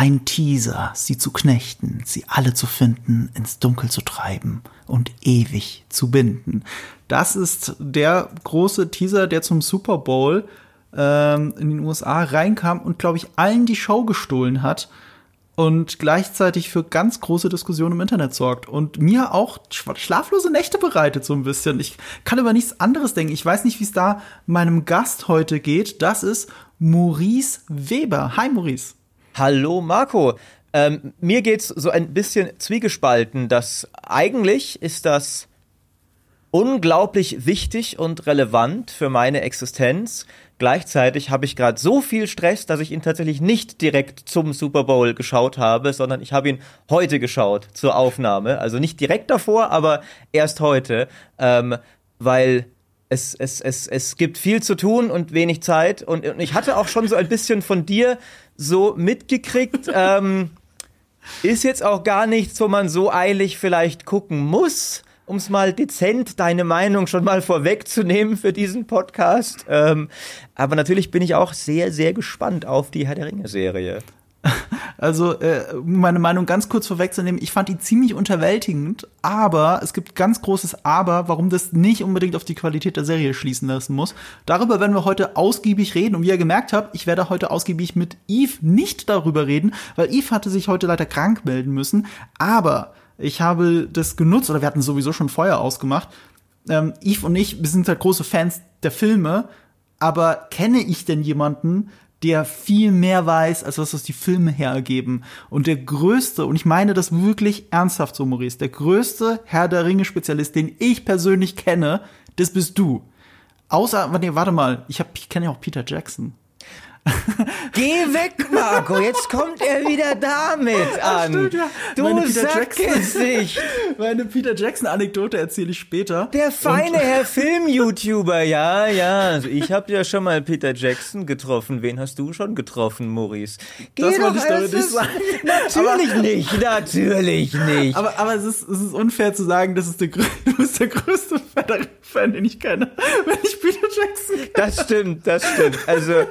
Ein Teaser, sie zu knechten, sie alle zu finden, ins Dunkel zu treiben und ewig zu binden. Das ist der große Teaser, der zum Super Bowl ähm, in den USA reinkam und, glaube ich, allen die Show gestohlen hat und gleichzeitig für ganz große Diskussionen im Internet sorgt und mir auch schlaflose Nächte bereitet so ein bisschen. Ich kann über nichts anderes denken. Ich weiß nicht, wie es da meinem Gast heute geht. Das ist Maurice Weber. Hi Maurice. Hallo Marco. Ähm, mir geht's so ein bisschen zwiegespalten, dass eigentlich ist das unglaublich wichtig und relevant für meine Existenz. Gleichzeitig habe ich gerade so viel Stress, dass ich ihn tatsächlich nicht direkt zum Super Bowl geschaut habe, sondern ich habe ihn heute geschaut zur Aufnahme. Also nicht direkt davor, aber erst heute, ähm, weil es, es, es, es gibt viel zu tun und wenig Zeit. Und, und ich hatte auch schon so ein bisschen von dir so mitgekriegt. ähm, ist jetzt auch gar nichts, wo man so eilig vielleicht gucken muss um es mal dezent deine Meinung schon mal vorwegzunehmen für diesen Podcast. Ähm, aber natürlich bin ich auch sehr, sehr gespannt auf die Herr der Ringe-Serie. Also, äh, meine Meinung ganz kurz vorwegzunehmen, ich fand die ziemlich unterwältigend, aber es gibt ganz großes Aber, warum das nicht unbedingt auf die Qualität der Serie schließen lassen muss. Darüber werden wir heute ausgiebig reden und wie ihr gemerkt habt, ich werde heute ausgiebig mit Eve nicht darüber reden, weil Eve hatte sich heute leider krank melden müssen, aber ich habe das genutzt, oder wir hatten sowieso schon Feuer ausgemacht. Ähm, Yves und ich, wir sind halt große Fans der Filme, aber kenne ich denn jemanden, der viel mehr weiß, als was das die Filme hergeben. Und der größte, und ich meine das wirklich ernsthaft so, Maurice, der größte Herr der Ringe-Spezialist, den ich persönlich kenne, das bist du. Außer, nee, warte mal, ich, ich kenne ja auch Peter Jackson. Geh weg, Marco. Jetzt kommt er wieder damit an. Stimmt, ja. Du Meine Peter Jackson, Meine Peter Jackson-Anekdote erzähle ich später. Der feine Und Herr Film-YouTuber, ja, ja. Also ich habe ja schon mal Peter Jackson getroffen. Wen hast du schon getroffen, Maurice? Geh das wollte ich damit nicht sagen. Natürlich aber, nicht, natürlich nicht. Aber, aber es, ist, es ist unfair zu sagen, das ist der, du bist der größte Fan, den ich kenne, wenn ich Peter Jackson kenne. Das stimmt, das stimmt. Also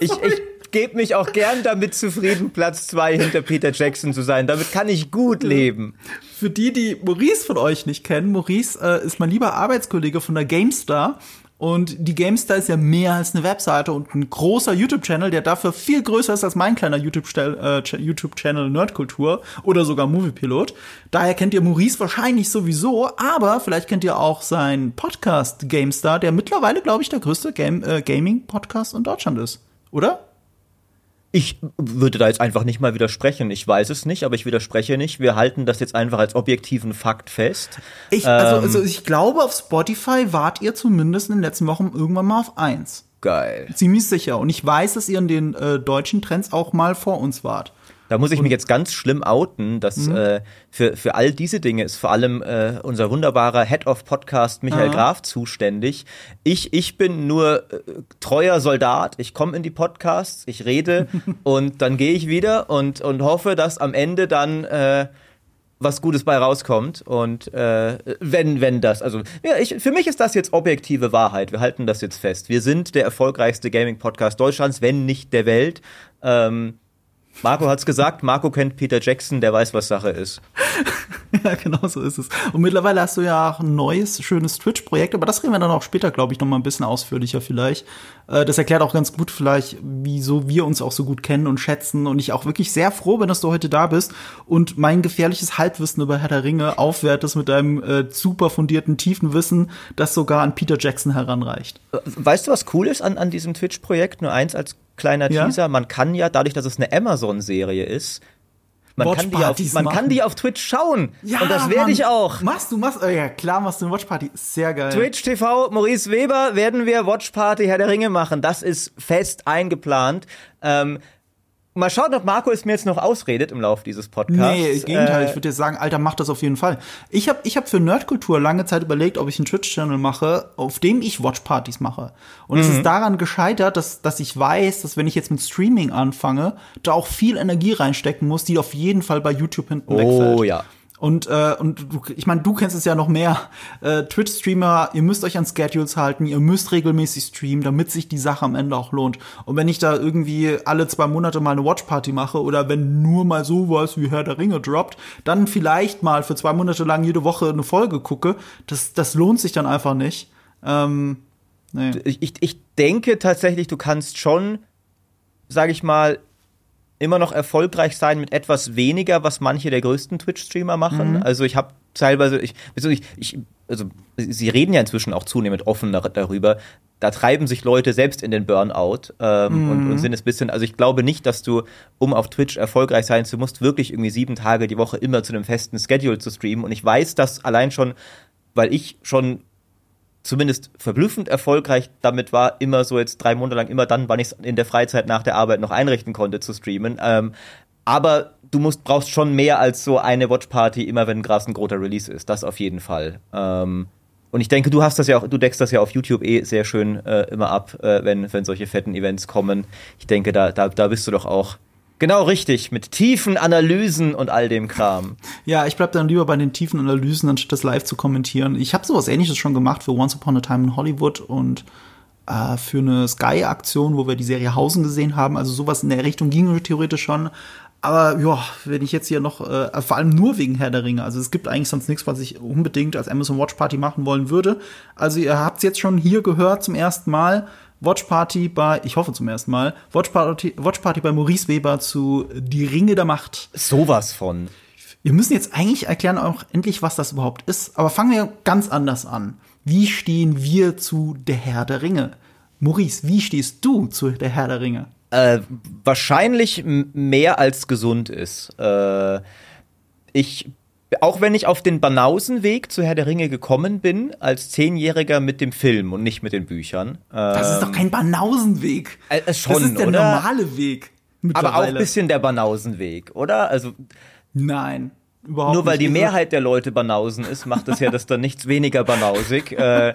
ich, ich gebe mich auch gern damit zufrieden, Platz zwei hinter Peter Jackson zu sein. Damit kann ich gut leben. Für die, die Maurice von euch nicht kennen, Maurice äh, ist mein lieber Arbeitskollege von der GameStar. Und die GameStar ist ja mehr als eine Webseite und ein großer YouTube-Channel, der dafür viel größer ist als mein kleiner YouTube-Channel äh, YouTube Nerdkultur oder sogar Moviepilot. Daher kennt ihr Maurice wahrscheinlich sowieso, aber vielleicht kennt ihr auch seinen Podcast GameStar, der mittlerweile, glaube ich, der größte Game, äh, Gaming-Podcast in Deutschland ist oder? Ich würde da jetzt einfach nicht mal widersprechen. Ich weiß es nicht, aber ich widerspreche nicht. Wir halten das jetzt einfach als objektiven Fakt fest. Ich, also, ähm, also ich glaube, auf Spotify wart ihr zumindest in den letzten Wochen irgendwann mal auf eins. Geil. Ziemlich sicher. Und ich weiß, dass ihr in den äh, deutschen Trends auch mal vor uns wart. Da muss ich mich jetzt ganz schlimm outen, dass mhm. äh, für, für all diese Dinge ist vor allem äh, unser wunderbarer Head of Podcast Michael Aha. Graf zuständig. Ich, ich bin nur äh, treuer Soldat. Ich komme in die Podcasts, ich rede und dann gehe ich wieder und, und hoffe, dass am Ende dann äh, was Gutes bei rauskommt. Und äh, wenn, wenn das, also ja, ich, für mich ist das jetzt objektive Wahrheit. Wir halten das jetzt fest. Wir sind der erfolgreichste Gaming-Podcast Deutschlands, wenn nicht der Welt. Ähm, Marco hat's gesagt, Marco kennt Peter Jackson, der weiß, was Sache ist. ja, genau so ist es. Und mittlerweile hast du ja auch ein neues, schönes Twitch-Projekt, aber das reden wir dann auch später, glaube ich, noch mal ein bisschen ausführlicher vielleicht. Äh, das erklärt auch ganz gut vielleicht, wieso wir uns auch so gut kennen und schätzen. Und ich auch wirklich sehr froh bin, dass du heute da bist und mein gefährliches Halbwissen über Herr der Ringe aufwertest mit deinem äh, super fundierten, tiefen Wissen, das sogar an Peter Jackson heranreicht. Weißt du, was cool ist an, an diesem Twitch-Projekt? Nur eins als kleiner ja? Teaser. Man kann ja, dadurch, dass es eine Amazon-Serie ist, man, kann die, auf, man kann die auf Twitch schauen. Ja, und das werde ich auch. Machst du, machst, oh ja klar machst du eine Watchparty. Sehr geil. Twitch TV, Maurice Weber, werden wir Watchparty Herr der Ringe machen. Das ist fest eingeplant. Ähm, Mal schauen, ob Marco es mir jetzt noch ausredet im Laufe dieses Podcasts. Nee, im Gegenteil. Äh, ich würde dir sagen, Alter, mach das auf jeden Fall. Ich habe ich hab für Nerdkultur lange Zeit überlegt, ob ich einen Twitch-Channel mache, auf dem ich Watchpartys mache. Und mhm. es ist daran gescheitert, dass, dass ich weiß, dass wenn ich jetzt mit Streaming anfange, da auch viel Energie reinstecken muss, die auf jeden Fall bei YouTube hinten oh, wegfällt. Oh ja. Und, äh, und du, ich meine, du kennst es ja noch mehr. Äh, Twitch-Streamer, ihr müsst euch an Schedules halten, ihr müsst regelmäßig streamen, damit sich die Sache am Ende auch lohnt. Und wenn ich da irgendwie alle zwei Monate mal eine Watchparty mache oder wenn nur mal sowas wie Herr der Ringe droppt, dann vielleicht mal für zwei Monate lang jede Woche eine Folge gucke, das, das lohnt sich dann einfach nicht. Ähm, nee. ich, ich denke tatsächlich, du kannst schon, sag ich mal, immer noch erfolgreich sein mit etwas weniger, was manche der größten Twitch-Streamer machen. Mhm. Also ich habe teilweise, ich, ich, ich, also sie reden ja inzwischen auch zunehmend offen darüber. Da treiben sich Leute selbst in den Burnout ähm, mhm. und, und, sind es bisschen. Also ich glaube nicht, dass du, um auf Twitch erfolgreich sein zu musst, wirklich irgendwie sieben Tage die Woche immer zu einem festen Schedule zu streamen. Und ich weiß, dass allein schon, weil ich schon zumindest verblüffend erfolgreich damit war, immer so jetzt drei Monate lang, immer dann, wann ich es in der Freizeit nach der Arbeit noch einrichten konnte zu streamen. Ähm, aber du musst, brauchst schon mehr als so eine Watchparty, immer wenn gerade ein großer Release ist. Das auf jeden Fall. Ähm, und ich denke, du hast das ja auch, du deckst das ja auf YouTube eh sehr schön äh, immer ab, äh, wenn, wenn solche fetten Events kommen. Ich denke, da, da, da bist du doch auch Genau richtig, mit tiefen Analysen und all dem Kram. Ja, ich bleib dann lieber bei den tiefen Analysen, anstatt das live zu kommentieren. Ich habe sowas ähnliches schon gemacht für Once Upon a Time in Hollywood und äh, für eine Sky-Aktion, wo wir die Serie Hausen gesehen haben. Also sowas in der Richtung ging theoretisch schon. Aber ja, wenn ich jetzt hier noch, äh, vor allem nur wegen Herr der Ringe, also es gibt eigentlich sonst nichts, was ich unbedingt als Amazon Watch Party machen wollen würde. Also ihr habt es jetzt schon hier gehört zum ersten Mal. Watch Party bei, ich hoffe zum ersten Mal, Watch Party, Watch Party bei Maurice Weber zu Die Ringe der Macht. Sowas von. Wir müssen jetzt eigentlich erklären auch endlich, was das überhaupt ist. Aber fangen wir ganz anders an. Wie stehen wir zu Der Herr der Ringe? Maurice, wie stehst du zu Der Herr der Ringe? Äh, wahrscheinlich mehr als gesund ist. Äh, ich auch wenn ich auf den Banausenweg zu Herr der Ringe gekommen bin, als Zehnjähriger mit dem Film und nicht mit den Büchern. das ist doch kein Banausenweg. Äh, äh, schon, das ist der oder? normale Weg. Aber auch ein bisschen der Banausenweg, oder? Also. Nein. Überhaupt Nur weil die Mehrheit der Leute Banausen ist, macht das ja das dann nichts weniger banausig. äh,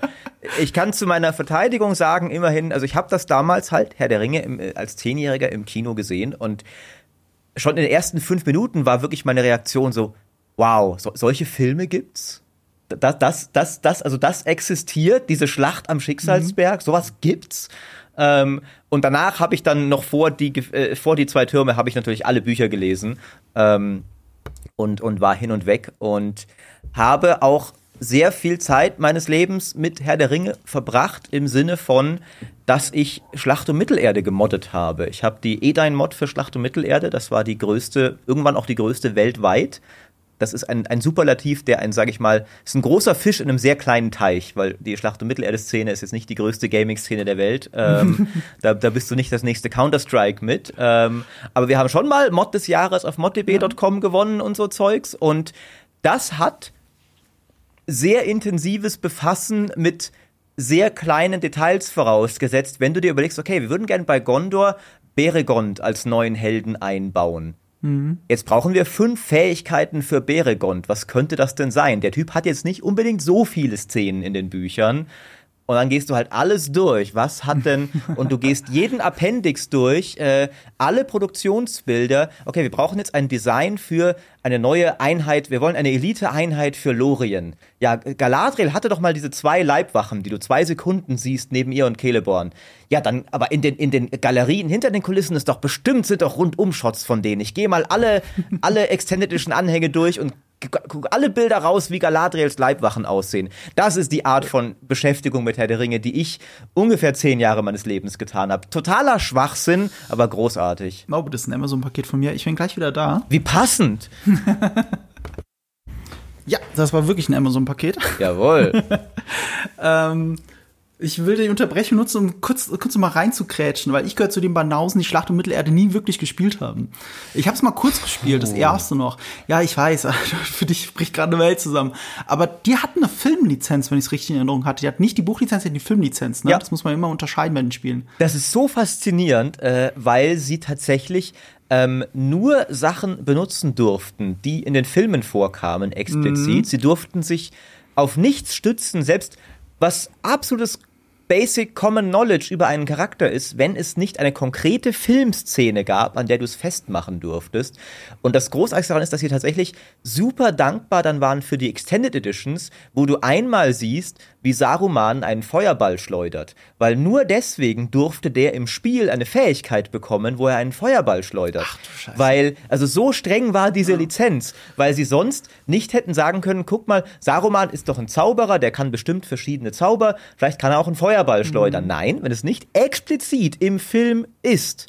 ich kann zu meiner Verteidigung sagen, immerhin, also ich habe das damals halt, Herr der Ringe, im, als Zehnjähriger im Kino gesehen und schon in den ersten fünf Minuten war wirklich meine Reaktion so, wow, so, solche Filme gibt's? Das, das, das, das, also das existiert, diese Schlacht am Schicksalsberg, mhm. sowas gibt's. Ähm, und danach habe ich dann noch vor die, äh, vor die zwei Türme habe ich natürlich alle Bücher gelesen ähm, und, und war hin und weg und habe auch sehr viel Zeit meines Lebens mit Herr der Ringe verbracht im Sinne von, dass ich Schlacht um Mittelerde gemoddet habe. Ich habe die Edain-Mod für Schlacht um Mittelerde, das war die größte, irgendwann auch die größte weltweit das ist ein, ein Superlativ, der ein, sag ich mal, ist ein großer Fisch in einem sehr kleinen Teich, weil die Schlacht- um Mittelerde-Szene ist jetzt nicht die größte Gaming-Szene der Welt. Ähm, da, da bist du nicht das nächste Counter-Strike mit. Ähm, aber wir haben schon mal Mod des Jahres auf moddb.com ja. gewonnen und so Zeugs. Und das hat sehr intensives Befassen mit sehr kleinen Details vorausgesetzt, wenn du dir überlegst, okay, wir würden gerne bei Gondor Beregond als neuen Helden einbauen. Mhm. Jetzt brauchen wir fünf Fähigkeiten für Beregond. Was könnte das denn sein? Der Typ hat jetzt nicht unbedingt so viele Szenen in den Büchern. Und dann gehst du halt alles durch. Was hat denn, und du gehst jeden Appendix durch, äh, alle Produktionsbilder. Okay, wir brauchen jetzt ein Design für eine neue Einheit. Wir wollen eine Elite-Einheit für Lorien. Ja, Galadriel hatte doch mal diese zwei Leibwachen, die du zwei Sekunden siehst neben ihr und Celeborn. Ja, dann, aber in den, in den Galerien hinter den Kulissen ist doch bestimmt, sind doch Rundumshots von denen. Ich gehe mal alle, alle Extended Anhänge durch und guck alle Bilder raus, wie Galadriels Leibwachen aussehen. Das ist die Art von Beschäftigung mit Herr der Ringe, die ich ungefähr zehn Jahre meines Lebens getan habe. Totaler Schwachsinn, aber großartig. Ich glaube, das ist ein Amazon-Paket von mir. Ich bin gleich wieder da. Wie passend. ja, das war wirklich ein Amazon-Paket. Jawohl. ähm, ich will die Unterbrechung nutzen, um kurz, kurz mal reinzukrätschen, weil ich gehöre zu den Banausen, die Schlacht um Mittelerde nie wirklich gespielt haben. Ich habe es mal kurz gespielt, das oh. erste noch. Ja, ich weiß, für dich spricht gerade eine Welt zusammen. Aber die hatten eine Filmlizenz, wenn ich es richtig in Erinnerung hatte. Die hat nicht die Buchlizenz, die hat die Filmlizenz. Ne? Ja. Das muss man immer unterscheiden bei den Spielen. Das ist so faszinierend, äh, weil sie tatsächlich ähm, nur Sachen benutzen durften, die in den Filmen vorkamen, explizit. Mhm. Sie durften sich auf nichts stützen, selbst was absolutes Basic Common Knowledge über einen Charakter ist, wenn es nicht eine konkrete Filmszene gab, an der du es festmachen durftest. Und das Großartigste daran ist, dass sie tatsächlich super dankbar dann waren für die Extended Editions, wo du einmal siehst, wie Saruman einen Feuerball schleudert. Weil nur deswegen durfte der im Spiel eine Fähigkeit bekommen, wo er einen Feuerball schleudert. Ach du Scheiße. Weil, also so streng war diese ja. Lizenz, weil sie sonst nicht hätten sagen können, guck mal, Saruman ist doch ein Zauberer, der kann bestimmt verschiedene Zauber, vielleicht kann er auch einen Feuerball schleudern. Mhm. Nein, wenn es nicht explizit im Film ist,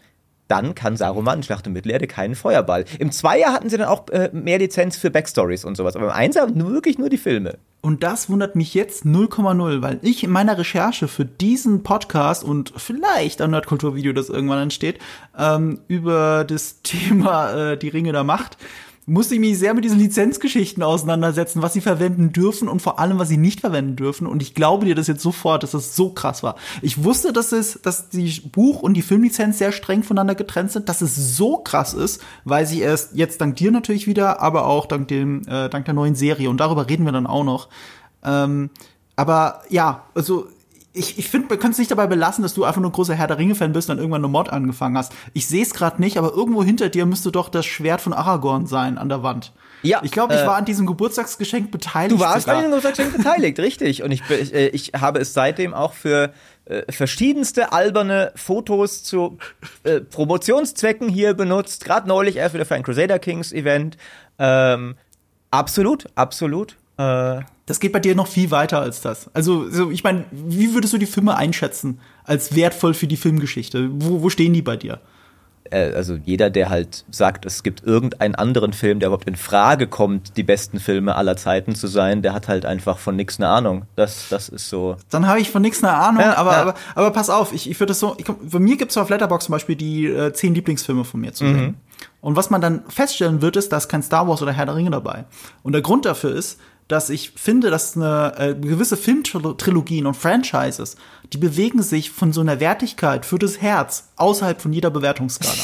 dann kann Saruman Schlacht um Mittelerde keinen Feuerball. Im Zweier hatten sie dann auch äh, mehr Lizenz für Backstories und sowas, aber im Einser wirklich nur die Filme. Und das wundert mich jetzt 0,0, weil ich in meiner Recherche für diesen Podcast und vielleicht ein Nerdkulturvideo, das irgendwann entsteht, ähm, über das Thema äh, die Ringe der Macht, musste ich mich sehr mit diesen Lizenzgeschichten auseinandersetzen, was sie verwenden dürfen und vor allem, was sie nicht verwenden dürfen. Und ich glaube dir das jetzt sofort, dass das so krass war. Ich wusste, dass es, dass die Buch- und die Filmlizenz sehr streng voneinander getrennt sind, dass es so krass ist, weil sie erst jetzt dank dir natürlich wieder, aber auch dank dem, äh, dank der neuen Serie. Und darüber reden wir dann auch noch. Ähm, aber ja, also ich, ich finde, wir können es nicht dabei belassen, dass du einfach nur ein großer Herr der Ringe-Fan bist und dann irgendwann eine Mod angefangen hast. Ich sehe es gerade nicht, aber irgendwo hinter dir müsste doch das Schwert von Aragorn sein an der Wand. Ja. Ich glaube, ich äh, war an diesem Geburtstagsgeschenk beteiligt. Du warst sogar. an diesem Geburtstagsgeschenk beteiligt, richtig. Und ich, ich, äh, ich habe es seitdem auch für äh, verschiedenste alberne Fotos zu äh, Promotionszwecken hier benutzt. Gerade neulich erst wieder für ein Crusader Kings Event. Ähm, absolut, absolut. Äh, das geht bei dir noch viel weiter als das. Also, so, ich meine, wie würdest du die Filme einschätzen als wertvoll für die Filmgeschichte? Wo, wo stehen die bei dir? Äh, also jeder, der halt sagt, es gibt irgendeinen anderen Film, der überhaupt in Frage kommt, die besten Filme aller Zeiten zu sein, der hat halt einfach von nichts eine Ahnung. Das, das ist so. Dann habe ich von nichts eine Ahnung, ja, aber, ja. aber, aber pass auf, ich, ich würde das so, ich, bei mir gibt es auf Letterboxd zum Beispiel die äh, zehn Lieblingsfilme von mir zu sehen. Mhm. Und was man dann feststellen wird, ist, da ist kein Star Wars oder Herr der Ringe dabei. Und der Grund dafür ist, dass ich finde, dass eine äh, gewisse Filmtrilogien und Franchises, die bewegen sich von so einer Wertigkeit für das Herz außerhalb von jeder Bewertungsskala.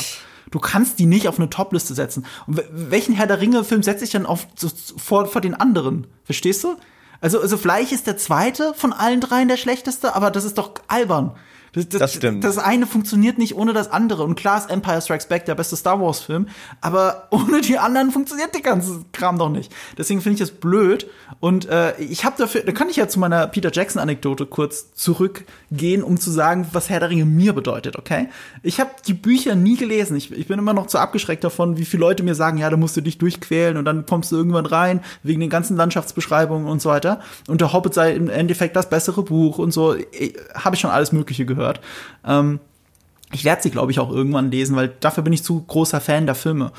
Du kannst die nicht auf eine Topliste setzen. Und welchen Herr der Ringe-Film setze ich dann auf, so, vor, vor den anderen? Verstehst du? Also, also vielleicht ist der zweite von allen dreien der schlechteste, aber das ist doch albern. Das, das, das, stimmt. Das eine funktioniert nicht ohne das andere. Und klar ist Empire Strikes Back der beste Star Wars Film, aber ohne die anderen funktioniert der ganze Kram doch nicht. Deswegen finde ich das blöd. Und äh, ich habe dafür, da kann ich ja zu meiner Peter Jackson Anekdote kurz zurückgehen, um zu sagen, was Herr der Ringe mir bedeutet, okay? Ich habe die Bücher nie gelesen. Ich, ich bin immer noch zu abgeschreckt davon, wie viele Leute mir sagen, ja, da musst du dich durchquälen und dann kommst du irgendwann rein, wegen den ganzen Landschaftsbeschreibungen und so weiter. Und der Hobbit sei im Endeffekt das bessere Buch und so. Habe ich schon alles Mögliche gehört gehört. Ähm, ich werde sie, glaube ich, auch irgendwann lesen, weil dafür bin ich zu großer Fan der Filme.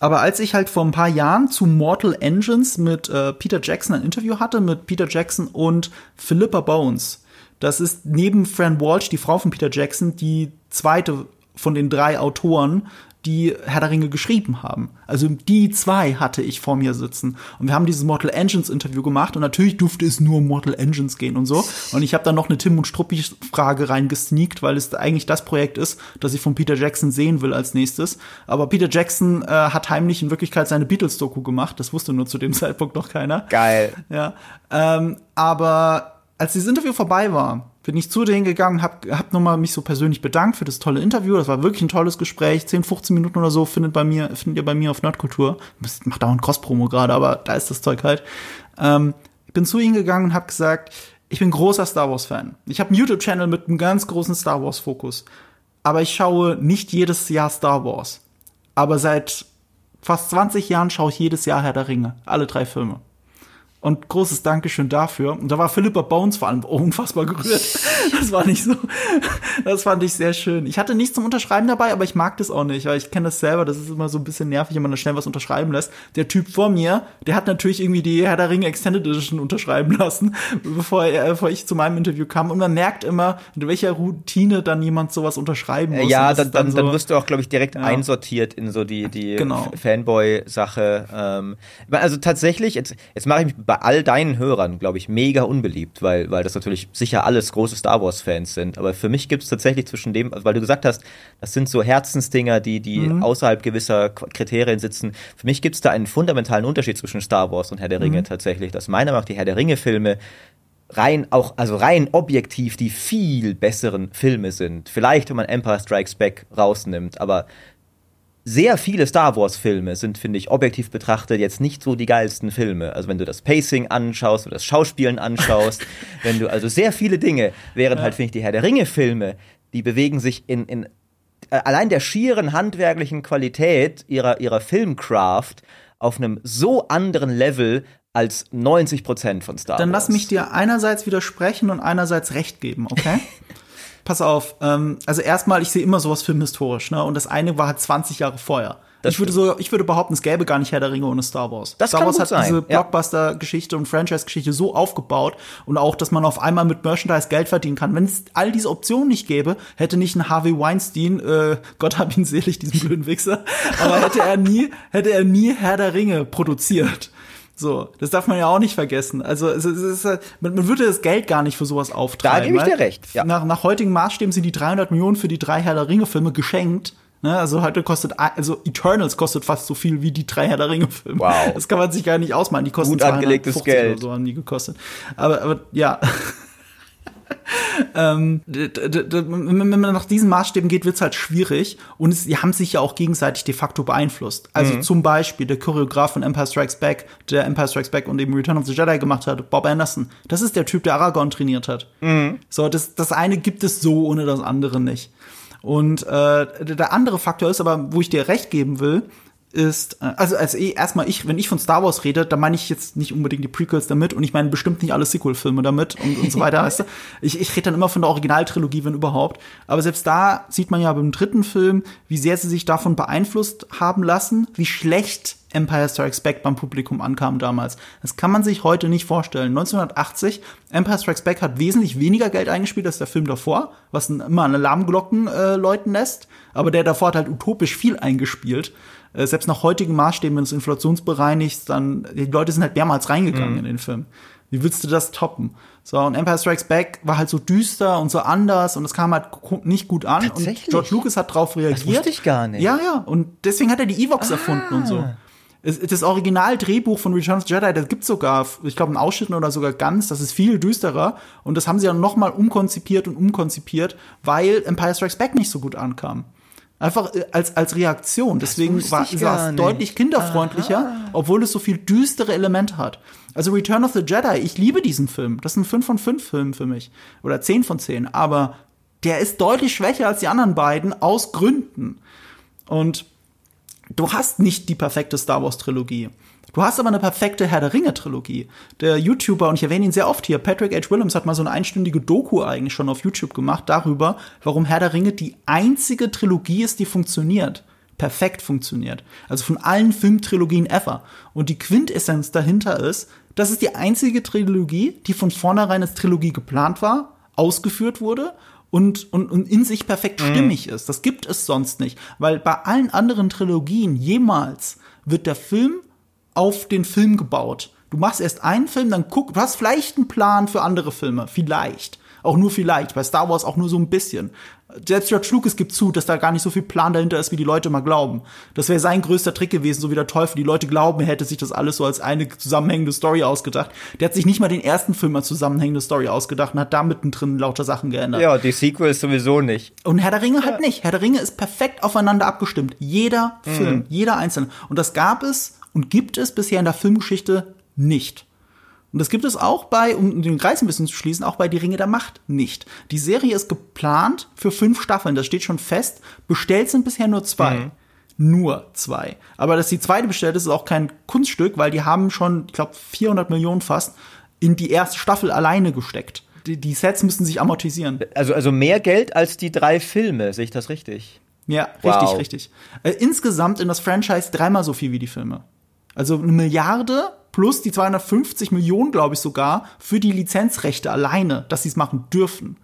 Aber als ich halt vor ein paar Jahren zu Mortal Engines mit äh, Peter Jackson ein Interview hatte, mit Peter Jackson und Philippa Bones, das ist neben Fran Walsh, die Frau von Peter Jackson, die zweite von den drei Autoren die Herr der Ringe geschrieben haben. Also die zwei hatte ich vor mir sitzen. Und wir haben dieses Mortal Engines Interview gemacht und natürlich durfte es nur um Mortal Engines gehen und so. Und ich habe dann noch eine Tim und Struppi Frage reingesneakt, weil es eigentlich das Projekt ist, das ich von Peter Jackson sehen will als nächstes. Aber Peter Jackson äh, hat heimlich in Wirklichkeit seine Beatles-Doku gemacht. Das wusste nur zu dem Zeitpunkt noch keiner. Geil. Ja. Ähm, aber als dieses Interview vorbei war, bin ich zu denen gegangen, hab, hab nochmal mich so persönlich bedankt für das tolle Interview. Das war wirklich ein tolles Gespräch. 10, 15 Minuten oder so findet bei mir, findet ihr bei mir auf Nerdkultur. Ich mach da auch ein Cross-Promo gerade, aber da ist das Zeug halt. Ähm, ich bin zu ihnen gegangen und hab gesagt, ich bin großer Star Wars-Fan. Ich habe einen YouTube-Channel mit einem ganz großen Star Wars-Fokus. Aber ich schaue nicht jedes Jahr Star Wars. Aber seit fast 20 Jahren schaue ich jedes Jahr Herr der Ringe. Alle drei Filme. Und großes Dankeschön dafür. Und da war Philippa Bones vor allem unfassbar gerührt. Das war nicht so. Das fand ich sehr schön. Ich hatte nichts zum Unterschreiben dabei, aber ich mag das auch nicht, weil ich kenne das selber. Das ist immer so ein bisschen nervig, wenn man da schnell was unterschreiben lässt. Der Typ vor mir, der hat natürlich irgendwie die Herr der Ringe Extended Edition unterschreiben lassen, bevor, er, bevor ich zu meinem Interview kam. Und man merkt immer, in welcher Routine dann jemand sowas unterschreiben muss. Ja, dann, dann, so dann, wirst du auch, glaube ich, direkt ja. einsortiert in so die, die genau. Fanboy-Sache. Ähm, also tatsächlich, jetzt, jetzt mache ich mich bei all deinen Hörern, glaube ich, mega unbeliebt, weil, weil das natürlich sicher alles große Star Wars-Fans sind. Aber für mich gibt es tatsächlich zwischen dem, also weil du gesagt hast, das sind so Herzensdinger, die, die mhm. außerhalb gewisser Kriterien sitzen. Für mich gibt es da einen fundamentalen Unterschied zwischen Star Wars und Herr der Ringe mhm. tatsächlich. Dass meiner Meinung nach die Herr der Ringe-Filme rein auch, also rein objektiv die viel besseren Filme sind. Vielleicht, wenn man Empire Strikes Back rausnimmt, aber sehr viele Star Wars-Filme sind, finde ich, objektiv betrachtet jetzt nicht so die geilsten Filme. Also wenn du das Pacing anschaust oder das Schauspielen anschaust, wenn du also sehr viele Dinge, während ja. halt, finde ich, die Herr der Ringe-Filme, die bewegen sich in, in äh, allein der schieren handwerklichen Qualität ihrer, ihrer Filmcraft auf einem so anderen Level als 90 Prozent von Star Wars. Dann lass mich dir einerseits widersprechen und einerseits recht geben, okay? pass auf, ähm, also erstmal, ich sehe immer sowas filmhistorisch, ne? Und das eine war halt 20 Jahre vorher. Das ich würde so, ich würde behaupten, es gäbe gar nicht Herr der Ringe ohne Star Wars. Das Star Wars hat sein. diese Blockbuster-Geschichte und Franchise-Geschichte so aufgebaut und auch, dass man auf einmal mit Merchandise Geld verdienen kann. Wenn es all diese Optionen nicht gäbe, hätte nicht ein Harvey Weinstein, äh, Gott hab ihn selig, diesen blöden Wichser, aber hätte er nie, hätte er nie Herr der Ringe produziert. So, das darf man ja auch nicht vergessen. Also es, ist, man, man würde das Geld gar nicht für sowas auftreiben. Da gebe ich dir recht. Ja. Nach, nach heutigen Maßstäben sind die 300 Millionen für die drei Herr der Ringe Filme geschenkt. Ne? Also heute kostet, also Eternals kostet fast so viel wie die drei Herr der Ringe Filme. Wow. Das kann man sich gar nicht ausmalen. Die kosten Gut angelegtes Geld. oder so haben die gekostet. Aber, aber ja. Ähm, wenn man nach diesen Maßstäben geht, wird es halt schwierig. Und es, die haben sich ja auch gegenseitig de facto beeinflusst. Also mhm. zum Beispiel der Choreograf von Empire Strikes Back, der Empire Strikes Back und eben Return of the Jedi gemacht hat, Bob Anderson. Das ist der Typ, der Aragorn trainiert hat. Mhm. So, das, das eine gibt es so ohne das andere nicht. Und äh, der andere Faktor ist aber, wo ich dir recht geben will, ist, äh, also als eh erstmal ich, wenn ich von Star Wars rede, dann meine ich jetzt nicht unbedingt die Prequels damit und ich meine bestimmt nicht alle Sequel-Filme damit und, und so weiter. weißt du? Ich, ich rede dann immer von der Originaltrilogie, wenn überhaupt. Aber selbst da sieht man ja beim dritten Film, wie sehr sie sich davon beeinflusst haben lassen, wie schlecht Empire Strikes Back beim Publikum ankam damals. Das kann man sich heute nicht vorstellen. 1980, Empire Strikes Back hat wesentlich weniger Geld eingespielt als der Film davor, was immer an Alarmglocken äh, läuten lässt. Aber der davor hat halt utopisch viel eingespielt. Äh, selbst nach heutigen Maßstäben, wenn du es inflationsbereinigst, dann, die Leute sind halt mehrmals reingegangen mhm. in den Film. Wie willst du das toppen? So, und Empire Strikes Back war halt so düster und so anders und es kam halt nicht gut an. Und George Lucas hat drauf reagiert. Das wusste ich gar nicht. Ja, ja. Und deswegen hat er die Evox ah. erfunden und so. Das Original-Drehbuch von Return of the Jedi, das gibt sogar, ich glaube, einen Ausschnitt oder sogar ganz, das ist viel düsterer. Und das haben sie dann noch mal umkonzipiert und umkonzipiert, weil Empire Strikes Back nicht so gut ankam. Einfach äh, als, als Reaktion. Deswegen war es deutlich kinderfreundlicher, Aha. obwohl es so viel düstere Elemente hat. Also Return of the Jedi, ich liebe diesen Film. Das ist ein 5 von 5 Film für mich. Oder 10 von 10. Aber der ist deutlich schwächer als die anderen beiden aus Gründen. Und du hast nicht die perfekte Star Wars Trilogie. Du hast aber eine perfekte Herr der Ringe-Trilogie. Der YouTuber, und ich erwähne ihn sehr oft hier, Patrick H. Williams hat mal so eine einstündige Doku eigentlich schon auf YouTube gemacht darüber, warum Herr der Ringe die einzige Trilogie ist, die funktioniert. Perfekt funktioniert. Also von allen Filmtrilogien ever. Und die Quintessenz dahinter ist, das ist die einzige Trilogie, die von vornherein als Trilogie geplant war, ausgeführt wurde und, und, und in sich perfekt mhm. stimmig ist. Das gibt es sonst nicht. Weil bei allen anderen Trilogien jemals wird der Film auf den Film gebaut. Du machst erst einen Film, dann guck, du hast vielleicht einen Plan für andere Filme, vielleicht. Auch nur vielleicht, bei Star Wars auch nur so ein bisschen. Selbst George Lucas gibt zu, dass da gar nicht so viel Plan dahinter ist, wie die Leute mal glauben. Das wäre sein größter Trick gewesen, so wie der Teufel. Die Leute glauben, er hätte sich das alles so als eine zusammenhängende Story ausgedacht. Der hat sich nicht mal den ersten Film als zusammenhängende Story ausgedacht und hat da mittendrin lauter Sachen geändert. Ja, die Sequels sowieso nicht. Und Herr der Ringe ja. halt nicht. Herr der Ringe ist perfekt aufeinander abgestimmt. Jeder mhm. Film, jeder einzelne. Und das gab es und gibt es bisher in der Filmgeschichte nicht. Und das gibt es auch bei, um den Kreis ein bisschen zu schließen, auch bei Die Ringe der Macht nicht. Die Serie ist geplant für fünf Staffeln, das steht schon fest. Bestellt sind bisher nur zwei. Mhm. Nur zwei. Aber dass die zweite bestellt ist, ist auch kein Kunststück, weil die haben schon, ich glaube, 400 Millionen fast in die erste Staffel alleine gesteckt. Die, die Sets müssen sich amortisieren. Also, also mehr Geld als die drei Filme, sehe ich das richtig? Ja, wow. richtig, richtig. Äh, insgesamt in das Franchise dreimal so viel wie die Filme. Also eine Milliarde plus die 250 Millionen, glaube ich sogar, für die Lizenzrechte alleine, dass sie es machen dürfen.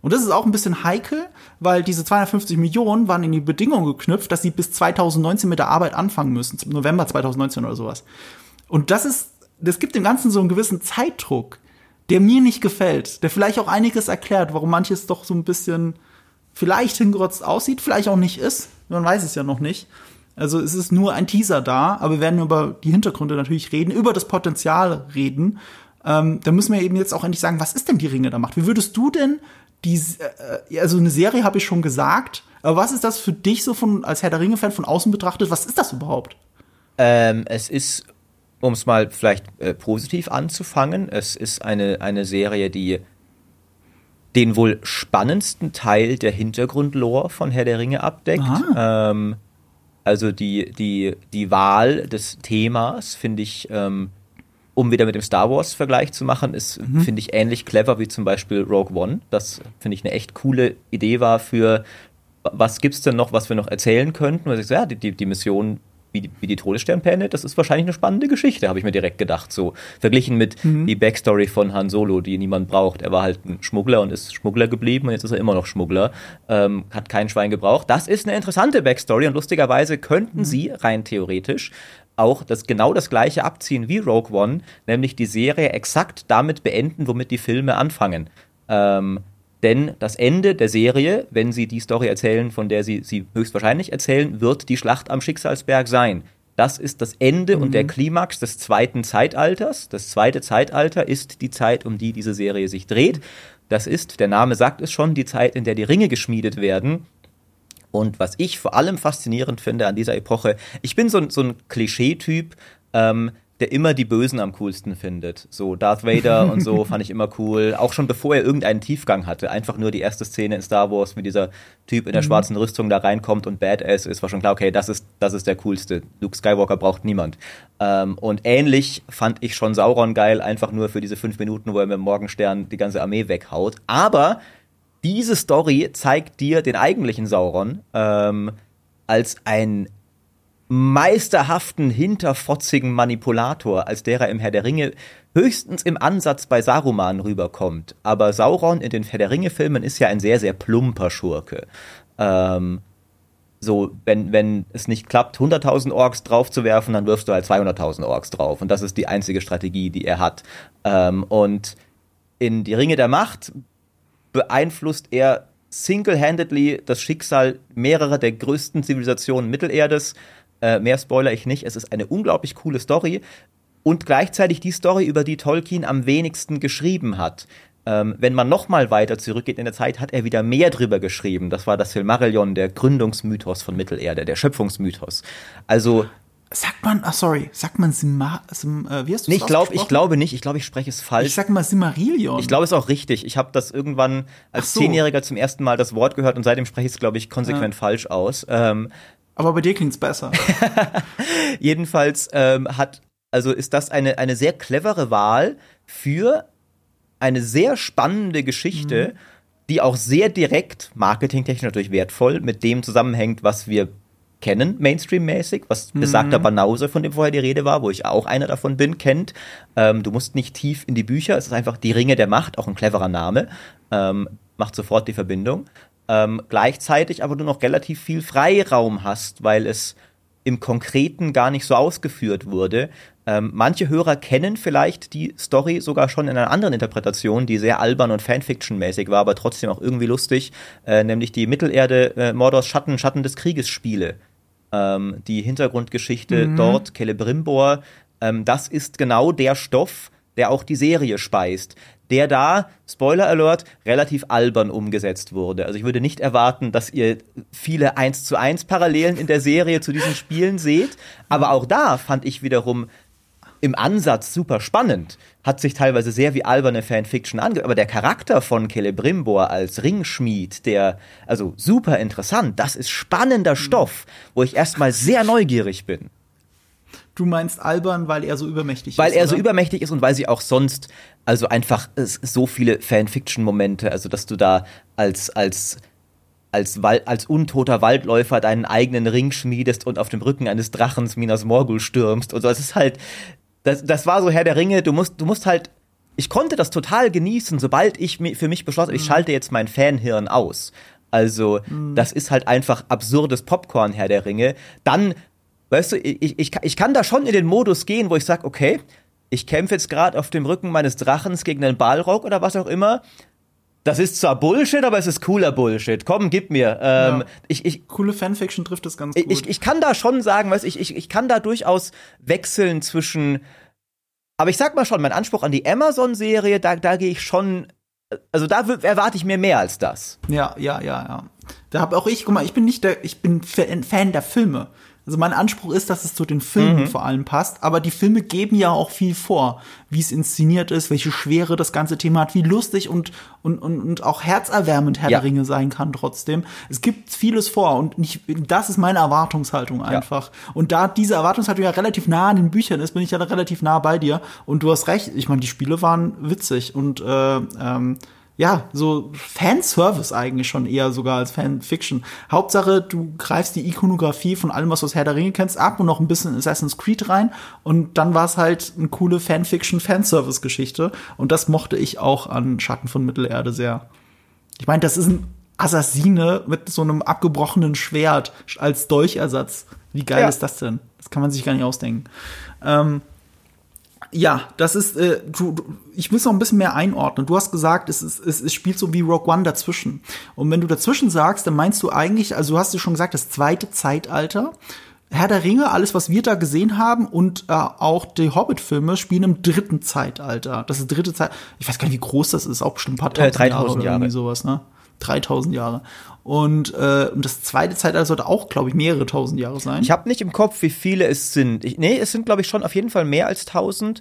Und das ist auch ein bisschen heikel, weil diese 250 Millionen waren in die Bedingung geknüpft, dass sie bis 2019 mit der Arbeit anfangen müssen, November 2019 oder sowas. Und das ist, das gibt dem Ganzen so einen gewissen Zeitdruck, der mir nicht gefällt, der vielleicht auch einiges erklärt, warum manches doch so ein bisschen vielleicht hingerotzt aussieht, vielleicht auch nicht ist. Man weiß es ja noch nicht. Also es ist nur ein Teaser da, aber wir werden über die Hintergründe natürlich reden, über das Potenzial reden. ähm, da müssen wir eben jetzt auch endlich sagen, was ist denn die Ringe der Macht? Wie würdest du denn die, äh, also eine Serie habe ich schon gesagt, aber was ist das für dich so von, als Herr der Ringe-Fan von außen betrachtet? Was ist das überhaupt? Ähm, es ist, um es mal vielleicht äh, positiv anzufangen, es ist eine, eine Serie, die den wohl spannendsten Teil der Hintergrundlore von Herr der Ringe abdeckt. Ähm, also die, die, die Wahl des Themas finde ich, ähm, um wieder mit dem Star Wars-Vergleich zu machen, ist, mhm. finde ich, ähnlich clever wie zum Beispiel Rogue One. Das finde ich eine echt coole Idee war für, was gibt es denn noch, was wir noch erzählen könnten? Und ich so, ja, die, die Mission wie die, wie die Todessternpläne, das ist wahrscheinlich eine spannende Geschichte, habe ich mir direkt gedacht. So verglichen mit mhm. die Backstory von Han Solo, die niemand braucht. Er war halt ein Schmuggler und ist Schmuggler geblieben und jetzt ist er immer noch Schmuggler. Ähm, hat kein Schwein gebraucht. Das ist eine interessante Backstory und lustigerweise könnten mhm. sie rein theoretisch auch das genau das gleiche abziehen wie Rogue One, nämlich die Serie exakt damit beenden, womit die Filme anfangen. Ähm, denn das Ende der Serie, wenn sie die Story erzählen, von der sie sie höchstwahrscheinlich erzählen, wird die Schlacht am Schicksalsberg sein. Das ist das Ende mhm. und der mhm. Klimax des zweiten Zeitalters. Das zweite Zeitalter ist die Zeit, um die diese Serie sich dreht. Das ist, der Name sagt es schon, die Zeit, in der die Ringe geschmiedet werden. Und was ich vor allem faszinierend finde an dieser Epoche, ich bin so, so ein Klischeetyp, ähm, der immer die Bösen am coolsten findet. So Darth Vader und so fand ich immer cool. Auch schon bevor er irgendeinen Tiefgang hatte. Einfach nur die erste Szene in Star Wars, wie dieser Typ in der mhm. schwarzen Rüstung da reinkommt und Badass ist, war schon klar, okay, das ist, das ist der coolste. Luke Skywalker braucht niemand. Ähm, und ähnlich fand ich schon Sauron geil, einfach nur für diese fünf Minuten, wo er mit dem Morgenstern die ganze Armee weghaut. Aber diese Story zeigt dir den eigentlichen Sauron ähm, als ein meisterhaften, hinterfotzigen Manipulator, als der er im Herr der Ringe höchstens im Ansatz bei Saruman rüberkommt. Aber Sauron in den Herr der Ringe-Filmen ist ja ein sehr, sehr plumper Schurke. Ähm, so, wenn, wenn es nicht klappt, 100.000 Orks draufzuwerfen, dann wirfst du halt 200.000 Orks drauf. Und das ist die einzige Strategie, die er hat. Ähm, und in Die Ringe der Macht beeinflusst er single-handedly das Schicksal mehrerer der größten Zivilisationen Mittelerdes äh, mehr spoiler ich nicht. Es ist eine unglaublich coole Story und gleichzeitig die Story, über die Tolkien am wenigsten geschrieben hat. Ähm, wenn man noch mal weiter zurückgeht in der Zeit, hat er wieder mehr drüber geschrieben. Das war das Silmarillion, der Gründungsmythos von Mittelerde, der Schöpfungsmythos. Also Sagt man, ach sorry, sagt man Sima, Sim, äh, wie hast du nee, ich, glaub, ich glaube nicht, ich glaube, ich spreche es falsch. Ich sag mal Simarillion. Ich glaube es auch richtig. Ich habe das irgendwann als so. Zehnjähriger zum ersten Mal das Wort gehört und seitdem spreche ich es, glaube ich, konsequent ja. falsch aus. Ähm, aber bei dir klingt's besser. Jedenfalls ähm, hat, also ist das eine, eine sehr clevere Wahl für eine sehr spannende Geschichte, mhm. die auch sehr direkt, marketingtechnisch natürlich wertvoll, mit dem zusammenhängt, was wir kennen, Mainstream-mäßig, was mhm. besagter Banause, von dem vorher die Rede war, wo ich auch einer davon bin, kennt. Ähm, du musst nicht tief in die Bücher, es ist einfach die Ringe der Macht, auch ein cleverer Name, ähm, macht sofort die Verbindung ähm, gleichzeitig aber du noch relativ viel Freiraum hast, weil es im Konkreten gar nicht so ausgeführt wurde. Ähm, manche Hörer kennen vielleicht die Story sogar schon in einer anderen Interpretation, die sehr albern und Fanfiction-mäßig war, aber trotzdem auch irgendwie lustig, äh, nämlich die Mittelerde äh, Mordors Schatten, Schatten des Krieges Spiele. Ähm, die Hintergrundgeschichte mhm. dort, Celebrimbor, ähm, das ist genau der Stoff, der auch die Serie speist der da, Spoiler Alert, relativ albern umgesetzt wurde. Also ich würde nicht erwarten, dass ihr viele 1 zu 1 Parallelen in der Serie zu diesen Spielen seht, aber auch da fand ich wiederum im Ansatz super spannend. Hat sich teilweise sehr wie alberne Fanfiction ange... Aber der Charakter von Celebrimbor als Ringschmied, der... Also super interessant. Das ist spannender Stoff, wo ich erstmal sehr neugierig bin. Du meinst albern, weil er so übermächtig weil ist. Weil er oder? so übermächtig ist und weil sie auch sonst, also einfach so viele Fanfiction-Momente, also dass du da als, als, als, als untoter Waldläufer deinen eigenen Ring schmiedest und auf dem Rücken eines Drachens Minas Morgul stürmst und so. Es ist halt, das, das war so Herr der Ringe, du musst, du musst halt, ich konnte das total genießen, sobald ich für mich beschlossen, mhm. ich schalte jetzt mein Fanhirn aus. Also, mhm. das ist halt einfach absurdes Popcorn, Herr der Ringe. Dann Weißt du, ich, ich, ich kann da schon in den Modus gehen, wo ich sage, okay, ich kämpfe jetzt gerade auf dem Rücken meines Drachens gegen einen Balrog oder was auch immer. Das ist zwar Bullshit, aber es ist cooler Bullshit. Komm, gib mir. Ähm, ja. ich, ich, Coole Fanfiction trifft das ganz gut. Ich, ich kann da schon sagen, weißt, ich, ich, ich kann da durchaus wechseln zwischen Aber ich sag mal schon, mein Anspruch an die Amazon-Serie, da, da gehe ich schon, also da erwarte ich mir mehr als das. Ja, ja, ja, ja. Da habe auch ich, guck mal, ich bin nicht der, ich bin Fan der Filme. Also mein Anspruch ist, dass es zu den Filmen mhm. vor allem passt, aber die Filme geben ja auch viel vor, wie es inszeniert ist, welche Schwere das ganze Thema hat, wie lustig und und und, und auch herzerwärmend Herr ja. der Ringe sein kann trotzdem. Es gibt vieles vor und nicht, das ist meine Erwartungshaltung einfach. Ja. Und da diese Erwartungshaltung ja relativ nah an den Büchern ist, bin ich ja relativ nah bei dir und du hast recht. Ich meine, die Spiele waren witzig und äh, ähm, ja, so Fanservice eigentlich schon eher sogar als Fanfiction. Hauptsache, du greifst die Ikonografie von allem, was du aus Herr der Ringe kennst, ab und noch ein bisschen Assassin's Creed rein. Und dann war es halt eine coole Fanfiction-Fanservice-Geschichte. Und das mochte ich auch an Schatten von Mittelerde sehr. Ich meine, das ist ein Assassine mit so einem abgebrochenen Schwert als Dolchersatz. Wie geil ja. ist das denn? Das kann man sich gar nicht ausdenken. Ähm, ja, das ist, äh, du, du, ich muss noch ein bisschen mehr einordnen. Du hast gesagt, es, ist, es, es spielt so wie Rogue One dazwischen. Und wenn du dazwischen sagst, dann meinst du eigentlich, also du hast ja schon gesagt, das zweite Zeitalter. Herr der Ringe, alles, was wir da gesehen haben und äh, auch die Hobbit-Filme spielen im dritten Zeitalter. Das ist dritte Zeit. Ich weiß gar nicht, wie groß das ist, auch bestimmt ein paar tausend äh, 3000 Jahre oder Jahre. irgendwie sowas, ne? 3000 Jahre. Und, äh, und das zweite Zeitalter sollte auch, glaube ich, mehrere tausend Jahre sein. Ich habe nicht im Kopf, wie viele es sind. Ich, nee, es sind, glaube ich, schon auf jeden Fall mehr als 1000.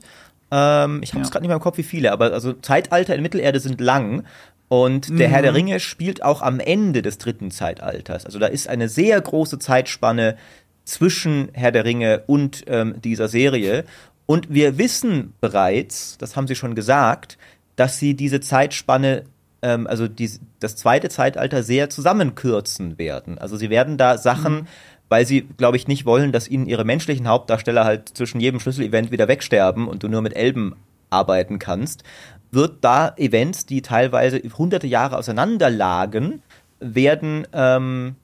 Ähm, ich habe es ja. gerade nicht mehr im Kopf, wie viele. Aber also Zeitalter in Mittelerde sind lang. Und der mhm. Herr der mhm. Ringe spielt auch am Ende des dritten Zeitalters. Also da ist eine sehr große Zeitspanne zwischen Herr der Ringe und ähm, dieser Serie. Und wir wissen bereits, das haben Sie schon gesagt, dass sie diese Zeitspanne ähm, also die, das zweite Zeitalter sehr zusammenkürzen werden. Also sie werden da Sachen, mhm. weil sie, glaube ich, nicht wollen, dass ihnen ihre menschlichen Hauptdarsteller halt zwischen jedem Schlüsselevent wieder wegsterben und du nur mit Elben arbeiten kannst, wird da Events, die teilweise hunderte Jahre auseinander lagen, werden ähm,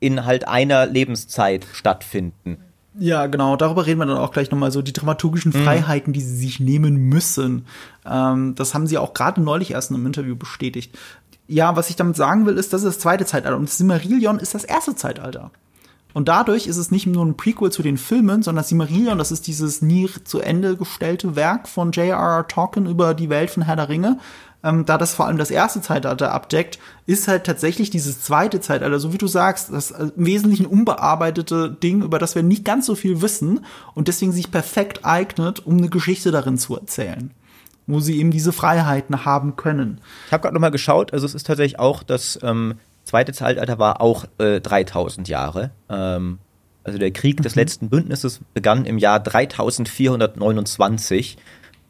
in halt einer Lebenszeit stattfinden. Ja, genau. Darüber reden wir dann auch gleich nochmal so die dramaturgischen mhm. Freiheiten, die sie sich nehmen müssen. Ähm, das haben sie auch gerade neulich erst in einem Interview bestätigt. Ja, was ich damit sagen will, ist, das ist das zweite Zeitalter und Silmarillion ist das erste Zeitalter. Und dadurch ist es nicht nur ein Prequel zu den Filmen, sondern Silmarillion, das ist dieses nie zu Ende gestellte Werk von J.R.R. Tolkien über die Welt von Herr der Ringe, ähm, da das vor allem das erste Zeitalter abdeckt, ist halt tatsächlich dieses zweite Zeitalter, so wie du sagst, das äh, im Wesentlichen unbearbeitete Ding, über das wir nicht ganz so viel wissen und deswegen sich perfekt eignet, um eine Geschichte darin zu erzählen wo sie eben diese Freiheiten haben können. Ich habe gerade noch mal geschaut, also es ist tatsächlich auch das ähm, zweite Zeitalter war auch äh, 3000 Jahre. Ähm, also der Krieg des mhm. letzten Bündnisses begann im Jahr 3429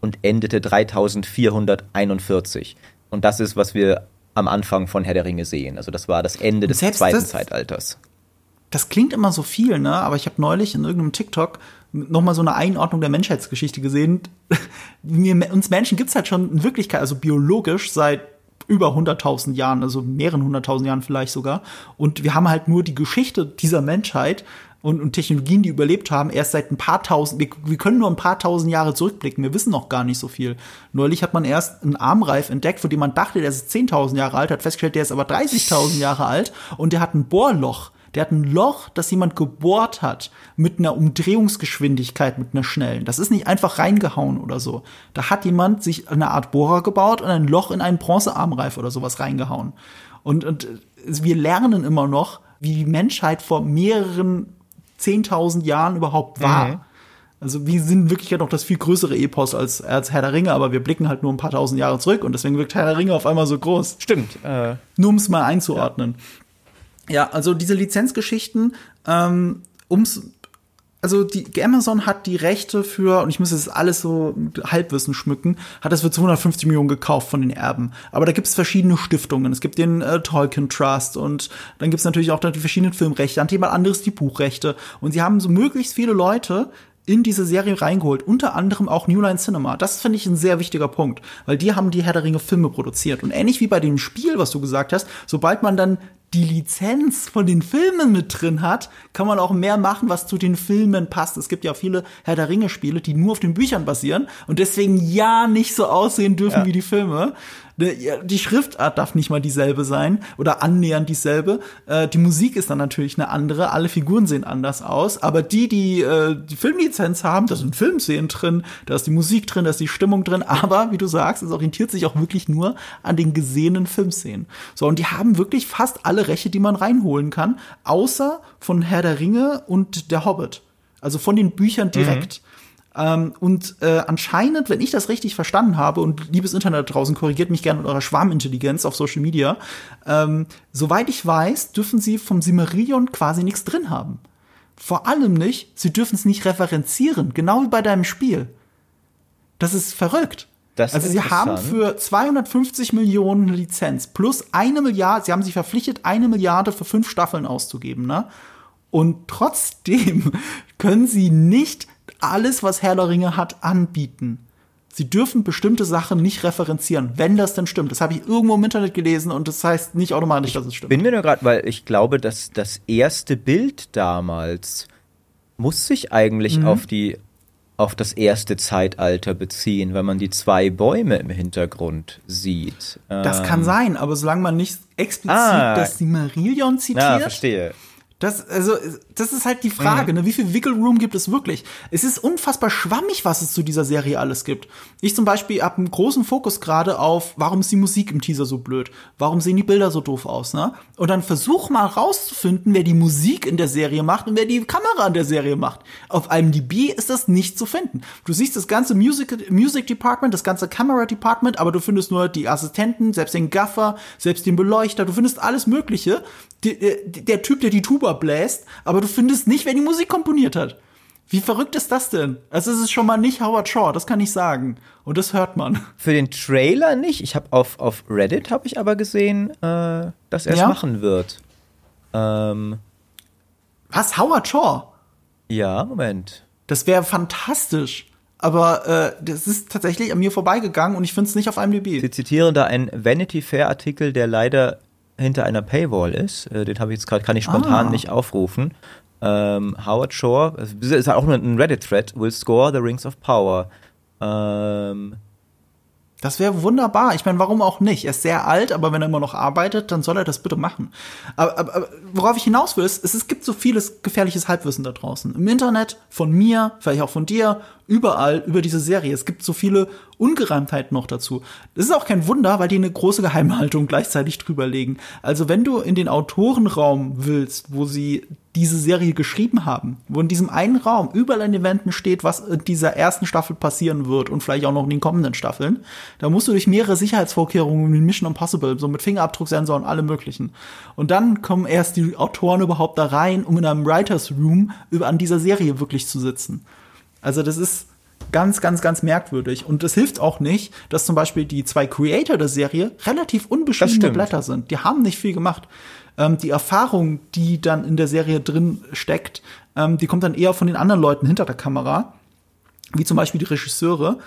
und endete 3441. Und das ist, was wir am Anfang von Herr der Ringe sehen. Also das war das Ende des zweiten das, Zeitalters. Das klingt immer so viel, ne? Aber ich habe neulich in irgendeinem TikTok noch mal so eine Einordnung der Menschheitsgeschichte gesehen. Wir, uns Menschen gibt's halt schon in Wirklichkeit, also biologisch seit über 100.000 Jahren, also mehreren hunderttausend Jahren vielleicht sogar. Und wir haben halt nur die Geschichte dieser Menschheit und, und Technologien, die überlebt haben, erst seit ein paar tausend, wir, wir können nur ein paar tausend Jahre zurückblicken, wir wissen noch gar nicht so viel. Neulich hat man erst einen Armreif entdeckt, von dem man dachte, der ist 10.000 Jahre alt, hat festgestellt, der ist aber 30.000 Jahre alt und der hat ein Bohrloch. Der hat ein Loch, das jemand gebohrt hat mit einer Umdrehungsgeschwindigkeit, mit einer schnellen. Das ist nicht einfach reingehauen oder so. Da hat jemand sich eine Art Bohrer gebaut und ein Loch in einen Bronzearmreif oder sowas reingehauen. Und, und wir lernen immer noch, wie die Menschheit vor mehreren 10.000 Jahren überhaupt war. Mhm. Also wir sind wirklich ja noch das viel größere Epos als, als Herr der Ringe, aber wir blicken halt nur ein paar tausend Jahre zurück und deswegen wirkt Herr der Ringe auf einmal so groß. Stimmt. Äh, nur um es mal einzuordnen. Ja. ja. also diese Lizenzgeschichten, ähm, ums also die Amazon hat die Rechte für, und ich muss das alles so Halbwissen schmücken, hat das für 250 Millionen gekauft von den Erben. Aber da gibt es verschiedene Stiftungen. Es gibt den äh, Tolkien Trust und dann gibt es natürlich auch die verschiedenen Filmrechte, dann jemand anderes die Buchrechte. Und sie haben so möglichst viele Leute in diese Serie reingeholt, unter anderem auch New Line Cinema. Das finde ich ein sehr wichtiger Punkt, weil die haben die Herr der Ringe Filme produziert. Und ähnlich wie bei dem Spiel, was du gesagt hast, sobald man dann die Lizenz von den Filmen mit drin hat, kann man auch mehr machen, was zu den Filmen passt. Es gibt ja viele Herr der Ringe Spiele, die nur auf den Büchern basieren und deswegen ja nicht so aussehen dürfen ja. wie die Filme. Ne, die Schriftart darf nicht mal dieselbe sein oder annähernd dieselbe. Äh, die Musik ist dann natürlich eine andere. Alle Figuren sehen anders aus. Aber die, die äh, die Filmlizenz haben, da sind Filmszenen drin, da ist die Musik drin, da ist die Stimmung drin. Aber wie du sagst, es orientiert sich auch wirklich nur an den gesehenen Filmszenen. So, und die haben wirklich fast alle Rechte, die man reinholen kann, außer von Herr der Ringe und der Hobbit. Also von den Büchern direkt. Mhm. Ähm, und äh, anscheinend, wenn ich das richtig verstanden habe, und liebes Internet draußen, korrigiert mich gerne mit eurer Schwarmintelligenz auf Social Media, ähm, soweit ich weiß, dürfen sie vom Simmerillion quasi nichts drin haben. Vor allem nicht, sie dürfen es nicht referenzieren, genau wie bei deinem Spiel. Das ist verrückt. Das also sie haben für 250 Millionen Lizenz plus eine Milliarde, sie haben sich verpflichtet, eine Milliarde für fünf Staffeln auszugeben, ne? Und trotzdem können sie nicht alles, was Herr der Ringe hat, anbieten. Sie dürfen bestimmte Sachen nicht referenzieren, wenn das denn stimmt. Das habe ich irgendwo im Internet gelesen und das heißt nicht automatisch, dass es stimmt. Bin mir nur gerade, weil ich glaube, dass das erste Bild damals muss sich eigentlich mhm. auf die auf das erste Zeitalter beziehen, wenn man die zwei Bäume im Hintergrund sieht. Das ähm. kann sein, aber solange man nicht explizit ah, das Silmarillion zitiert, ja, verstehe. Das, also, das ist halt die Frage, mhm. ne? Wie viel Wiggle Room gibt es wirklich? Es ist unfassbar schwammig, was es zu dieser Serie alles gibt. Ich zum Beispiel habe einen großen Fokus gerade auf, warum ist die Musik im Teaser so blöd? Warum sehen die Bilder so doof aus, ne? Und dann versuch mal rauszufinden, wer die Musik in der Serie macht und wer die Kamera in der Serie macht. Auf einem DB ist das nicht zu finden. Du siehst das ganze Music, Music Department, das ganze Camera Department, aber du findest nur die Assistenten, selbst den Gaffer, selbst den Beleuchter, du findest alles Mögliche die, äh, der Typ, der die Tuba bläst, aber du findest nicht, wer die Musik komponiert hat. Wie verrückt ist das denn? Also es ist schon mal nicht Howard Shaw, das kann ich sagen. Und das hört man. Für den Trailer nicht. Ich habe auf, auf Reddit habe ich aber gesehen, äh, dass er es ja? machen wird. Ähm, Was? Howard Shaw? Ja, Moment. Das wäre fantastisch. Aber äh, das ist tatsächlich an mir vorbeigegangen und ich finde es nicht auf IMDb. Sie zitieren da einen Vanity Fair Artikel, der leider hinter einer Paywall ist. Äh, den habe ich jetzt gerade, kann ich spontan ah. nicht aufrufen. Ähm, Howard Shore, das ist auch nur ein Reddit-Thread, will score the Rings of Power. Ähm, das wäre wunderbar. Ich meine, warum auch nicht? Er ist sehr alt, aber wenn er immer noch arbeitet, dann soll er das bitte machen. Aber, aber, aber worauf ich hinaus will, ist, es, es gibt so vieles gefährliches Halbwissen da draußen. Im Internet, von mir, vielleicht auch von dir, überall über diese Serie. Es gibt so viele Ungereimtheiten noch dazu. Das ist auch kein Wunder, weil die eine große Geheimhaltung gleichzeitig drüberlegen. Also wenn du in den Autorenraum willst, wo sie diese Serie geschrieben haben, wo in diesem einen Raum überall an den Wänden steht, was in dieser ersten Staffel passieren wird und vielleicht auch noch in den kommenden Staffeln, da musst du durch mehrere Sicherheitsvorkehrungen wie Mission Impossible, so mit Fingerabdrucksensor und allem möglichen. Und dann kommen erst die Autoren überhaupt da rein, um in einem Writers Room über an dieser Serie wirklich zu sitzen. Also das ist ganz, ganz, ganz merkwürdig. Und es hilft auch nicht, dass zum Beispiel die zwei Creator der Serie relativ unbeschriebene Blätter sind. Die haben nicht viel gemacht. Ähm, die Erfahrung, die dann in der Serie drin steckt, ähm, die kommt dann eher von den anderen Leuten hinter der Kamera, wie zum Beispiel die Regisseure.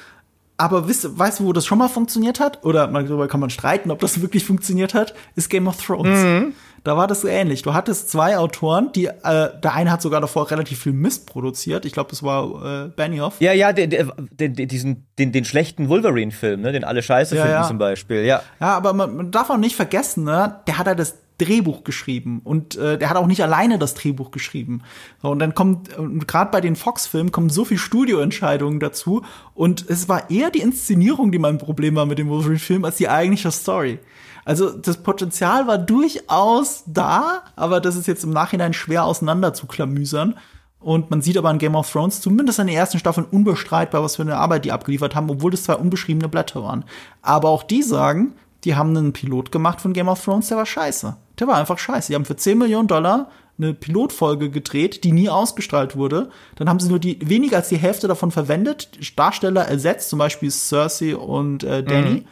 Aber weißt, weißt du, wo das schon mal funktioniert hat? Oder darüber kann man streiten, ob das wirklich funktioniert hat, ist Game of Thrones. Mhm. Da war das so ähnlich. Du hattest zwei Autoren, die, äh, der eine hat sogar davor relativ viel Mist produziert. Ich glaube, das war äh, Benioff. Ja, ja, den, den, den, diesen, den, den schlechten Wolverine-Film, ne, den alle scheiße ja, finden ja. zum Beispiel, ja. Ja, aber man, man darf auch nicht vergessen, ne, der hat halt das Drehbuch geschrieben und äh, der hat auch nicht alleine das Drehbuch geschrieben. So, und dann kommt gerade bei den Fox-Filmen kommen so viel Studioentscheidungen dazu und es war eher die Inszenierung, die mein Problem war mit dem Wolverine-Film, als die eigentliche Story. Also das Potenzial war durchaus da, aber das ist jetzt im Nachhinein schwer auseinander zu klamüsern. Und man sieht aber in Game of Thrones zumindest in den ersten Staffeln unbestreitbar, was für eine Arbeit die abgeliefert haben, obwohl das zwei unbeschriebene Blätter waren. Aber auch die sagen, die haben einen Pilot gemacht von Game of Thrones, der war scheiße. Der war einfach scheiße. Die haben für 10 Millionen Dollar eine Pilotfolge gedreht, die nie ausgestrahlt wurde. Dann haben sie nur die weniger als die Hälfte davon verwendet, Darsteller ersetzt, zum Beispiel Cersei und äh, Danny. Mhm.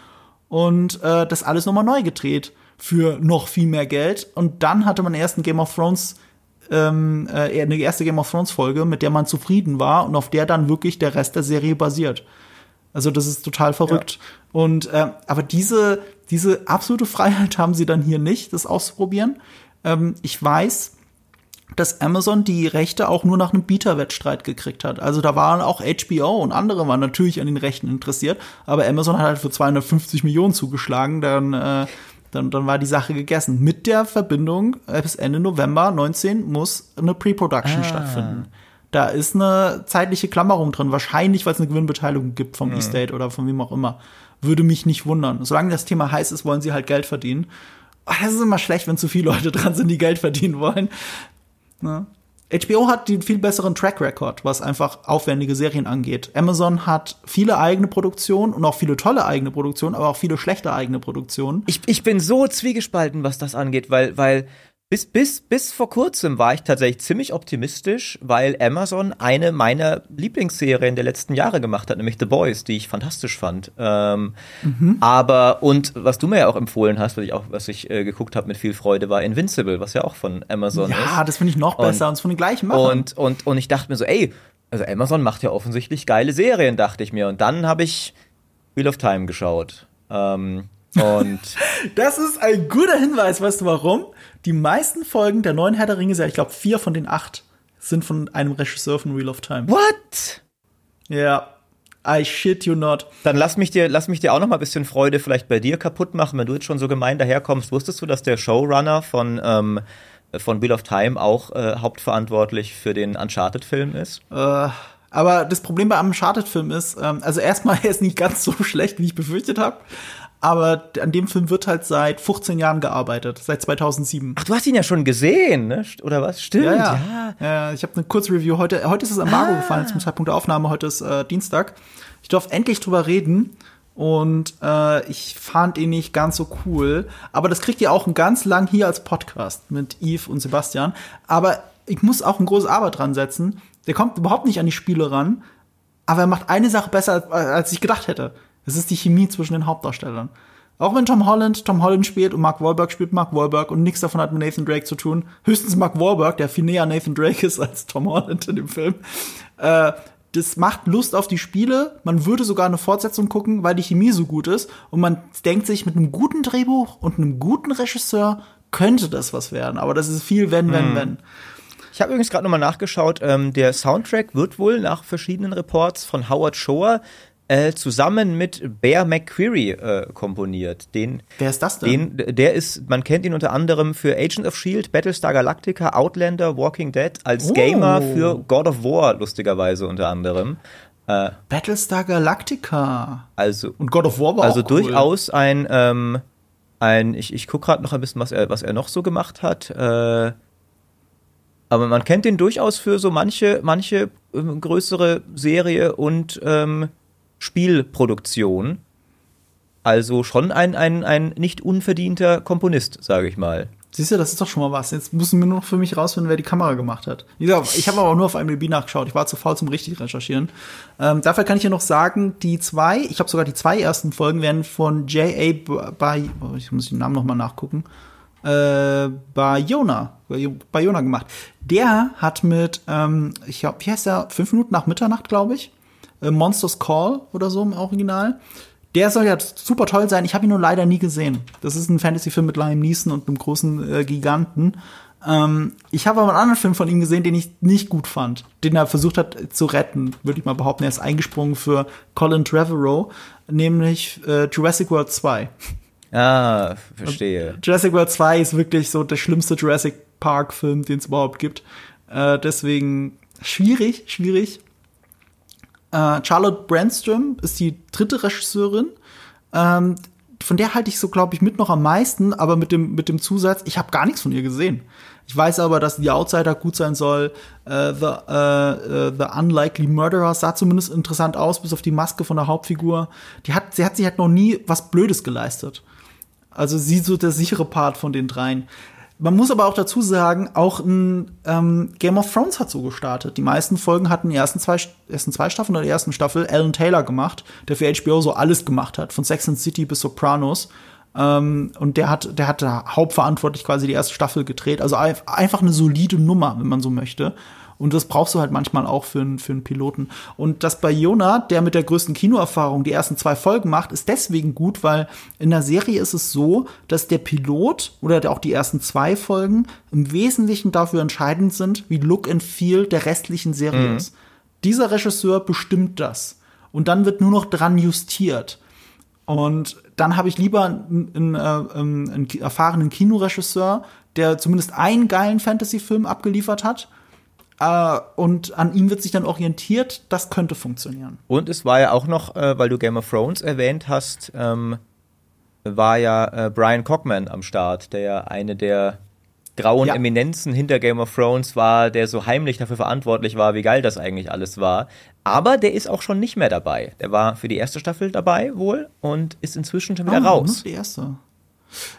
Und äh, das alles nochmal neu gedreht für noch viel mehr Geld. Und dann hatte man erst Game of Thrones ähm, äh, eine erste Game of Thrones Folge, mit der man zufrieden war und auf der dann wirklich der Rest der Serie basiert. Also das ist total verrückt. Ja. Und äh, aber diese diese absolute Freiheit haben sie dann hier nicht, das auszuprobieren. Ähm, ich weiß, dass Amazon die Rechte auch nur nach einem Bieterwettstreit gekriegt hat. Also da waren auch HBO und andere waren natürlich an den Rechten interessiert, aber Amazon hat halt für 250 Millionen zugeschlagen, dann, äh, dann, dann war die Sache gegessen. Mit der Verbindung, äh, bis Ende November 19 muss eine Pre-Production Ah. stattfinden. Da ist eine zeitliche Klammerung drin, wahrscheinlich, weil es eine Gewinnbeteiligung gibt vom E-State oder von wem auch immer. Würde mich nicht wundern. Solange das Thema heiß ist, wollen sie halt Geld verdienen. Ah, Das ist immer schlecht, wenn zu viele Leute dran sind, die Geld verdienen wollen. Ne? HBO hat den viel besseren Track Record, was einfach aufwendige Serien angeht. Amazon hat viele eigene Produktionen und auch viele tolle eigene Produktionen, aber auch viele schlechte eigene Produktionen. Ich, ich bin so zwiegespalten, was das angeht, weil, weil bis, bis, bis vor kurzem war ich tatsächlich ziemlich optimistisch, weil Amazon eine meiner Lieblingsserien der letzten Jahre gemacht hat, nämlich The Boys, die ich fantastisch fand. Ähm, Aber, und was du mir ja auch empfohlen hast, was ich auch, was ich äh, geguckt habe mit viel Freude, war Invincible, was ja auch von Amazon ist. Ja, das finde ich noch besser und, Und- von den gleichen Machern. Und, und, und ich dachte mir so, ey, also Amazon macht ja offensichtlich geile Serien, dachte ich mir. Und dann habe ich Wheel of Time geschaut. Ähm, und Das ist ein guter Hinweis, weißt du warum? Die meisten Folgen der neuen Herr der Ringe, ich glaube vier von den acht, sind von einem Regisseur von Wheel of Time. what? Ja, I shit you not. Dann lass mich dir, lass mich dir auch noch mal ein bisschen Freude vielleicht bei dir kaputt machen, wenn du jetzt schon so gemein daherkommst. Wusstest du, dass der Showrunner von, ähm, von Wheel of Time auch äh, hauptverantwortlich für den Uncharted-Film ist? Äh, aber das Problem bei einem Uncharted-Film ist, ähm, also erstmal, er ist nicht ganz so schlecht, wie ich befürchtet habe. Aber an dem Film wird halt seit 15 Jahren gearbeitet, seit 2007. Ach, du hast ihn ja schon gesehen, ne? Oder was? Stimmt, Ja, ja. ja. ich habe eine Kurzreview heute. Heute ist es Embargo gefallen zum Zeitpunkt der Aufnahme. Heute ist äh, Dienstag. Ich darf endlich drüber reden. Und äh, ich fand ihn nicht ganz so cool. Aber das kriegt ihr auch ganz lang hier als Podcast mit Yves und Sebastian. Aber ich muss auch ein großes Aber dran setzen. Der kommt überhaupt nicht an die Spiele ran. Aber er macht eine Sache besser, als ich gedacht hätte. Es ist die Chemie zwischen den Hauptdarstellern. Auch wenn Tom Holland Tom Holland spielt und Mark Wahlberg spielt Mark Wahlberg und nichts davon hat mit Nathan Drake zu tun. Höchstens Mark Wahlberg, der viel näher an Nathan Drake ist als Tom Holland in dem Film. Äh, das macht Lust auf die Spiele. Man würde sogar eine Fortsetzung gucken, weil die Chemie so gut ist. Und man denkt sich, mit einem guten Drehbuch und einem guten Regisseur könnte das was werden. Aber das ist viel wenn, wenn, wenn. Ich habe übrigens gerade nochmal nachgeschaut, ähm, der Soundtrack wird wohl nach verschiedenen Reports von Howard Shore äh, zusammen mit Bear McQuarrie äh, komponiert. Den, Wer ist das denn? den, der ist, man kennt ihn unter anderem für Agent of Shield, Battlestar Galactica, Outlander, Walking Dead, als Oh. Gamer für God of War lustigerweise unter anderem. Battlestar Galactica. Also Und God of War war also auch cool. durchaus ein, ähm, ein ich, ich gucke gerade noch ein bisschen, was er, was er noch so gemacht hat. Äh, aber man kennt ihn durchaus für so manche, manche ähm, größere Serie und ähm, Spielproduktion. Also schon ein, ein, ein nicht unverdienter Komponist, sage ich mal. Siehst du, das ist doch schon mal was. Jetzt müssen wir nur noch für mich rausfinden, wer die Kamera gemacht hat. Ich habe aber nur auf IMDb nachgeschaut. Ich war zu faul zum richtig recherchieren. Ähm, dafür kann ich ja noch sagen, die zwei, ich habe sogar die zwei ersten Folgen werden von J.A. bei, oh, ich muss den Namen noch mal nachgucken, äh, Bayona, Bayona gemacht. Der hat mit, ähm, ich glaube, wie heißt der, fünf Minuten nach Mitternacht, glaube ich, äh, Monsters Call oder so im Original. Der soll ja super toll sein. Ich habe ihn nur leider nie gesehen. Das ist ein Fantasy-Film mit Liam Neeson und einem großen äh, Giganten. Ähm, ich habe aber einen anderen Film von ihm gesehen, den ich nicht gut fand. Den er versucht hat zu retten, würde ich mal behaupten. Er ist eingesprungen für Colin Trevorrow, nämlich äh, Jurassic World 2. Ah, verstehe. Jurassic World 2 ist wirklich so der schlimmste Jurassic Park-Film, den es überhaupt gibt. Äh, deswegen schwierig, schwierig. Äh, Charlotte Brandstrom ist die dritte Regisseurin. Ähm, von der halte ich so, glaube ich, mit noch am meisten, aber mit dem, mit dem Zusatz, ich habe gar nichts von ihr gesehen. Ich weiß aber, dass The Outsider gut sein soll. Äh, the, äh, the Unlikely Murderer sah zumindest interessant aus, bis auf die Maske von der Hauptfigur. Die hat, sie hat sich halt noch nie was Blödes geleistet. Also sie so der sichere Part von den dreien. Man muss aber auch dazu sagen, auch ein ähm, Game of Thrones hat so gestartet. Die meisten Folgen hatten die ersten zwei, ersten zwei Staffeln oder die ersten Staffel Alan Taylor gemacht, der für HBO so alles gemacht hat, von Sex and City bis Sopranos. Ähm, und der hat, der hat hauptverantwortlich quasi die erste Staffel gedreht. Also ein- einfach eine solide Nummer, wenn man so möchte. Und das brauchst du halt manchmal auch für, einen für einen Piloten. Und das bei Jonah, der mit der größten Kinoerfahrung die ersten zwei Folgen macht, ist deswegen gut, weil in der Serie ist es so, dass der Pilot oder auch die ersten zwei Folgen im Wesentlichen dafür entscheidend sind, wie Look and Feel der restlichen Serie mhm. ist. Dieser Regisseur bestimmt das. Und dann wird nur noch dran justiert. Und dann habe ich lieber einen, einen, äh, ähm, einen erfahrenen Kinoregisseur, der zumindest einen geilen Fantasy-Film abgeliefert hat. Uh, und an ihm wird sich dann orientiert, das könnte funktionieren. Und es war ja auch noch, äh, weil du Game of Thrones erwähnt hast, ähm, war ja äh, Brian Cockman am Start, der ja eine der grauen ja. Eminenzen hinter Game of Thrones war, der so heimlich dafür verantwortlich war, wie geil das eigentlich alles war. Aber der ist auch schon nicht mehr dabei. Der war für die erste Staffel dabei wohl und ist inzwischen schon wieder oh, raus. Die erste.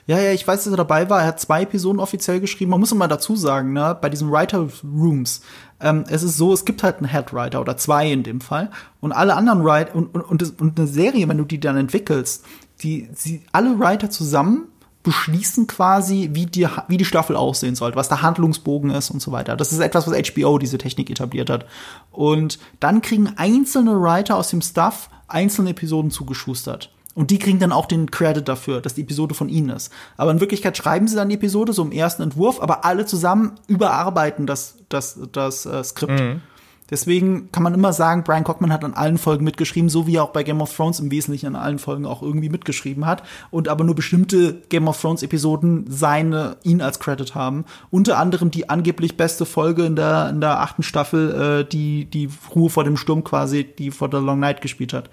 Ja, ja, ich weiß, dass er dabei war. Er hat zwei Episoden offiziell geschrieben. Man muss mal dazu sagen, ne, bei diesen Writer Rooms, ähm, es ist so, es gibt halt einen Head Writer oder zwei in dem Fall. Und alle anderen Writer und, und, und, und eine Serie, wenn du die dann entwickelst, die, sie, alle Writer zusammen beschließen quasi, wie die, wie die Staffel aussehen sollte, was der Handlungsbogen ist und so weiter. Das ist etwas, was HBO diese Technik etabliert hat. Und dann kriegen einzelne Writer aus dem Stuff einzelne Episoden zugeschustert. Und die kriegen dann auch den Credit dafür, dass die Episode von ihnen ist. Aber in Wirklichkeit schreiben sie dann die Episode so im ersten Entwurf, aber alle zusammen überarbeiten das, das, das äh, Skript. Mhm. Deswegen kann man immer sagen, Brian Cockman hat an allen Folgen mitgeschrieben, so wie er auch bei Game of Thrones im Wesentlichen an allen Folgen auch irgendwie mitgeschrieben hat. Und aber nur bestimmte Game of Thrones Episoden seine, ihn als Credit haben. Unter anderem die angeblich beste Folge in der, in der achten Staffel, äh, die, die Ruhe vor dem Sturm quasi, die vor The Long Night gespielt hat.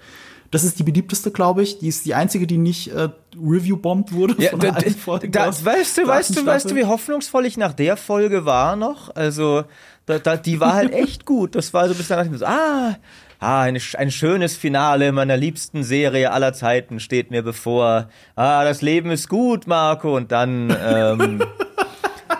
Das ist die beliebteste, glaube ich. Die ist die einzige, die nicht äh, review-bombt wurde. Ja, von da, da, weißt du, weißt du, weißt du, wie hoffnungsvoll ich nach der Folge war noch? Also, da, da, die war halt echt gut. Das war so ein bisschen, so, ah, ah ein, ein schönes Finale meiner liebsten Serie aller Zeiten steht mir bevor. Ah, das Leben ist gut, Marco. Und dann, ähm,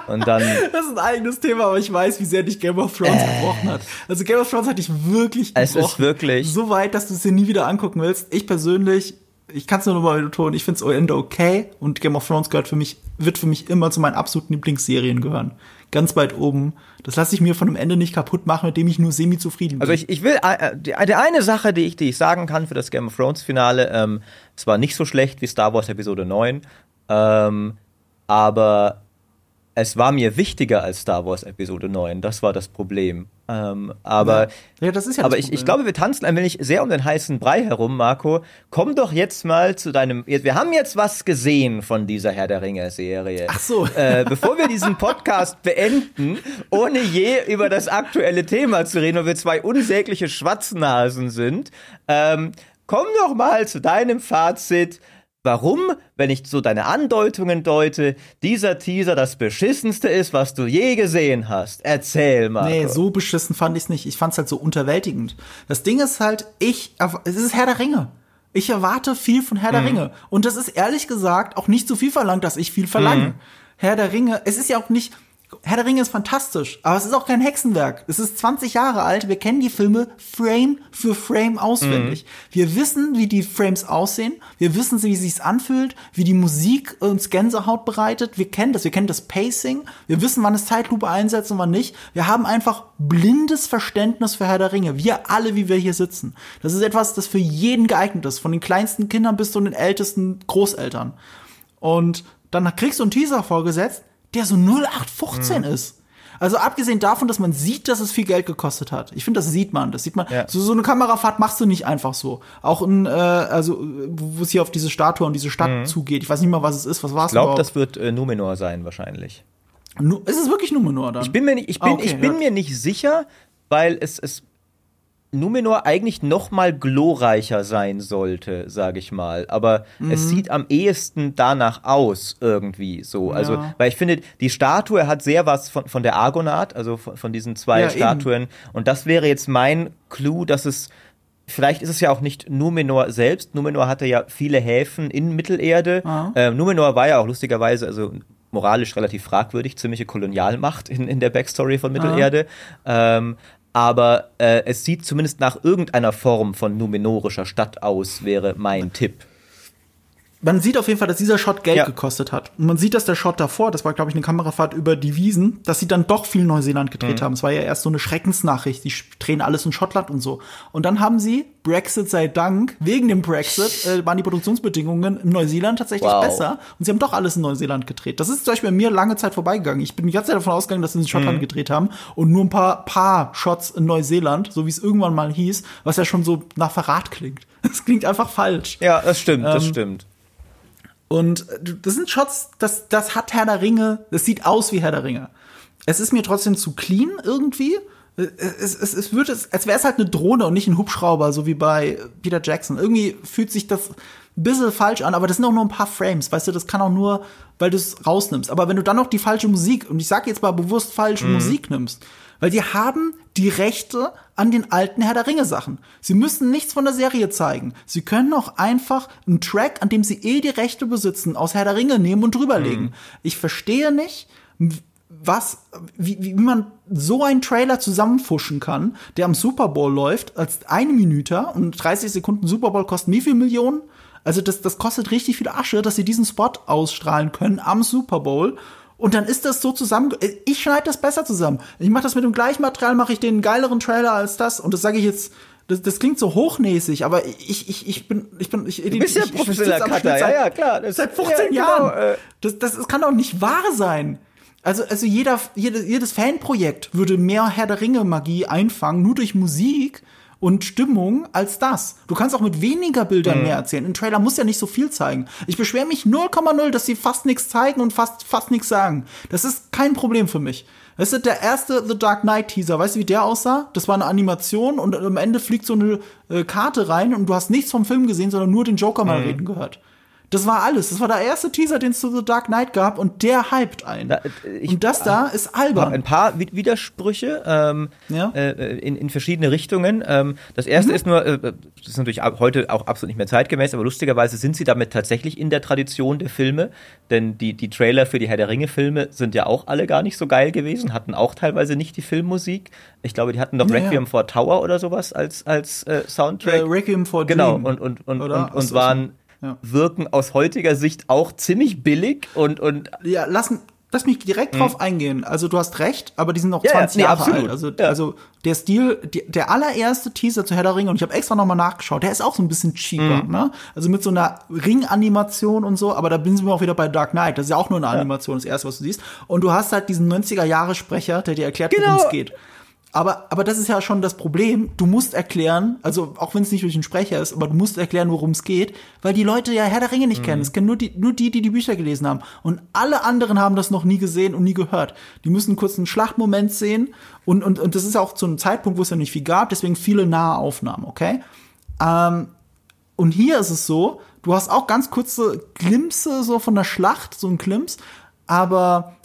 und dann. Das ist ein eigenes Thema, aber ich weiß, wie sehr dich Game of Thrones äh, gebrochen hat. Also Game of Thrones hat dich wirklich gebrochen. Es ist wirklich. So weit, dass du es dir nie wieder angucken willst. Ich persönlich, ich kann es nur noch mal betonen, ich finde es Ende okay und Game of Thrones gehört für mich, wird für mich immer zu meinen absoluten Lieblingsserien gehören. Ganz weit oben. Das lasse ich mir von dem Ende nicht kaputt machen, mit dem ich nur semi zufrieden bin. Also ich, ich will, äh, die, die eine Sache, die ich, die ich sagen kann für das Game of Thrones Finale, ähm, es war nicht so schlecht wie Star Wars Episode 9, ähm, aber es war mir wichtiger als Star Wars Episode 9. Das war das Problem. Ähm, aber ja. ja. das ist ja aber ich, ich glaube, wir tanzen ein wenig sehr um den heißen Brei herum, Marco. Komm doch jetzt mal zu deinem. Wir haben jetzt was gesehen von dieser Herr der Ringe-Serie. Ach so. Äh, bevor wir diesen Podcast beenden, ohne je über das aktuelle Thema zu reden, weil wir zwei unsägliche Schwatznasen sind, ähm, komm doch mal zu deinem Fazit warum, wenn ich so deine Andeutungen deute, dieser Teaser das beschissenste ist, was du je gesehen hast. Erzähl mal. Nee, so beschissen fand ich es nicht. Ich fand es halt so unterwältigend. Das Ding ist halt, ich, es ist Herr der Ringe. Ich erwarte viel von Herr mhm. der Ringe. Und das ist ehrlich gesagt auch nicht so viel verlangt, dass ich viel verlange. Mhm. Herr der Ringe, es ist ja auch nicht, Herr der Ringe ist fantastisch, aber es ist auch kein Hexenwerk. Es ist 20 Jahre alt, wir kennen die Filme Frame für Frame auswendig. Mhm. Wir wissen, wie die Frames aussehen, wir wissen, wie sich's anfühlt, wie die Musik uns Gänsehaut bereitet. Wir kennen das, wir kennen das Pacing, wir wissen, wann es Zeitlupe einsetzt und wann nicht. Wir haben einfach blindes Verständnis für Herr der Ringe. Wir alle, wie wir hier sitzen. Das ist etwas, das für jeden geeignet ist, von den kleinsten Kindern bis zu den ältesten Großeltern. Und dann kriegst du einen Teaser vorgesetzt, der so 0815 mhm. ist. Also abgesehen davon, dass man sieht, dass es viel Geld gekostet hat. Ich finde, das sieht man. Das sieht man. Ja. So, so eine Kamerafahrt machst du nicht einfach so. Auch in, äh, also wo es hier auf diese Statue und diese Stadt mhm. zugeht. Ich weiß nicht mal, was es ist. Was war es Ich glaube, das wird äh, Numenor sein wahrscheinlich. Nu ist es wirklich Numenor dann? Ich bin mir nicht, ich bin, ah, okay, ich bin ja. mir nicht sicher, weil es, es Numenor eigentlich noch mal glorreicher sein sollte, sage ich mal. Aber mhm. es sieht am ehesten danach aus irgendwie so. Also, ja. weil ich finde, die Statue hat sehr was von, von der Argonath, also von, von diesen zwei ja, Statuen. Eben. Und das wäre jetzt mein Clou, dass es Vielleicht ist es ja auch nicht Numenor selbst. Numenor hatte ja viele Häfen in Mittelerde. Ähm, Numenor war ja auch lustigerweise, also moralisch relativ fragwürdig, ziemliche Kolonialmacht in, in der Backstory von Mittelerde. Ähm, aber äh, es sieht zumindest nach irgendeiner Form von numenorischer Stadt aus, wäre mein Tipp. Man sieht auf jeden Fall, dass dieser Shot Geld Ja. gekostet hat. Und man sieht, dass der Shot davor, das war, glaube ich, eine Kamerafahrt über die Wiesen, dass sie dann doch viel Neuseeland gedreht haben. Es war ja erst so eine Schreckensnachricht, die drehen alles in Schottland und so. Und dann haben sie, Brexit sei Dank, wegen dem Brexit, äh, waren die Produktionsbedingungen in Neuseeland tatsächlich Wow. besser. Und sie haben doch alles in Neuseeland gedreht. Das ist zum Beispiel bei mir lange Zeit vorbeigegangen. Ich bin die ganze Zeit davon ausgegangen, dass sie in Schottland gedreht haben und nur ein paar, paar Shots in Neuseeland, so wie es irgendwann mal hieß, was ja schon so nach Verrat klingt. Es klingt einfach falsch. Ja, das stimmt, das Ähm, stimmt. Und äh, das sind Shots, das, das hat Herr der Ringe, das sieht aus wie Herr der Ringe. Es ist mir trotzdem zu clean irgendwie. Äh, Es, es, es wird, es, als wäre es halt eine Drohne und nicht ein Hubschrauber, so wie bei Peter Jackson. Irgendwie fühlt sich das ein bisschen falsch an, aber das sind auch nur ein paar Frames, weißt du, das kann auch nur, weil du es rausnimmst. Aber wenn du dann noch die falsche Musik, und ich sage jetzt mal bewusst falsche Musik nimmst, weil die haben die Rechte an den alten Herr der Ringe Sachen. Sie müssen nichts von der Serie zeigen. Sie können auch einfach einen Track, an dem sie eh die Rechte besitzen, aus Herr der Ringe nehmen und drüberlegen. Ich verstehe nicht, was, wie, wie man so einen Trailer zusammenfuschen kann, der am Super Bowl läuft, als eine Minute und 30 Sekunden Super Bowl kosten wie viel Millionen? Also das, das kostet richtig viel Asche, dass sie diesen Spot ausstrahlen können am Super Bowl. Und dann ist das so zusammen. Ich schneide das besser zusammen. Ich mache das mit dem gleichen Material, mache ich den geileren Trailer als das. Und das sage ich jetzt. Das, das klingt so hochnäsig, aber ich, ich, ich bin, ich bin, ich, Du bist ja professioneller Cutter, ja, ja, klar. Seit 15 ja, genau, Jahren. äh. Das, das, das kann doch nicht wahr sein. Also, also jeder, jedes, jedes Fanprojekt würde mehr Herr der Ringe Magie einfangen, nur durch Musik und Stimmung als das. Du kannst auch mit weniger Mhm. Bildern mehr erzählen. Ein Trailer muss ja nicht so viel zeigen. Ich beschwere mich 0,0, dass sie fast nichts zeigen und fast, fast nichts sagen. Das ist kein Problem für mich. Das ist der erste The Dark Knight Teaser. Weißt du, wie der aussah? Das war eine Animation und am Ende fliegt so eine äh, Karte rein und du hast nichts vom Film gesehen, sondern nur den Joker Mhm. mal reden gehört. Das war alles. Das war der erste Teaser, den es zu The Dark Knight gab und der hypt einen. Da, äh, ich- und das da ist albern. ein paar Wi- Widersprüche ähm, Ja. äh, in, in verschiedene Richtungen. Ähm, das erste ist nur, äh, das ist natürlich heute auch absolut nicht mehr zeitgemäß, aber lustigerweise sind sie damit tatsächlich in der Tradition der Filme, denn die, die Trailer für die Herr der Ringe-Filme sind ja auch alle gar nicht so geil gewesen, hatten auch teilweise nicht die Filmmusik. Ich glaube, die hatten noch Ja, ja. Requiem for Tower oder sowas als, als äh, Soundtrack. Äh, Requiem for Genau, Dream. und, und, und, und, Aus- und waren, ja. wirken aus heutiger Sicht auch ziemlich billig und, und Ja, lass, lass mich direkt drauf eingehen. Also du hast recht, aber die sind noch Mhm. Ja, ja, 20 nee, Jahre absolut. alt. Also, Ja. also der Stil, die, der allererste Teaser zu Herr der Ringe, und ich habe extra noch mal nachgeschaut, der ist auch so ein bisschen cheaper, Mhm. ne? Also mit so einer Ringanimation und so, aber da sind wir auch wieder bei Dark Knight. Das ist ja auch nur eine Animation, das erste, was du siehst. Und du hast halt diesen 90er-Jahre-Sprecher, der dir erklärt, worum Genau. es geht. Aber, aber das ist ja schon das Problem. Du musst erklären, also auch wenn es nicht durch den Sprecher ist, aber du musst erklären, worum es geht, weil die Leute ja Herr der Ringe nicht kennen. Es kennen nur die, nur die, die die Bücher gelesen haben. Und alle anderen haben das noch nie gesehen und nie gehört. Die müssen kurz einen Schlachtmoment sehen. Und, und, und das ist auch zu einem Zeitpunkt, wo es ja nicht viel gab, deswegen viele nahe Aufnahmen, okay? Ähm, und hier ist es so, du hast auch ganz kurze Glimpse so von der Schlacht, so ein Glimps, aber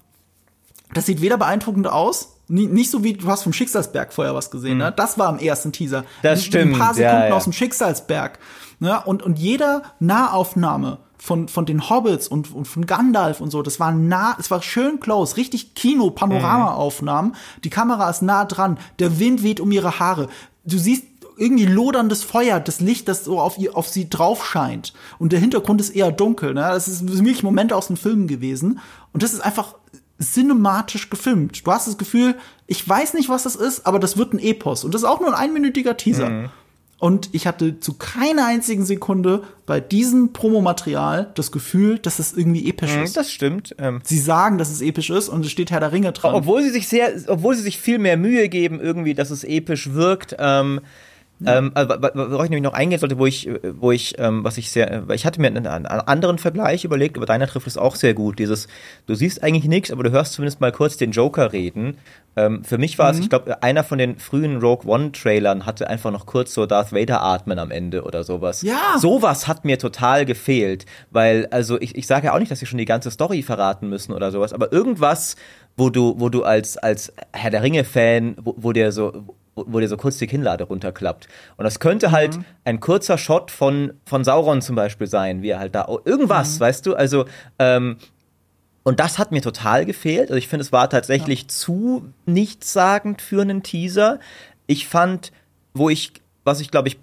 das sieht weder beeindruckend aus, nicht so wie du hast vom Schicksalsberg vorher was gesehen, ne? Das war im ersten Teaser. Mhm. Das Ein- stimmt, Ein paar ja, Sekunden ja. aus dem Schicksalsberg. Ne? Und, und jeder Nahaufnahme von, von den Hobbits und, und von Gandalf und so, das war nah, es war schön close, richtig Kino-Panorama-Aufnahmen. Die Kamera ist nah dran, der Wind weht um ihre Haare. Du siehst irgendwie loderndes Feuer, das Licht, das so auf, ihr, auf sie drauf scheint. Und der Hintergrund ist eher dunkel. Ne? Das ist wirklich Momente aus den Filmen gewesen. Und das ist einfach cinematisch gefilmt. Du hast das Gefühl, ich weiß nicht, was das ist, aber das wird ein Epos. Und das ist auch nur ein einminütiger Teaser. Und ich hatte zu keiner einzigen Sekunde bei diesem Promomaterial das Gefühl, dass es irgendwie episch ist. das stimmt. Ähm, Sie sagen, dass es episch ist und es steht Herr der Ringe dran. obwohl sie sich sehr, obwohl sie sich viel mehr Mühe geben, irgendwie, dass es episch wirkt. Ähm, ähm, äh, wa- worauf ich nämlich noch eingehen sollte, wo ich, wo ich, ähm, was ich sehr, weil ich hatte mir einen, einen anderen Vergleich überlegt, aber deiner trifft es auch sehr gut. Dieses, du siehst eigentlich nichts, aber du hörst zumindest mal kurz den Joker reden. Ähm, für mich war es, ich glaube, einer von den frühen Rogue One Trailern hatte einfach noch kurz so Darth Vader atmen am Ende oder sowas. Ja. Sowas hat mir total gefehlt, weil, also ich, ich sage ja auch nicht, dass sie schon die ganze Story verraten müssen oder sowas, aber irgendwas, wo du, wo du als, als Herr der Ringe-Fan, wo, wo dir so, wo, dir so kurz die Kinnlade runterklappt. Und das könnte halt ein kurzer Shot von, von Sauron zum Beispiel sein, wie er halt da, oh, irgendwas, weißt du, also, ähm, und das hat mir total gefehlt. Also ich finde, es war tatsächlich zu nichtssagend für einen Teaser. Ich fand, wo ich, was ich glaube ich,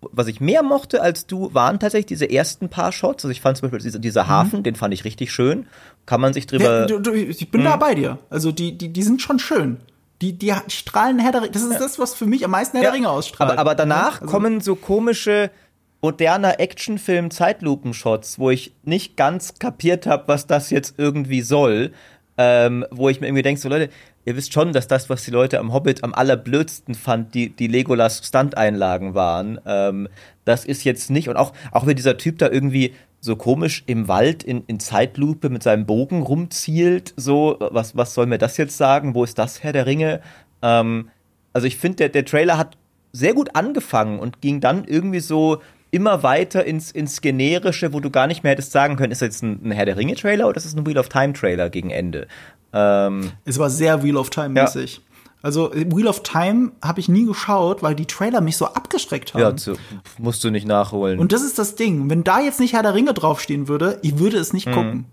was ich mehr mochte als du, waren tatsächlich diese ersten paar Shots. Also ich fand zum Beispiel dieser, dieser mhm. Hafen, den fand ich richtig schön. Kann man sich drüber. Ja, du, du, ich bin mhm. da bei dir. Also die, die, die sind schon schön. Die, die strahlen Herr der Ringe. Das ist das, was für mich am meisten Herr ja. der Ringe ausstrahlt. Aber, aber danach also, kommen so komische moderner Actionfilm Zeitlupen-Shots, wo ich nicht ganz kapiert habe, was das jetzt irgendwie soll. Ähm, wo ich mir irgendwie denke, so Leute, ihr wisst schon, dass das, was die Leute am Hobbit am allerblödsten fand, die, die Legolas Stunt-Einlagen waren. Ähm, das ist jetzt nicht, und auch, auch wenn dieser Typ da irgendwie so komisch im Wald in, in Zeitlupe mit seinem Bogen rumzielt, so, was, was soll mir das jetzt sagen? Wo ist das Herr der Ringe? Ähm, also ich finde, der, der Trailer hat sehr gut angefangen und ging dann irgendwie so immer weiter ins, ins Generische, wo du gar nicht mehr hättest sagen können, ist das jetzt ein, ein Herr der Ringe-Trailer oder ist das ein Wheel of Time-Trailer gegen Ende? Ähm, es war sehr Wheel of Time-mäßig. Ja. Also Wheel of Time habe ich nie geschaut, weil die Trailer mich so abgeschreckt haben. Ja, zu, musst du nicht nachholen. Und das ist das Ding. Wenn da jetzt nicht Herr der Ringe draufstehen würde, ich würde es nicht mhm. gucken.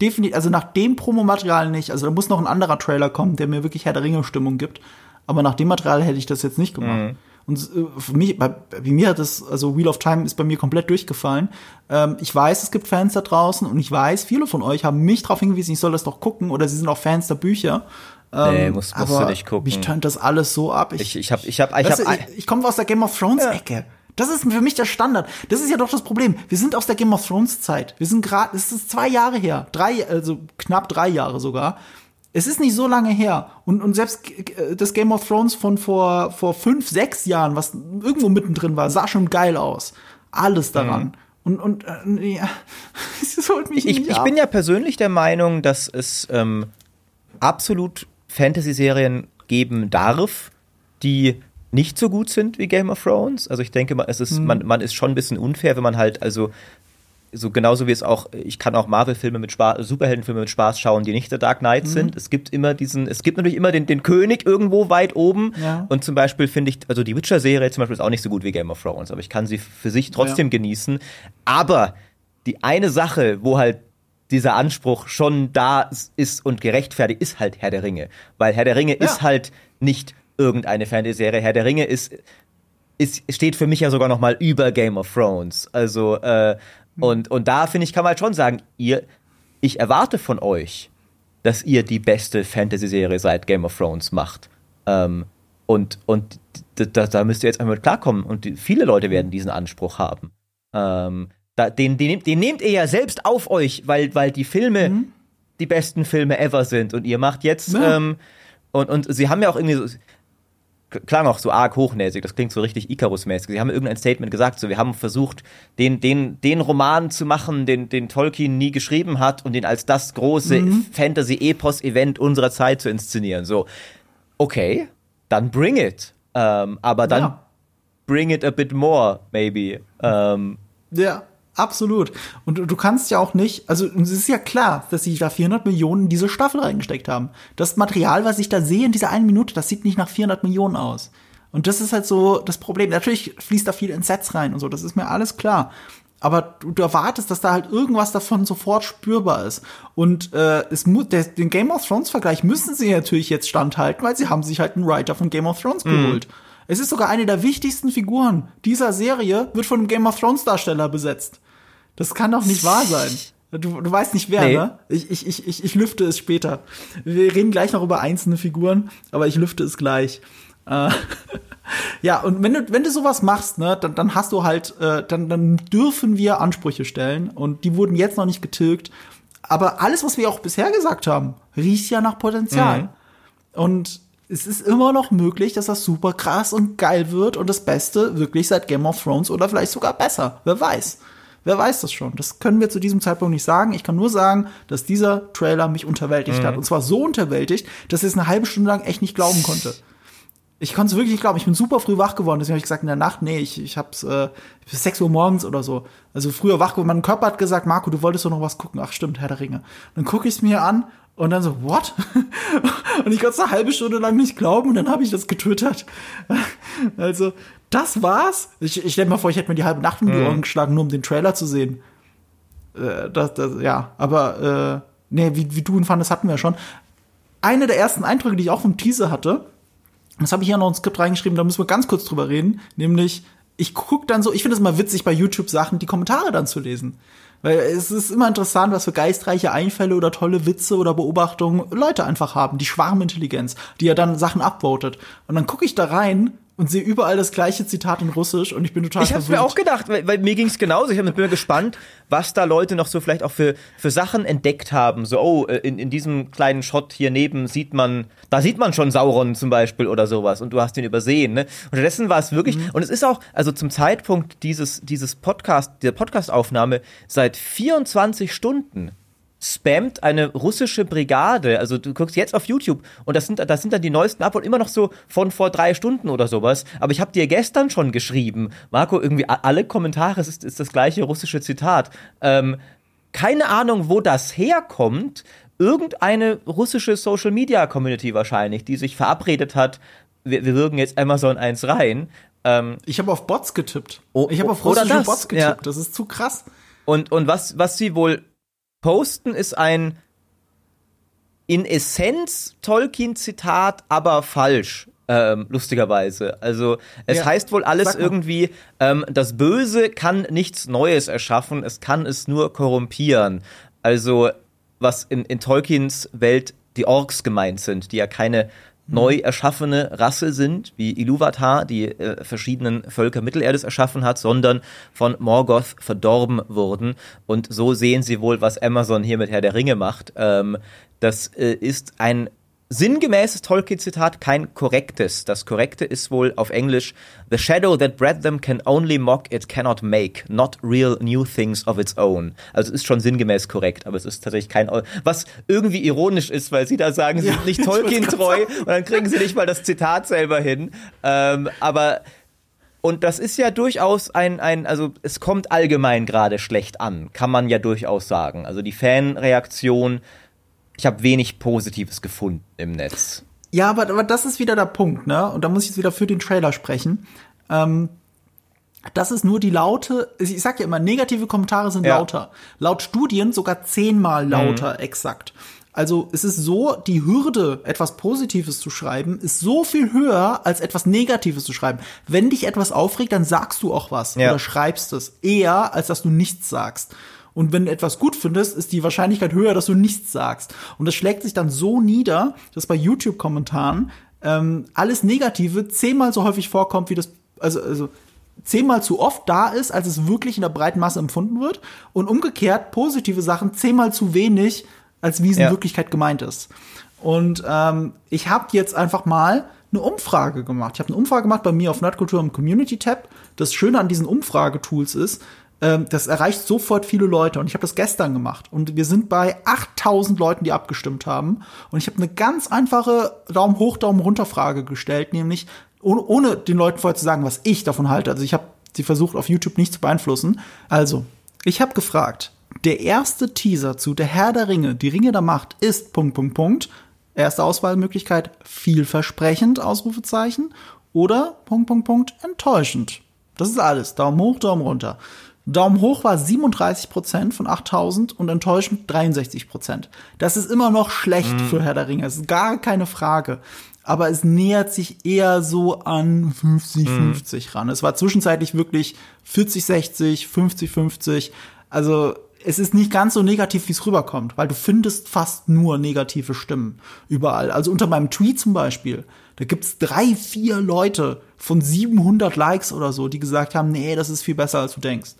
Definitiv, also nach dem Promomaterial nicht. Also da muss noch ein anderer Trailer kommen, der mir wirklich Herr der Ringe-Stimmung gibt. Aber nach dem Material hätte ich das jetzt nicht gemacht. Mhm. Und äh, für mich, bei, bei mir hat das, also Wheel of Time ist bei mir komplett durchgefallen. Ähm, ich weiß, es gibt Fans da draußen und ich weiß, viele von euch haben mich darauf hingewiesen, ich soll das doch gucken oder sie sind auch Fans der Bücher. Ähm, nee, musst, musst aber du nicht gucken. Mich tönt das alles so ab. Ich, ich, ich hab, ich hab, ich, hab, ich, ich komme aus der Game of Thrones Ecke. Ja. Das ist für mich der Standard. Das ist ja doch das Problem. Wir sind aus der Game of Thrones Zeit. Wir sind gerade, es ist zwei Jahre her, drei, also knapp drei Jahre sogar. Es ist nicht so lange her. Und, und selbst das Game of Thrones von vor, vor fünf, sechs Jahren, was irgendwo mittendrin war, sah schon geil aus. Alles daran. Mhm. Und, und äh, ja, es holt mich ich, nicht ich bin ja persönlich der Meinung, dass es ähm, absolut Fantasy-Serien geben darf, die nicht so gut sind wie Game of Thrones. Also ich denke mal, es ist, hm. man, man ist schon ein bisschen unfair, wenn man halt, also so genauso wie es auch, ich kann auch Marvel-Filme mit Spaß, Superheldenfilme mit Spaß schauen, die nicht der Dark Knight mhm. sind. Es gibt immer diesen, es gibt natürlich immer den, den König irgendwo weit oben. Ja. Und zum Beispiel finde ich, also die Witcher-Serie zum Beispiel ist auch nicht so gut wie Game of Thrones, aber ich kann sie für sich trotzdem ja. genießen. Aber die eine Sache, wo halt dieser Anspruch schon da ist und gerechtfertigt, ist halt Herr der Ringe. Weil Herr der Ringe ja. ist halt nicht irgendeine Fantasy-Serie. Herr der Ringe ist, ist, steht für mich ja sogar noch mal über Game of Thrones. Also, äh, und, und da finde ich, kann man halt schon sagen, ihr, ich erwarte von euch, dass ihr die beste Fantasy-Serie seit Game of Thrones macht. Ähm, und und da, da müsst ihr jetzt einmal klarkommen. Und die, viele Leute werden diesen Anspruch haben. Ähm, da, den, den, den nehmt ihr ja selbst auf euch, weil, weil die Filme mhm. die besten Filme ever sind. Und ihr macht jetzt, ja. ähm, und, und sie haben ja auch irgendwie so, klang auch so arg hochnäsig, das klingt so richtig Icarus-mäßig. Sie haben irgendein Statement gesagt, so wir haben versucht, den, den, den Roman zu machen, den, den Tolkien nie geschrieben hat und den als das große mhm. Fantasy-Epos-Event unserer Zeit zu inszenieren. So, okay, dann bring it. Ähm, aber dann ja. bring it a bit more, maybe. Ähm, ja. Absolut. Und du, kannst ja auch nicht, also es ist ja klar, dass sie da 400 Millionen in diese Staffel reingesteckt haben. Das Material, was ich da sehe in dieser einen Minute, das sieht nicht nach 400 Millionen aus. Und das ist halt so das Problem. Natürlich fließt da viel in Sets rein und so, das ist mir alles klar. Aber du, du erwartest, dass da halt irgendwas davon sofort spürbar ist. Und äh, es muss, der, den Game of Thrones Vergleich müssen sie natürlich jetzt standhalten, weil sie haben sich halt einen Writer von Game of Thrones mhm. geholt. Es ist sogar eine der wichtigsten Figuren dieser Serie, wird von einem Game of Thrones Darsteller besetzt. Das kann doch nicht wahr sein. Du, du weißt nicht wer, nee. ne? Ich, ich, ich, ich, ich lüfte es später. Wir reden gleich noch über einzelne Figuren, aber ich lüfte es gleich. Äh, ja, und wenn du, wenn du sowas machst, ne, dann, dann hast du halt, äh, dann, dann dürfen wir Ansprüche stellen und die wurden jetzt noch nicht getilgt. Aber alles, was wir auch bisher gesagt haben, riecht ja nach Potenzial. Mhm. Und es ist immer noch möglich, dass das super krass und geil wird und das Beste wirklich seit Game of Thrones oder vielleicht sogar besser. Wer weiß. Wer weiß das schon? Das können wir zu diesem Zeitpunkt nicht sagen. Ich kann nur sagen, dass dieser Trailer mich unterwältigt mhm. hat. Und zwar so unterwältigt, dass ich es eine halbe Stunde lang echt nicht glauben konnte. Ich konnte es wirklich nicht glauben. Ich bin super früh wach geworden. Deswegen habe ich gesagt, in der Nacht, nee, ich, ich hab's äh, bis 6 Uhr morgens oder so. Also früher wach geworden. Mein Körper hat gesagt, Marco, du wolltest doch noch was gucken. Ach stimmt, Herr der Ringe. Dann gucke ich es mir an und dann so, what? und ich konnte es eine halbe Stunde lang nicht glauben und dann habe ich das getötet. also, das war's. Ich, ich stell mir vor, ich hätte mir die halbe Nacht um die mhm. Ohren geschlagen, nur um den Trailer zu sehen. Äh, das, das, ja, aber äh, nee, wie, wie du ihn fandest, hatten wir schon. Eine der ersten Eindrücke, die ich auch vom Teaser hatte, das habe ich hier noch ins Skript reingeschrieben, da müssen wir ganz kurz drüber reden, nämlich ich guck dann so, ich finde es immer witzig bei YouTube Sachen, die Kommentare dann zu lesen. Weil es ist immer interessant, was für geistreiche Einfälle oder tolle Witze oder Beobachtungen Leute einfach haben, die Schwarmintelligenz, die ja dann Sachen upvotet. Und dann gucke ich da rein und sehe überall das gleiche Zitat in Russisch und ich bin total Ich habe mir auch gedacht, weil, weil mir ging es genauso. Ich hab, bin mir gespannt, was da Leute noch so vielleicht auch für, für Sachen entdeckt haben. So, oh, äh, in, in diesem kleinen Shot hier neben sieht man, da sieht man schon Sauron zum Beispiel oder sowas und du hast ihn übersehen. Ne? Unterdessen war es wirklich, mhm. und es ist auch, also zum Zeitpunkt dieses, dieses Podcast, dieser Podcastaufnahme seit 24 Stunden spammt eine russische Brigade, also du guckst jetzt auf YouTube und das sind, das sind dann die neuesten Uploads immer noch so von vor drei Stunden oder sowas. Aber ich habe dir gestern schon geschrieben, Marco, irgendwie alle Kommentare ist, ist das gleiche russische Zitat. Ähm, keine Ahnung, wo das herkommt. Irgendeine russische Social Media Community wahrscheinlich, die sich verabredet hat, wir, wir würgen jetzt Amazon 1 rein. Ähm, ich habe auf Bots getippt. Oh, ich habe auf russische Bots getippt. Ja. Das ist zu krass. Und, und was, was sie wohl posten, ist ein in Essenz Tolkien-Zitat, aber falsch. Ähm, lustigerweise. Also es ja, heißt wohl alles irgendwie, ähm, das Böse kann nichts Neues erschaffen, es kann es nur korrumpieren. Also was in, in Tolkiens Welt die Orks gemeint sind, die ja keine neu erschaffene Rasse sind, wie Iluvatar, die äh, verschiedenen Völker Mittelerdes erschaffen hat, sondern von Morgoth verdorben wurden. Und so sehen sie wohl, was Amazon hier mit Herr der Ringe macht. Ähm, das äh, ist ein sinngemäßes Tolkien-Zitat, kein korrektes. Das korrekte ist wohl auf Englisch The shadow that bred them can only mock, it cannot make, not real new things of its own. Also es ist schon sinngemäß korrekt, aber es ist tatsächlich kein, was irgendwie ironisch ist, weil sie da sagen, sie ja, sind nicht Tolkien-treu und dann kriegen sie nicht mal das Zitat selber hin. Ähm, aber und das ist ja durchaus ein, ein, also es kommt allgemein gerade schlecht an, kann man ja durchaus sagen. Also die Fanreaktion ich habe wenig Positives gefunden im Netz. Ja, aber, aber das ist wieder der Punkt, ne? Und da muss ich jetzt wieder für den Trailer sprechen. Ähm, das ist nur die laute, ich sag ja immer, negative Kommentare sind ja. lauter. Laut Studien sogar zehnmal mhm. lauter, mhm. exakt. Also es ist so, die Hürde, etwas Positives zu schreiben, ist so viel höher, als etwas Negatives zu schreiben. Wenn dich etwas aufregt, dann sagst du auch was ja. oder schreibst es. Eher, als dass du nichts sagst. Und wenn du etwas gut findest, ist die Wahrscheinlichkeit höher, dass du nichts sagst. Und das schlägt sich dann so nieder, dass bei YouTube-Kommentaren ähm, alles Negative zehnmal so häufig vorkommt, wie das, also, also zehnmal zu oft da ist, als es wirklich in der breiten Masse empfunden wird. Und umgekehrt positive Sachen zehnmal zu wenig, als wie es ja. in Wirklichkeit gemeint ist. Und ähm, ich habe jetzt einfach mal eine Umfrage gemacht. Ich habe eine Umfrage gemacht bei mir auf Nerdkultur im Community Tab. Das Schöne an diesen Umfragetools ist, ähm, das erreicht sofort viele Leute. Und ich habe das gestern gemacht. Und wir sind bei 8000 Leuten, die abgestimmt haben. Und ich habe eine ganz einfache Daumen hoch, Daumen runter Frage gestellt, nämlich ohne, ohne den Leuten vorher zu sagen, was ich davon halte. Also ich habe sie versucht, auf YouTube nicht zu beeinflussen. Also, ich habe gefragt, der erste Teaser zu Der Herr der Ringe, die Ringe der Macht, ist Punkt, Punkt, Punkt. Erste Auswahlmöglichkeit, vielversprechend, Ausrufezeichen. Oder Punkt, Punkt, Punkt, enttäuschend. Das ist alles. Daumen hoch, Daumen runter. Daumen hoch war 37 Prozent von 8000 und enttäuschend 63 Prozent. Das ist immer noch schlecht mhm. für Herr der Ringe. Das ist gar keine Frage. Aber es nähert sich eher so an 50-50 mhm. ran. Es war zwischenzeitlich wirklich 40-60, 50-50. Also es ist nicht ganz so negativ, wie es rüberkommt, weil du findest fast nur negative Stimmen überall. Also unter meinem Tweet zum Beispiel, da gibt's drei, vier Leute von 700 Likes oder so, die gesagt haben, nee, das ist viel besser, als du denkst.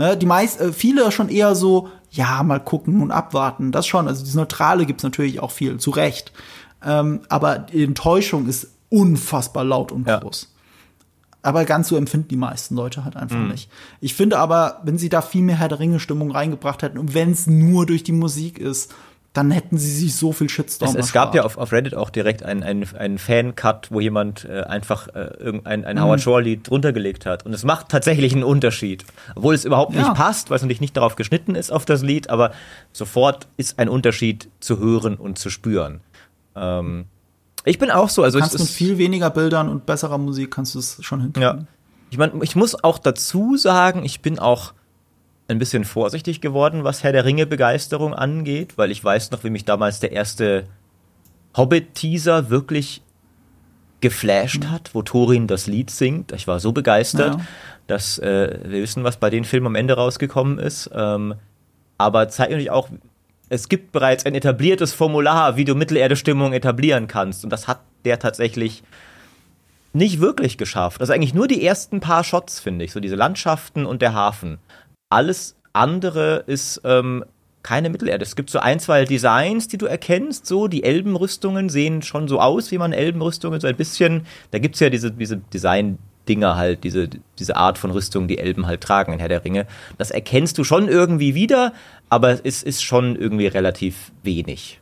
Ne, die meist, äh, viele schon eher so, ja, mal gucken und abwarten. Das schon. Also dieses Neutrale gibt's natürlich auch viel, zu Recht. Ähm, aber die Enttäuschung ist unfassbar laut und groß. Ja. Aber ganz so empfinden die meisten Leute halt einfach mhm. nicht. Ich finde aber, wenn sie da viel mehr Herr der Ringe-Stimmung reingebracht hätten und wenn es nur durch die Musik ist, dann hätten sie sich so viel Shitstorm Es, es gab ja auf, auf Reddit auch direkt einen, einen, einen Fan-Cut, wo jemand äh, einfach äh, irgendein ein mhm. Howard Shore-Lied drunter gelegt hat. Und es macht tatsächlich einen Unterschied. Obwohl es überhaupt ja. nicht passt, weil es natürlich nicht darauf geschnitten ist auf das Lied, aber sofort ist ein Unterschied zu hören und zu spüren. Ähm, ich bin auch so. Also du kannst mit viel weniger Bildern und besserer Musik kannst du es schon hinkriegen. Ja. Ich meine, ich muss auch dazu sagen, ich bin auch ein bisschen vorsichtig geworden, was Herr der Ringe Begeisterung angeht, weil ich weiß noch, wie mich damals der erste Hobbit-Teaser wirklich geflasht hat, wo Thorin das Lied singt. Ich war so begeistert, Ja. dass äh, wir wissen, was bei den Filmen am Ende rausgekommen ist. Ähm, aber zeigt natürlich auch, es gibt bereits ein etabliertes Formular, wie du Mittelerde-Stimmung etablieren kannst. Und das hat der tatsächlich nicht wirklich geschafft. Also eigentlich nur die ersten paar Shots, finde ich. So diese Landschaften und der Hafen. Alles andere ist ähm, keine Mittelerde. Es gibt so ein, zwei Designs, die du erkennst. So, die Elbenrüstungen sehen schon so aus, wie man Elbenrüstungen so ein bisschen. Da gibt's ja diese, diese Design-Dinger halt, diese, diese Art von Rüstung, die Elben halt tragen in Herr der Ringe. Das erkennst du schon irgendwie wieder, aber es ist schon irgendwie relativ wenig.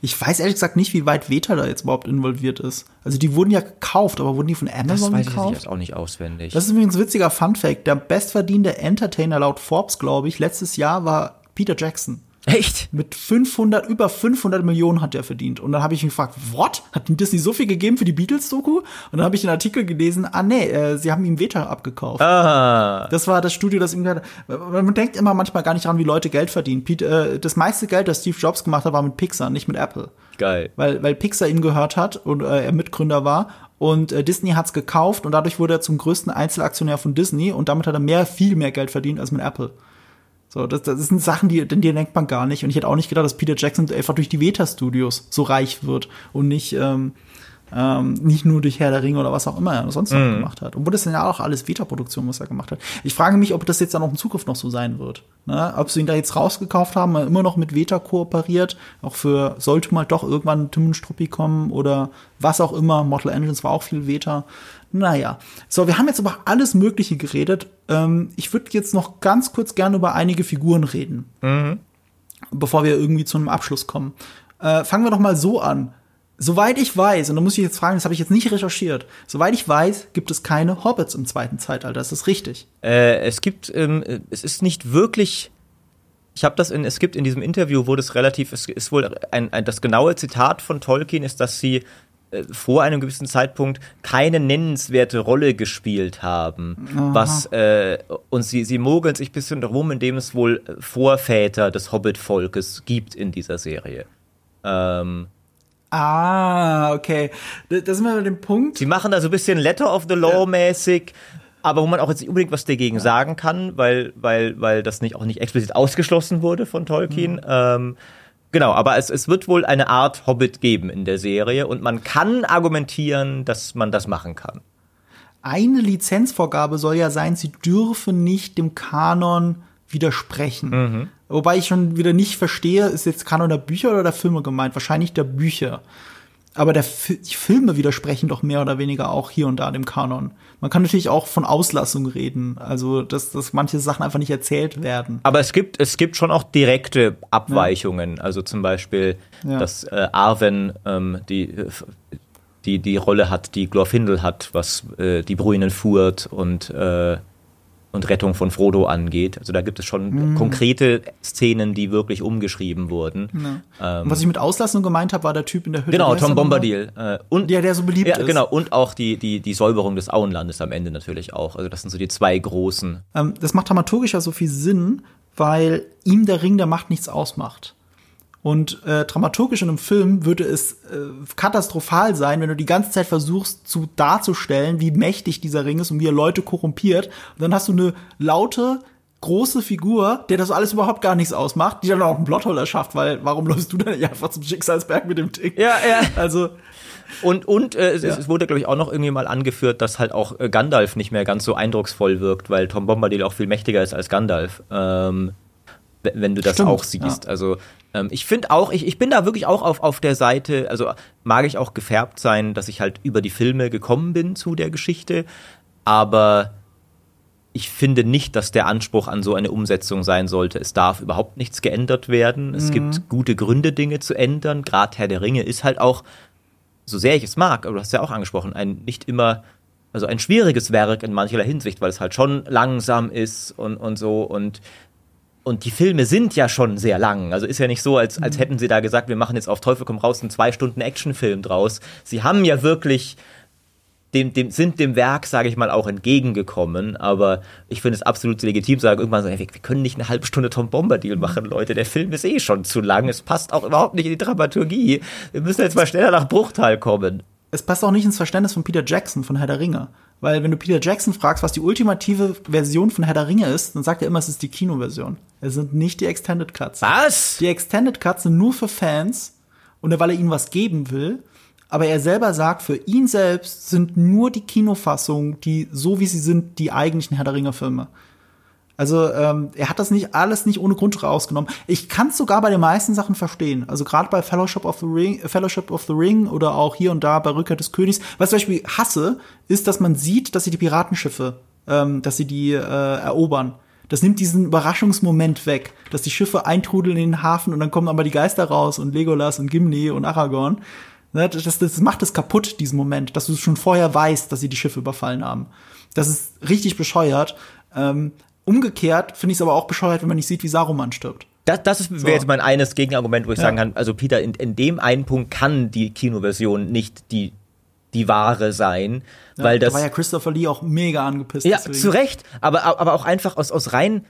Ich weiß ehrlich gesagt nicht, wie weit Veta da jetzt überhaupt involviert ist. Also die wurden ja gekauft, aber wurden die von Das Amazon weiß ich gekauft? jetzt auch nicht auswendig. Das ist übrigens ein witziger Funfact. Der bestverdienende Entertainer laut Forbes, glaube ich, letztes Jahr war Peter Jackson. Echt? Mit 500, über 500 Millionen hat er verdient. Und dann habe ich mich gefragt, what? Hat ihm Disney so viel gegeben für die Beatles-Doku? Und dann habe ich den Artikel gelesen, ah nee, äh, sie haben ihm Veta abgekauft. Ah. Das war das Studio, das ihm gerade. Man denkt immer manchmal gar nicht daran, wie Leute Geld verdienen. Pete, äh, das meiste Geld, das Steve Jobs gemacht hat, war mit Pixar, nicht mit Apple. Geil. Weil, weil Pixar ihm gehört hat und äh, er Mitgründer war. Und äh, Disney hat's gekauft und dadurch wurde er zum größten Einzelaktionär von Disney und damit hat er mehr, viel mehr Geld verdient als mit Apple. So, das, das sind Sachen, die, die denkt man gar nicht. Und ich hätte auch nicht gedacht, dass Peter Jackson einfach durch die Veta-Studios so reich wird und nicht, ähm, ähm, nicht nur durch Herr der Ringe oder was auch immer er sonst noch gemacht hat. Obwohl das sind ja auch alles Veta-Produktionen, was er gemacht hat. Ich frage mich, ob das jetzt dann auch in Zukunft noch so sein wird. Ne? Ob sie ihn da jetzt rausgekauft haben, er immer noch mit Veta kooperiert, auch für, sollte mal doch irgendwann ein Timmenstruppi kommen oder was auch immer. Mortal Engines war auch viel Veta. Naja. So, wir haben jetzt über alles Mögliche geredet. Ähm, ich würde jetzt noch ganz kurz gerne über einige Figuren reden. Bevor wir irgendwie zu einem Abschluss kommen. Äh, fangen wir doch mal so an. Soweit ich weiß, und da muss ich jetzt fragen, das habe ich jetzt nicht recherchiert, soweit ich weiß, gibt es keine Hobbits im zweiten Zeitalter. Ist das richtig? Äh, es gibt, ähm, äh, es ist nicht wirklich. Ich habe das in, es gibt in diesem Interview, wo das relativ, es ist wohl ein, ein das genaue Zitat von Tolkien ist, dass sie äh, vor einem gewissen Zeitpunkt keine nennenswerte Rolle gespielt haben, was äh, und sie sie mogeln sich ein bisschen darum, indem es wohl Vorväter des Hobbit-Volkes gibt in dieser Serie. Ähm, Ah, okay. Da, da sind wir bei dem Punkt. Sie machen da so ein bisschen Letter of the Law mäßig, aber wo man auch jetzt nicht unbedingt was dagegen sagen kann, weil, weil, weil das nicht auch nicht explizit ausgeschlossen wurde von Tolkien. Mhm. Ähm, genau, aber es, es wird wohl eine Art Hobbit geben in der Serie und man kann argumentieren, dass man das machen kann. Eine Lizenzvorgabe soll ja sein, sie dürfen nicht dem Kanon widersprechen. Wobei ich schon wieder nicht verstehe, ist jetzt Kanon der Bücher oder der Filme gemeint? Wahrscheinlich der Bücher. Aber der die Filme widersprechen doch mehr oder weniger auch hier und da dem Kanon. Man kann natürlich auch von Auslassung reden, also dass, dass manche Sachen einfach nicht erzählt werden. Aber es gibt, es gibt schon auch direkte Abweichungen. Also zum Beispiel, Ja. dass äh, Arwen ähm, die, die die Rolle hat, die Glorfindel hat, was äh, die Bruinen furt und, äh, und Rettung von Frodo angeht. Also da gibt es schon Mhm. konkrete Szenen, die wirklich umgeschrieben wurden. Und was ich mit Auslassung gemeint habe, war der Typ in der Hütte. Genau, Tom? Bombadil. Äh, und Ja, der so beliebt ja, ist. genau. Und auch die, die, die Säuberung des Auenlandes am Ende natürlich auch. Also das sind so die zwei großen. Ähm, das macht dramaturgisch ja so viel Sinn, weil ihm der Ring der Macht nichts ausmacht. Und äh, dramaturgisch in einem Film würde es äh, katastrophal sein, wenn du die ganze Zeit versuchst zu darzustellen, wie mächtig dieser Ring ist und wie er Leute korrumpiert. Und dann hast du eine laute, große Figur, der das alles überhaupt gar nichts ausmacht, die dann auch einen Plothole erschafft, weil warum läufst du dann nicht einfach zum Schicksalsberg mit dem Ding? Ja, ja. Also, Und, und äh, es, Ja. es wurde, glaube ich, auch noch irgendwie mal angeführt, dass halt auch äh, Gandalf nicht mehr ganz so eindrucksvoll wirkt, weil Tom Bombadil auch viel mächtiger ist als Gandalf. Ähm, wenn du das Stimmt, auch siehst. ja. Also ähm, ich finde auch, ich, ich bin da wirklich auch auf, auf der Seite, also mag ich auch gefärbt sein, dass ich halt über die Filme gekommen bin zu der Geschichte, aber ich finde nicht, dass der Anspruch an so eine Umsetzung sein sollte. Es darf überhaupt nichts geändert werden. Es gibt gute Gründe, Dinge zu ändern. Gerade Herr der Ringe ist halt auch, so sehr ich es mag, aber du hast ja auch angesprochen, ein nicht immer, also ein schwieriges Werk in mancherlei Hinsicht, weil es halt schon langsam ist und, und so und und die Filme sind ja schon sehr lang. Also ist ja nicht so, als, als hätten sie da gesagt, wir machen jetzt auf Teufel komm raus einen zwei Stunden Actionfilm draus. Sie haben ja wirklich dem, dem, sind dem Werk, sage ich mal, auch entgegengekommen. Aber ich finde es absolut legitim, zu sagen irgendwann so, ey, wir, wir können nicht eine halbe Stunde Tom Bombadil machen, Leute. Der Film ist eh schon zu lang. Es passt auch überhaupt nicht in die Dramaturgie. Wir müssen jetzt mal schneller nach Bruchtal kommen. es passt auch nicht ins Verständnis von Peter Jackson von Herr der Ringe. Weil wenn du Peter Jackson fragst, was die ultimative Version von Herr der Ringe ist, dann sagt er immer, es ist die Kinoversion. Es sind nicht die Extended Cuts. Was? Die Extended Cuts sind nur für Fans und weil er ihnen was geben will. Aber er selber sagt, für ihn selbst sind nur die Kinofassungen, die so wie sie sind, die eigentlichen Herr der Ringe Filme. Also ähm, er hat das nicht alles nicht ohne Grund rausgenommen. Ich kann es sogar bei den meisten Sachen verstehen. Also gerade bei Fellowship of the Ring, Fellowship of the Ring oder auch hier und da bei Rückkehr des Königs. Was ich zum Beispiel hasse, ist, dass man sieht, dass sie die Piratenschiffe, ähm, dass sie die äh, erobern. Das nimmt diesen Überraschungsmoment weg, dass die Schiffe eintrudeln in den Hafen und dann kommen aber die Geister raus und Legolas und Gimli und Aragorn. Ne, das, das, das macht es kaputt, diesen Moment, dass du schon vorher weißt, dass sie die Schiffe überfallen haben. Das ist richtig bescheuert. Ähm, Umgekehrt finde ich es aber auch bescheuert, wenn man nicht sieht, wie Saruman stirbt. Das, das wäre so. jetzt mein eines Gegenargument, wo ich ja. sagen kann, also Peter, in, in dem einen Punkt kann die Kinoversion nicht die die wahre sein, ja, weil das da war ja Christopher Lee auch mega angepisst. Ja, deswegen. zu Recht, aber aber auch einfach aus aus rein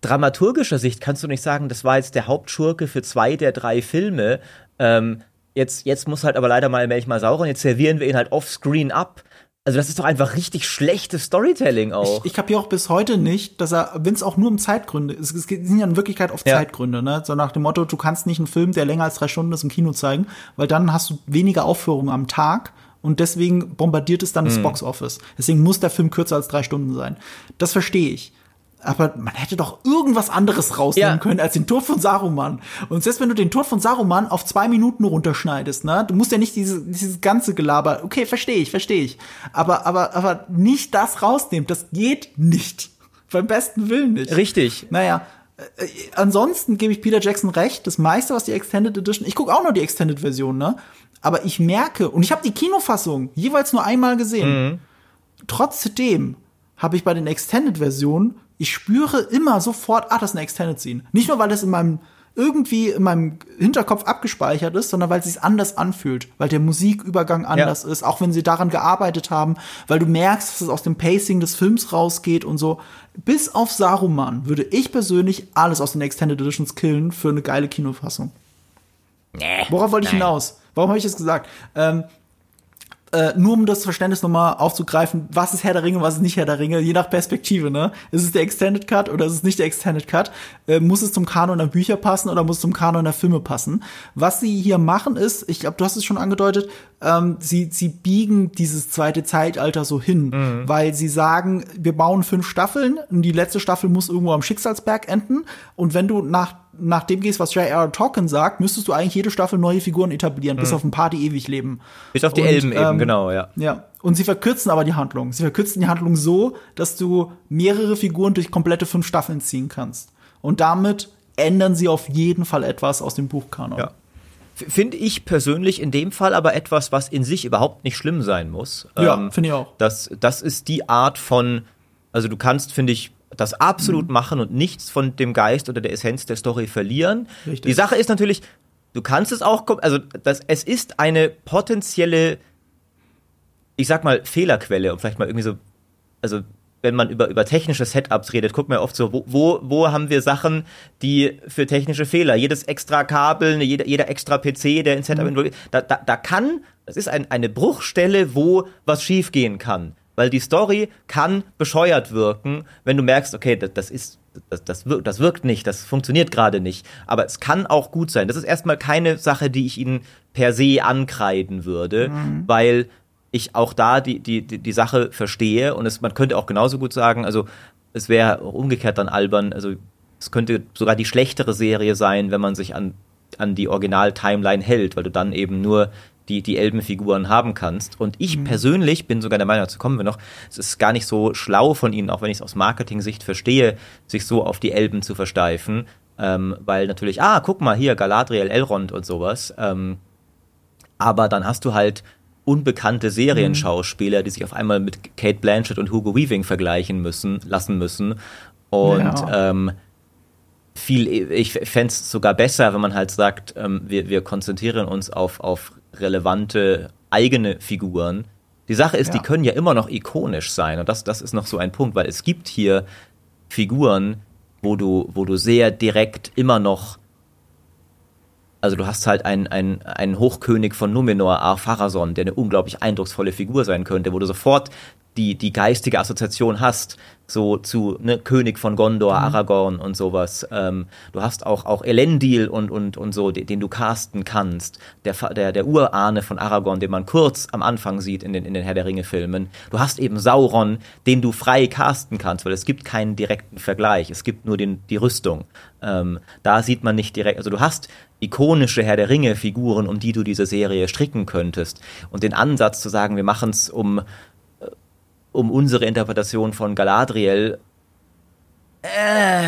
dramaturgischer Sicht kannst du nicht sagen, das war jetzt der Hauptschurke für zwei der drei Filme. Ähm, jetzt jetzt muss halt aber leider mal Melch mal sauer und jetzt servieren wir ihn halt offscreen ab. Also das ist doch einfach richtig schlechtes Storytelling auch. Ich, ich kapiere auch bis heute nicht, dass er, wenn es auch nur um Zeitgründe ist, es sind ja in Wirklichkeit oft ja. Zeitgründe, ne? So nach dem Motto, du kannst nicht einen Film, der länger als drei Stunden ist, im Kino zeigen, weil dann hast du weniger Aufführungen am Tag und deswegen bombardiert es dann das mhm. Boxoffice. Deswegen muss der Film kürzer als drei Stunden sein. Das verstehe ich aber man hätte doch irgendwas anderes rausnehmen ja. können als den Tod von Saruman. Und selbst wenn du den Tod von Saruman auf zwei Minuten runterschneidest, ne, du musst ja nicht diese, dieses ganze Gelaber, okay, verstehe ich, verstehe ich. Aber, aber, aber nicht das rausnehmen, das geht nicht. Beim besten Willen nicht. Richtig. Naja, äh, ansonsten gebe ich Peter Jackson recht, das meiste, was die Extended Edition, ich gucke auch nur die Extended Version, ne? Aber ich merke, und ich habe die Kinofassung jeweils nur einmal gesehen. Mhm. Trotzdem habe ich bei den Extended-Versionen ich spüre immer sofort, ah, das ist eine Extended Scene. Nicht nur, weil das in meinem irgendwie in meinem Hinterkopf abgespeichert ist, sondern weil es sich anders anfühlt, weil der Musikübergang anders ja. ist, auch wenn sie daran gearbeitet haben, weil du merkst, dass es aus dem Pacing des Films rausgeht und so. Bis auf Saruman würde ich persönlich alles aus den Extended Editions killen für eine geile Kinofassung. Nee, Worauf wollte ich nein. hinaus? Warum habe ich das gesagt? Ähm, äh, nur um das Verständnis nochmal aufzugreifen, was ist Herr der Ringe, was ist nicht Herr der Ringe, je nach Perspektive, ne? Ist es der Extended Cut oder ist es nicht der Extended Cut? Äh, muss es zum Kanon der Bücher passen oder muss es zum Kanon der Filme passen? Was sie hier machen ist, ich glaube, du hast es schon angedeutet, ähm, sie, sie biegen dieses zweite Zeitalter so hin, mhm. weil sie sagen, wir bauen fünf Staffeln und die letzte Staffel muss irgendwo am Schicksalsberg enden und wenn du nach nach dem gehst, was J.R. Tolkien sagt, müsstest du eigentlich jede Staffel neue Figuren etablieren, mhm. bis auf ein paar, die ewig leben. Bis auf die und, Elben ähm, eben, genau, ja. Ja. Und sie verkürzen aber die Handlung. Sie verkürzen die Handlung so, dass du mehrere Figuren durch komplette fünf Staffeln ziehen kannst. Und damit ändern sie auf jeden Fall etwas aus dem Buchkanon. Ja. Finde ich persönlich in dem Fall aber etwas, was in sich überhaupt nicht schlimm sein muss. Ja, ähm, finde ich auch. Das, das ist die Art von, also du kannst, finde ich, das absolut mhm. machen und nichts von dem Geist oder der Essenz der Story verlieren. Richtig. Die Sache ist natürlich, du kannst es auch, also das, es ist eine potenzielle, ich sag mal, Fehlerquelle, um vielleicht mal irgendwie so, also wenn man über, über technische Setups redet, guckt man oft so, wo, wo, wo haben wir Sachen, die für technische Fehler, jedes extra Kabel, jeder, jeder extra PC, der in Setup mhm. involviert, da, da, da kann, das ist ein, eine Bruchstelle, wo was schiefgehen kann weil die Story kann bescheuert wirken, wenn du merkst, okay, das, das ist das, das, wirkt, das wirkt nicht, das funktioniert gerade nicht. Aber es kann auch gut sein. Das ist erstmal keine Sache, die ich ihnen per se ankreiden würde, mhm. weil ich auch da die, die, die, Sache verstehe und es, man könnte auch genauso gut sagen, also es wäre umgekehrt dann albern, also es könnte sogar die schlechtere Serie sein, wenn man sich an, an die Original-Timeline hält, weil du dann eben nur die, die Elbenfiguren haben kannst. Und ich mhm. persönlich bin sogar der Meinung, dazu kommen wir noch, es ist gar nicht so schlau von ihnen, auch wenn ich es aus Marketing-Sicht verstehe, sich so auf die Elben zu versteifen. Ähm, weil natürlich, ah, guck mal hier, Galadriel, Elrond und sowas. Ähm, aber dann hast du halt unbekannte Serienschauspieler, die sich auf einmal mit Kate Blanchett und Hugo Weaving vergleichen müssen, lassen müssen. Und ja. ähm, viel, ich fände es sogar besser, wenn man halt sagt, ähm, wir, wir konzentrieren uns auf, auf relevante eigene Figuren. Die Sache ist, ja. die können ja immer noch ikonisch sein. Und das, das ist noch so ein Punkt, weil es gibt hier Figuren, wo du, wo du sehr direkt immer noch Also du hast halt einen, einen, einen Hochkönig von Numenor, Ar-Pharason, der eine unglaublich eindrucksvolle Figur sein könnte, wo du sofort die, die geistige Assoziation hast, so zu ne, König von Gondor, mhm. Aragorn und sowas. Ähm, du hast auch, auch Elendil und, und, und so, den, den du casten kannst. Der, der, der Urahne von Aragorn, den man kurz am Anfang sieht in den, in den Herr der Ringe-Filmen. Du hast eben Sauron, den du frei casten kannst, weil es gibt keinen direkten Vergleich. Es gibt nur den, die Rüstung. Ähm, da sieht man nicht direkt, also du hast ikonische Herr der Ringe-Figuren, um die du diese Serie stricken könntest. Und den Ansatz zu sagen, wir machen es um um unsere Interpretation von Galadriel, äh,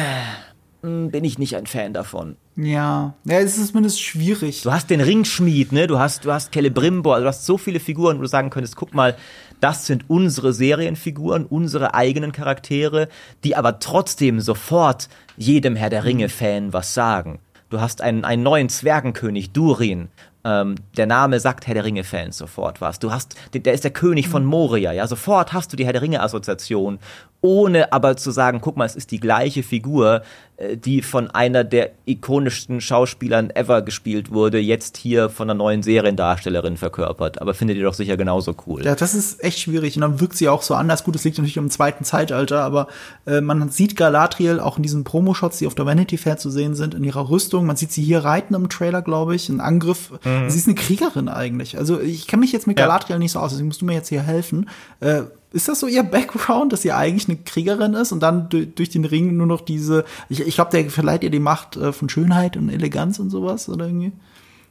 hm, bin ich nicht ein Fan davon. Ja, ja, es ist zumindest schwierig. Du hast den Ringschmied, ne? Du hast, du hast Celebrimbor, also du hast so viele Figuren, wo du sagen könntest, guck mal, das sind unsere Serienfiguren, unsere eigenen Charaktere, die aber trotzdem sofort jedem Herr der Ringe-Fan was sagen. Du hast einen, einen neuen Zwergenkönig, Durin, ähm, der Name sagt Herr der Ringe-Fans sofort was. Du hast, der ist der König von Moria, ja, sofort hast du die Herr der Ringe-Assoziation, ohne aber zu sagen, guck mal, es ist die gleiche Figur, äh, die von einer der ikonischsten Schauspielern ever gespielt wurde, jetzt hier von einer neuen Seriendarstellerin verkörpert. Aber findet ihr doch sicher genauso cool. Ja, das ist echt schwierig. Und dann wirkt sie auch so anders. Gut, es liegt natürlich im zweiten Zeitalter, aber äh, man sieht Galadriel auch in diesen Promo-Shots, die auf der Vanity Fair zu sehen sind, in ihrer Rüstung. Man sieht sie hier reiten im Trailer, glaube ich, ein Angriff. Mhm. Sie ist eine Kriegerin eigentlich. Also ich kenne mich jetzt mit Galadriel ja. nicht so aus, deswegen musst du mir jetzt hier helfen. Äh, ist das so ihr Background, dass sie eigentlich eine Kriegerin ist und dann durch den Ring nur noch diese, ich, ich glaube, der verleiht ihr die Macht äh, von Schönheit und Eleganz und sowas oder irgendwie?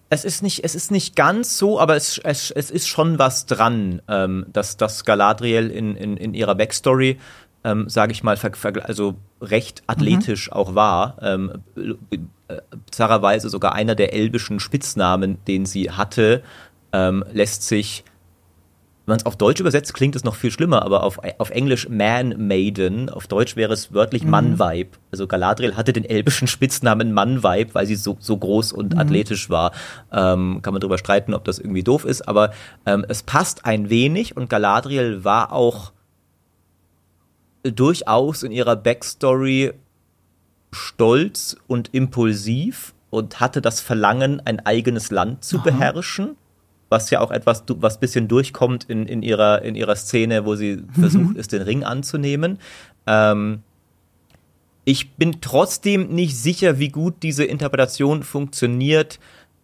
Es ist nicht, es ist nicht ganz so, aber es, es, es ist schon was dran, ähm, dass, dass Galadriel in, in, in ihrer Backstory, ähm, sage ich mal, also recht athletisch mhm. auch war. Ähm, äh, bizarrerweise sogar einer der elbischen Spitznamen, den sie hatte, ähm, lässt sich wenn man es auf Deutsch übersetzt, klingt es noch viel schlimmer, aber auf, auf Englisch Man-Maiden, auf Deutsch wäre es wörtlich mhm. Mann-Weib. Also Galadriel hatte den elbischen Spitznamen Mann-Weib, weil sie so, so groß und mhm. athletisch war. Ähm, kann man darüber streiten, ob das irgendwie doof ist, aber ähm, es passt ein wenig und Galadriel war auch durchaus in ihrer Backstory stolz und impulsiv und hatte das Verlangen, ein eigenes Land zu Aha. beherrschen was ja auch etwas, was bisschen durchkommt in, in, ihrer, in ihrer Szene, wo sie mhm. versucht ist, den Ring anzunehmen. Ähm, ich bin trotzdem nicht sicher, wie gut diese Interpretation funktioniert.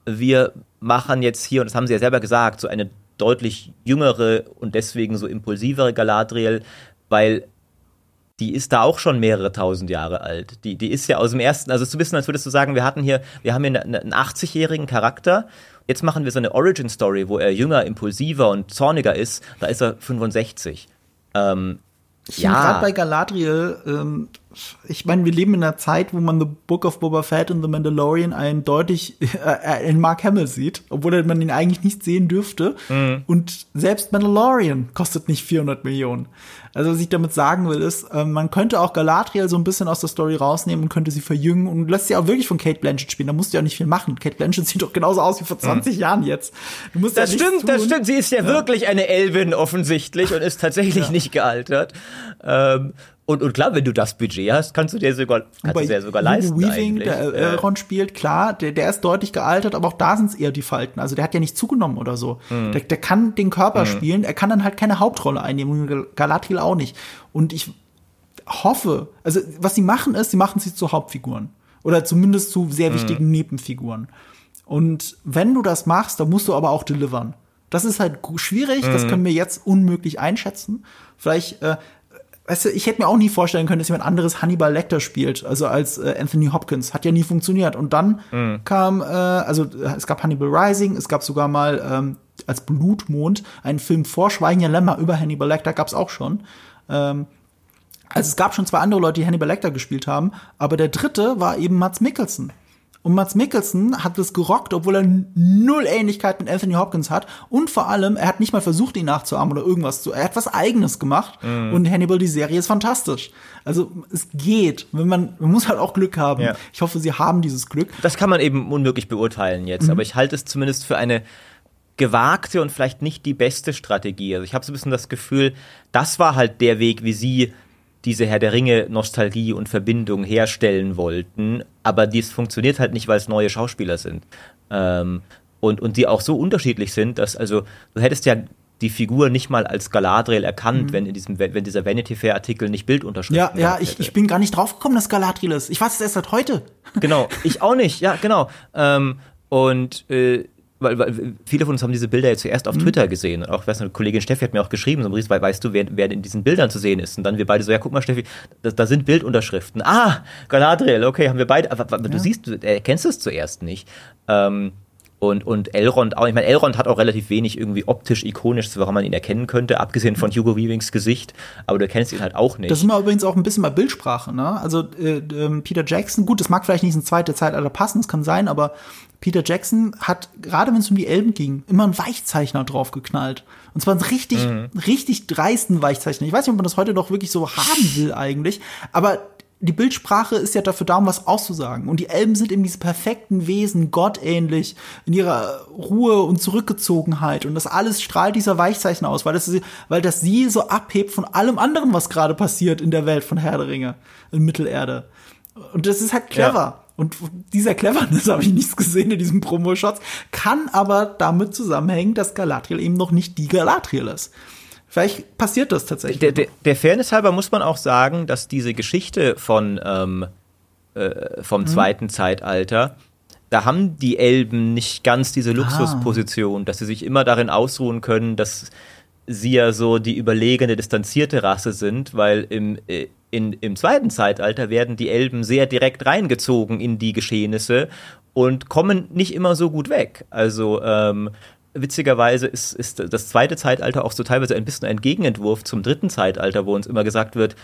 Wir machen jetzt hier, und das haben sie ja selber gesagt, so eine deutlich jüngere und deswegen so impulsivere Galadriel, weil die ist da auch schon mehrere tausend Jahre alt. Die, die ist ja aus dem ersten, also zu wissen, als würdest du sagen, wir hatten hier, wir haben hier einen 80-jährigen Charakter Jetzt machen wir so eine Origin-Story, wo er jünger, impulsiver und zorniger ist. Da ist er 65. Ähm, ich ja. gerade bei Galadriel, ähm, ich meine, wir leben in einer Zeit, wo man The Book of Boba Fett und The Mandalorian einen deutlich äh, in Mark Hamill sieht, obwohl man ihn eigentlich nicht sehen dürfte. Mhm. Und selbst Mandalorian kostet nicht 400 Millionen. Also was ich damit sagen will, ist, äh, man könnte auch Galadriel so ein bisschen aus der Story rausnehmen und könnte sie verjüngen und lässt sie auch wirklich von Kate Blanchett spielen. Da musst du ja nicht viel machen. Kate Blanchett sieht doch genauso aus wie vor 20 mhm. Jahren jetzt. Du musst das ja stimmt, tun. das stimmt. Sie ist ja, ja, wirklich eine Elvin offensichtlich und ist tatsächlich ja. nicht gealtert. Ähm, und, und klar, wenn du das Budget hast, kannst du dir sogar, kannst du dir sogar leisten. Weaving, der Elrond äh, spielt, klar, der, der ist deutlich gealtert, aber auch da sind es eher die Falten. Also der hat ja nicht zugenommen oder so. Mhm. Der, der kann den Körper mhm. spielen, er kann dann halt keine Hauptrolle einnehmen, Galadriel auch nicht. Und ich hoffe, also was sie machen ist, sie machen sie zu Hauptfiguren. Oder zumindest zu sehr mhm. wichtigen mhm. Nebenfiguren. Und wenn du das machst, dann musst du aber auch delivern. Das ist halt schwierig, das mhm. können wir jetzt unmöglich einschätzen. Vielleicht äh, weißt du, ich hätte mir auch nie vorstellen können, dass jemand anderes Hannibal Lecter spielt, also als äh, Anthony Hopkins. Hat ja nie funktioniert. Und dann mhm. kam, äh, also es gab Hannibal Rising, es gab sogar mal ähm, als Blutmond einen Film vor Schweigen Lämmer über Hannibal Lecter, gab's auch schon. Ähm, also es gab schon zwei andere Leute, die Hannibal Lecter gespielt haben, aber der dritte war eben Mats Mikkelsen. Und Mats Mikkelsen hat das gerockt, obwohl er null Ähnlichkeit mit Anthony Hopkins hat. Und vor allem, er hat nicht mal versucht, ihn nachzuahmen oder irgendwas zu. Er hat was Eigenes gemacht. Mhm. Und Hannibal, die Serie ist fantastisch. Also es geht. Wenn man, man muss halt auch Glück haben. Ja. Ich hoffe, sie haben dieses Glück. Das kann man eben unmöglich beurteilen jetzt. Mhm. Aber ich halte es zumindest für eine gewagte und vielleicht nicht die beste Strategie. Also ich habe so ein bisschen das Gefühl, das war halt der Weg, wie sie diese Herr der Ringe Nostalgie und Verbindung herstellen wollten, aber dies funktioniert halt nicht, weil es neue Schauspieler sind. Ähm, und, und die auch so unterschiedlich sind, dass, also, du hättest ja die Figur nicht mal als Galadriel erkannt, mhm. wenn in diesem, wenn dieser Vanity Fair Artikel nicht Bildunterschriften Ja, ja, ich, ich bin gar nicht draufgekommen, dass Galadriel ist. Ich weiß es erst seit heute. Genau, ich auch nicht, ja, genau. Ähm, und äh, weil, weil viele von uns haben diese Bilder ja zuerst auf mhm. Twitter gesehen. Und auch, weiß nicht, Kollegin Steffi hat mir auch geschrieben, so weil weißt du, wer, wer in diesen Bildern zu sehen ist? Und dann wir beide so, ja, guck mal, Steffi, da, da sind Bildunterschriften. Ah, Galadriel, okay, haben wir beide, aber, aber ja. du siehst, du erkennst es zuerst nicht. Ähm, und, und Elrond auch. Ich meine, Elrond hat auch relativ wenig irgendwie optisch ikonisch, warum man ihn erkennen könnte, abgesehen von Hugo Weavings Gesicht, aber du kennst ihn halt auch nicht. Das ist mal übrigens auch ein bisschen bei Bildsprache, ne? Also äh, äh, Peter Jackson, gut, das mag vielleicht nicht ins zweite Zeitalter passen, das kann sein, aber Peter Jackson hat, gerade wenn es um die Elben ging, immer einen Weichzeichner draufgeknallt. Und zwar einen richtig, mhm. richtig dreisten Weichzeichner. Ich weiß nicht, ob man das heute noch wirklich so haben will eigentlich, aber die Bildsprache ist ja dafür da, um was auszusagen. Und die Elben sind eben diese perfekten Wesen, gottähnlich, in ihrer Ruhe und Zurückgezogenheit. Und das alles strahlt dieser Weichzeichner aus, weil das, weil das sie so abhebt von allem anderen, was gerade passiert in der Welt von Herr der Ringe, in Mittelerde. Und das ist halt clever. Ja. Und dieser Cleverness habe ich nichts gesehen in diesem Promo-Shots, kann aber damit zusammenhängen, dass Galadriel eben noch nicht die Galadriel ist. Vielleicht passiert das tatsächlich. Der, der, der Fairness halber muss man auch sagen, dass diese Geschichte von ähm, äh, vom mhm. zweiten Zeitalter, da haben die Elben nicht ganz diese ah. Luxusposition, ah. dass sie sich immer darin ausruhen können, dass sie ja so die überlegene, distanzierte Rasse sind, weil im, äh, in, im zweiten Zeitalter werden die Elben sehr direkt reingezogen in die Geschehnisse und kommen nicht immer so gut weg. Also ähm, witzigerweise ist, ist das zweite Zeitalter auch so teilweise ein bisschen ein Gegenentwurf zum dritten Zeitalter, wo uns immer gesagt wird,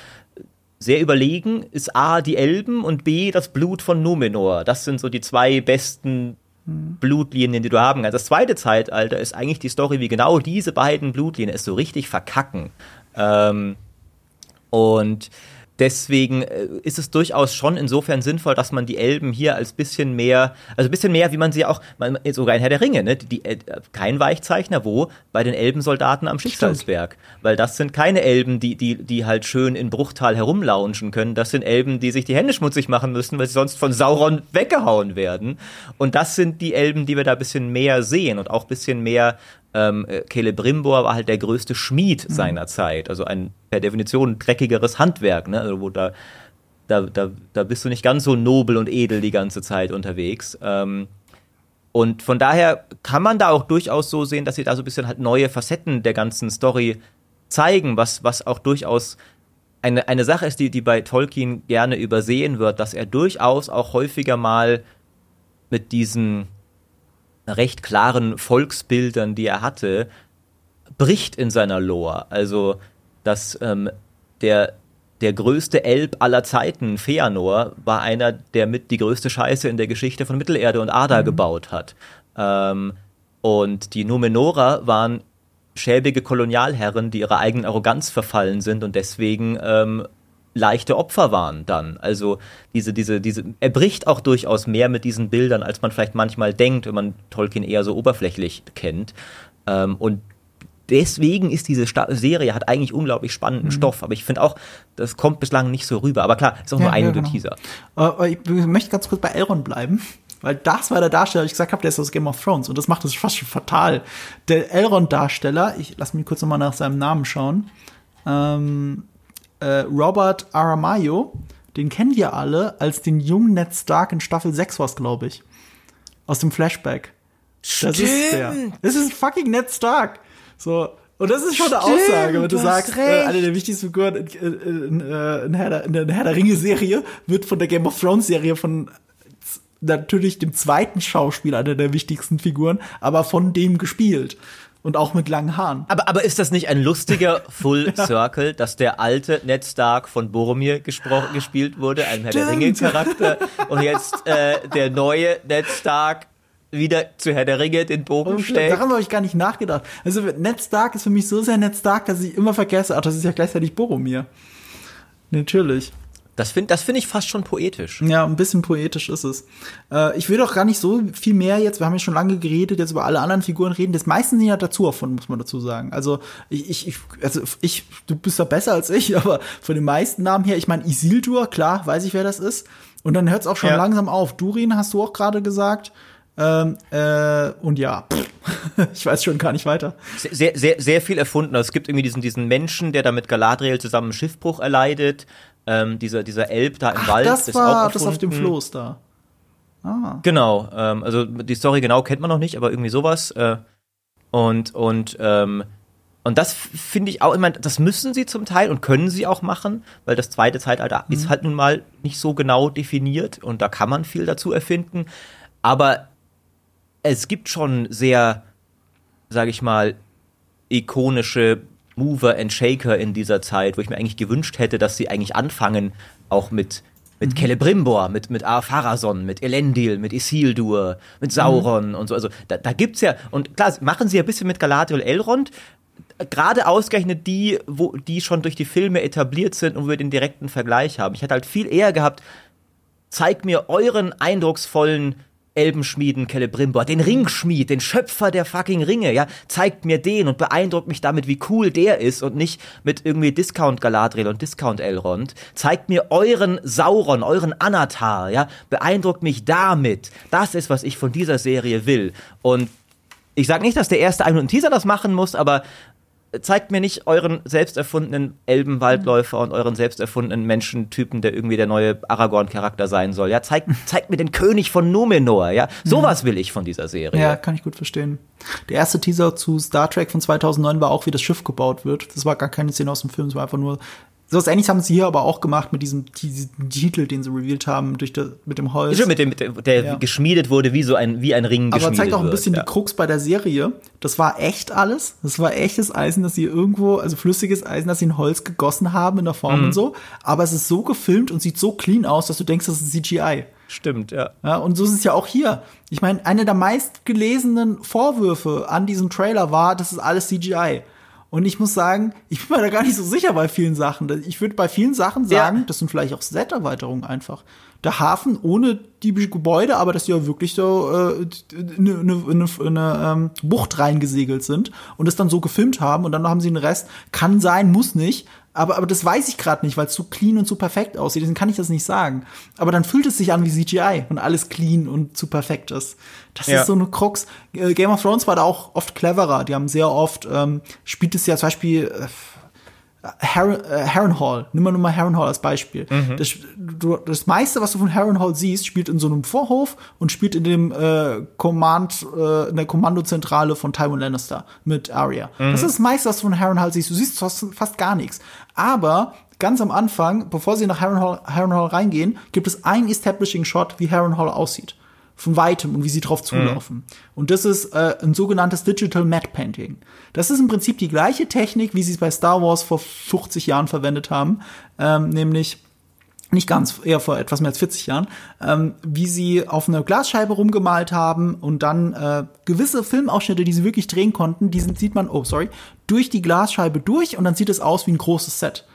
sehr überlegen ist A, die Elben und B, das Blut von Numenor. Das sind so die zwei besten. Blutlinien, die du haben kannst. Das zweite Zeitalter ist eigentlich die Story, wie genau diese beiden Blutlinien es so richtig verkacken. Ähm, und Deswegen äh, ist es durchaus schon insofern sinnvoll, dass man die Elben hier als bisschen mehr, also ein bisschen mehr, wie man sie auch, sogar in Herr der Ringe, ne? Die, äh, kein Weichzeichner, wo? Bei den Elbensoldaten am Schicksalsberg. Weil das sind keine Elben, die, die, die halt schön in Bruchtal herumlaunchen können. Das sind Elben, die sich die Hände schmutzig machen müssen, weil sie sonst von Sauron weggehauen werden. Und das sind die Elben, die wir da ein bisschen mehr sehen und auch ein bisschen mehr ähm, Celebrimbor war halt der größte Schmied mhm. seiner Zeit, also ein per Definition dreckigeres Handwerk, ne? Also wo da, da, da, da bist du nicht ganz so nobel und edel die ganze Zeit unterwegs. Ähm, und von daher kann man da auch durchaus so sehen, dass sie da so ein bisschen halt neue Facetten der ganzen Story zeigen, was, was auch durchaus eine, eine Sache ist, die, die bei Tolkien gerne übersehen wird, dass er durchaus auch häufiger mal mit diesen recht klaren Volksbildern, die er hatte, bricht in seiner Lore. Also, dass ähm, der, der größte Elb aller Zeiten, Feanor, war einer, der mit die größte Scheiße in der Geschichte von Mittelerde und Ada mhm. gebaut hat. Ähm, und die Numenorer waren schäbige Kolonialherren, die ihrer eigenen Arroganz verfallen sind und deswegen ähm, leichte Opfer waren dann. Also diese, diese, diese, er bricht auch durchaus mehr mit diesen Bildern, als man vielleicht manchmal denkt, wenn man Tolkien eher so oberflächlich kennt. Ähm, und deswegen ist diese Sta Serie, hat eigentlich unglaublich spannenden mhm. Stoff, aber ich finde auch, das kommt bislang nicht so rüber. Aber klar, ist auch ja, nur ein ja, genau. Teaser. Uh, ich möchte ganz kurz bei Elrond bleiben. Weil das war der Darsteller, ich gesagt habe, der ist aus Game of Thrones und das macht es fast schon fatal. Der Elrond-Darsteller, ich lass mich kurz nochmal nach seinem Namen schauen. Ähm, äh, Robert Aramayo, den kennen wir alle als den jungen Ned Stark in Staffel 6 was, glaube ich. Aus dem Flashback. Stimmt. Das ist der. Das ist fucking Ned Stark. So. Und das ist schon eine Stimmt, Aussage, wenn du, sagst, äh, eine der wichtigsten Figuren in, in, in, äh, in, Herr der, in der Herr der Ringe-Serie wird von der Game of Thrones-Serie von natürlich dem zweiten Schauspieler, einer der wichtigsten Figuren, aber von dem gespielt und auch mit langen Haaren. Aber, aber ist das nicht ein lustiger Full Circle, dass der alte Ned Stark von Boromir gespielt wurde, ein Herr der Ringe-Charakter, und jetzt äh, der neue Ned Stark wieder zu Herr der Ringe den Bogen stellt. Daran habe ich gar nicht nachgedacht. Also Ned Stark ist für mich so sehr Ned Stark, dass ich immer vergesse, ach, das ist ja gleichzeitig Boromir. Natürlich. Das finde das find ich fast schon poetisch. Ja, ein bisschen poetisch ist es. Äh, ich will doch gar nicht so viel mehr jetzt, wir haben ja schon lange geredet, jetzt über alle anderen Figuren reden. Das meisten sind ja dazu erfunden, muss man dazu sagen. Also ich, ich, also ich, du bist da besser als ich, aber von den meisten Namen her, ich meine Isildur, klar, weiß ich, wer das ist. Und dann hört es auch schon ja. langsam auf. Durin hast du auch gerade gesagt. Ähm, äh, und ja, ich weiß schon gar nicht weiter. Sehr, sehr, sehr viel erfunden. Also es gibt irgendwie diesen, diesen Menschen, der da mit Galadriel zusammen einen Schiffbruch erleidet. Ähm, dieser, dieser Elb da im Ach, Wald. Das war das auf dem Floß da. Ah. Genau, ähm, also die Story genau kennt man noch nicht, aber irgendwie sowas. Äh, und, und, ähm, und das finde ich auch, ich meine, das müssen sie zum Teil und können sie auch machen, weil das zweite Zeitalter mhm. ist halt nun mal nicht so genau definiert und da kann man viel dazu erfinden. Aber es gibt schon sehr, sage ich mal, ikonische Mover and Shaker in dieser Zeit, wo ich mir eigentlich gewünscht hätte, dass sie eigentlich anfangen, auch mit mit mhm. Celebrimbor, mit, mit Ar-Pharason, mit Elendil, mit Isildur, mit Sauron mhm. und so. Also da, da gibt's ja, und klar, machen sie ja ein bisschen mit Galadriel Elrond, gerade ausgerechnet die, wo, die schon durch die Filme etabliert sind und wir den direkten Vergleich haben. Ich hätte halt viel eher gehabt, zeig mir euren eindrucksvollen Elbenschmieden Celebrimbor, den Ringschmied, den Schöpfer der fucking Ringe, ja, zeigt mir den und beeindruckt mich damit, wie cool der ist und nicht mit irgendwie Discount Galadriel und Discount Elrond. Zeigt mir euren Sauron, euren Anatar, ja, beeindruckt mich damit. Das ist, was ich von dieser Serie will. Und ich sage nicht, dass der erste ein Teaser das machen muss, aber zeigt mir nicht euren selbst erfundenen Elbenwaldläufer und euren selbst erfundenen Menschentypen, der irgendwie der neue Aragorn-Charakter sein soll. Ja, zeigt, zeigt mir den König von Numenor. Ja, sowas will ich von dieser Serie. Ja, kann ich gut verstehen. Der erste Teaser zu Star Trek von 2009 war auch, wie das Schiff gebaut wird. Das war gar keine Szene aus dem Film, es war einfach nur so was ähnliches haben sie hier aber auch gemacht mit diesem, Titel, den sie revealed haben, durch das, mit dem Holz. Schon mit dem, mit dem der ja. geschmiedet wurde, wie so ein, wie ein Ring Aber zeigt auch ein bisschen wird, die Krux bei der Serie. Das war echt alles. Das war echtes Eisen, das sie irgendwo, also flüssiges Eisen, das sie in Holz gegossen haben in der Form mhm. und so. Aber es ist so gefilmt und sieht so clean aus, dass du denkst, das ist CGI. Stimmt, ja. ja. Und so ist es ja auch hier. Ich meine, eine der meistgelesenen Vorwürfe an diesem Trailer war, das ist alles CGI. Und ich muss sagen, ich bin mir da gar nicht so sicher bei vielen Sachen. Ich würde bei vielen Sachen sagen, ja. das sind vielleicht auch Set-Erweiterungen einfach. Der Hafen ohne die Gebäude, aber dass die ja wirklich so äh, eine, eine, eine, eine ähm, Bucht reingesegelt sind und es dann so gefilmt haben und dann haben sie den Rest. Kann sein, muss nicht, aber, aber das weiß ich gerade nicht, weil es so clean und so perfekt aussieht. Deswegen kann ich das nicht sagen. Aber dann fühlt es sich an wie CGI und alles clean und zu perfekt ist. Das ja. ist so eine Krux. Äh, Game of Thrones war da auch oft cleverer. Die haben sehr oft, ähm, spielt es ja zum Beispiel, äh, Harrenhal, äh, nimm mal nur mal Harrenhal als Beispiel. Mhm. Das, du, das meiste, was du von Harrenhal siehst, spielt in so einem Vorhof und spielt in dem äh, Command, äh, in der Kommandozentrale von Tywin Lannister mit Arya. Mhm. Das ist das meiste, was du von Harrenhal siehst. Du siehst fast, fast gar nichts. Aber ganz am Anfang, bevor sie nach Harrenhal, Harrenhal reingehen, gibt es einen Establishing Shot, wie Harrenhal aussieht von weitem und wie sie drauf zulaufen. Mhm. Und das ist äh, ein sogenanntes Digital Matte Painting. Das ist im Prinzip die gleiche Technik, wie sie es bei Star Wars vor 50 Jahren verwendet haben, ähm, nämlich nicht ganz, eher vor etwas mehr als 40 Jahren, ähm, wie sie auf einer Glasscheibe rumgemalt haben und dann äh, gewisse Filmausschnitte, die sie wirklich drehen konnten, die sind, sieht man, oh sorry, durch die Glasscheibe durch und dann sieht es aus wie ein großes Set.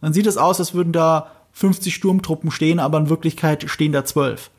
Dann sieht es aus, als würden da 50 Sturmtruppen stehen, aber in Wirklichkeit stehen da zwölf.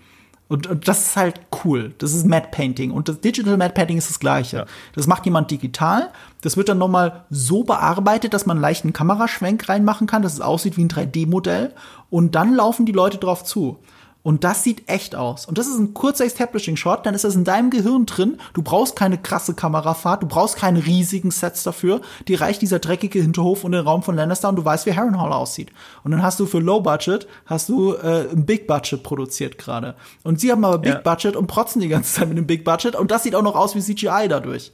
Und, und das ist halt cool. Das ist Matte Painting. Und das Digital Matte Painting ist das Gleiche. Ja. Das macht jemand digital. Das wird dann nochmal so bearbeitet, dass man einen leichten Kameraschwenk reinmachen kann, dass es aussieht wie ein 3D-Modell. Und dann laufen die Leute drauf zu. Und das sieht echt aus. Und das ist ein kurzer Establishing-Shot, dann ist das in deinem Gehirn drin. Du brauchst keine krasse Kamerafahrt, du brauchst keine riesigen Sets dafür. Dir reicht dieser dreckige Hinterhof und der Raum von Lannister und du weißt, wie Harrenhal aussieht. Und dann hast du für Low Budget, hast du äh, ein Big Budget produziert gerade. Und sie haben aber Big ja. Budget und protzen die ganze Zeit mit dem Big Budget und das sieht auch noch aus wie CGI dadurch.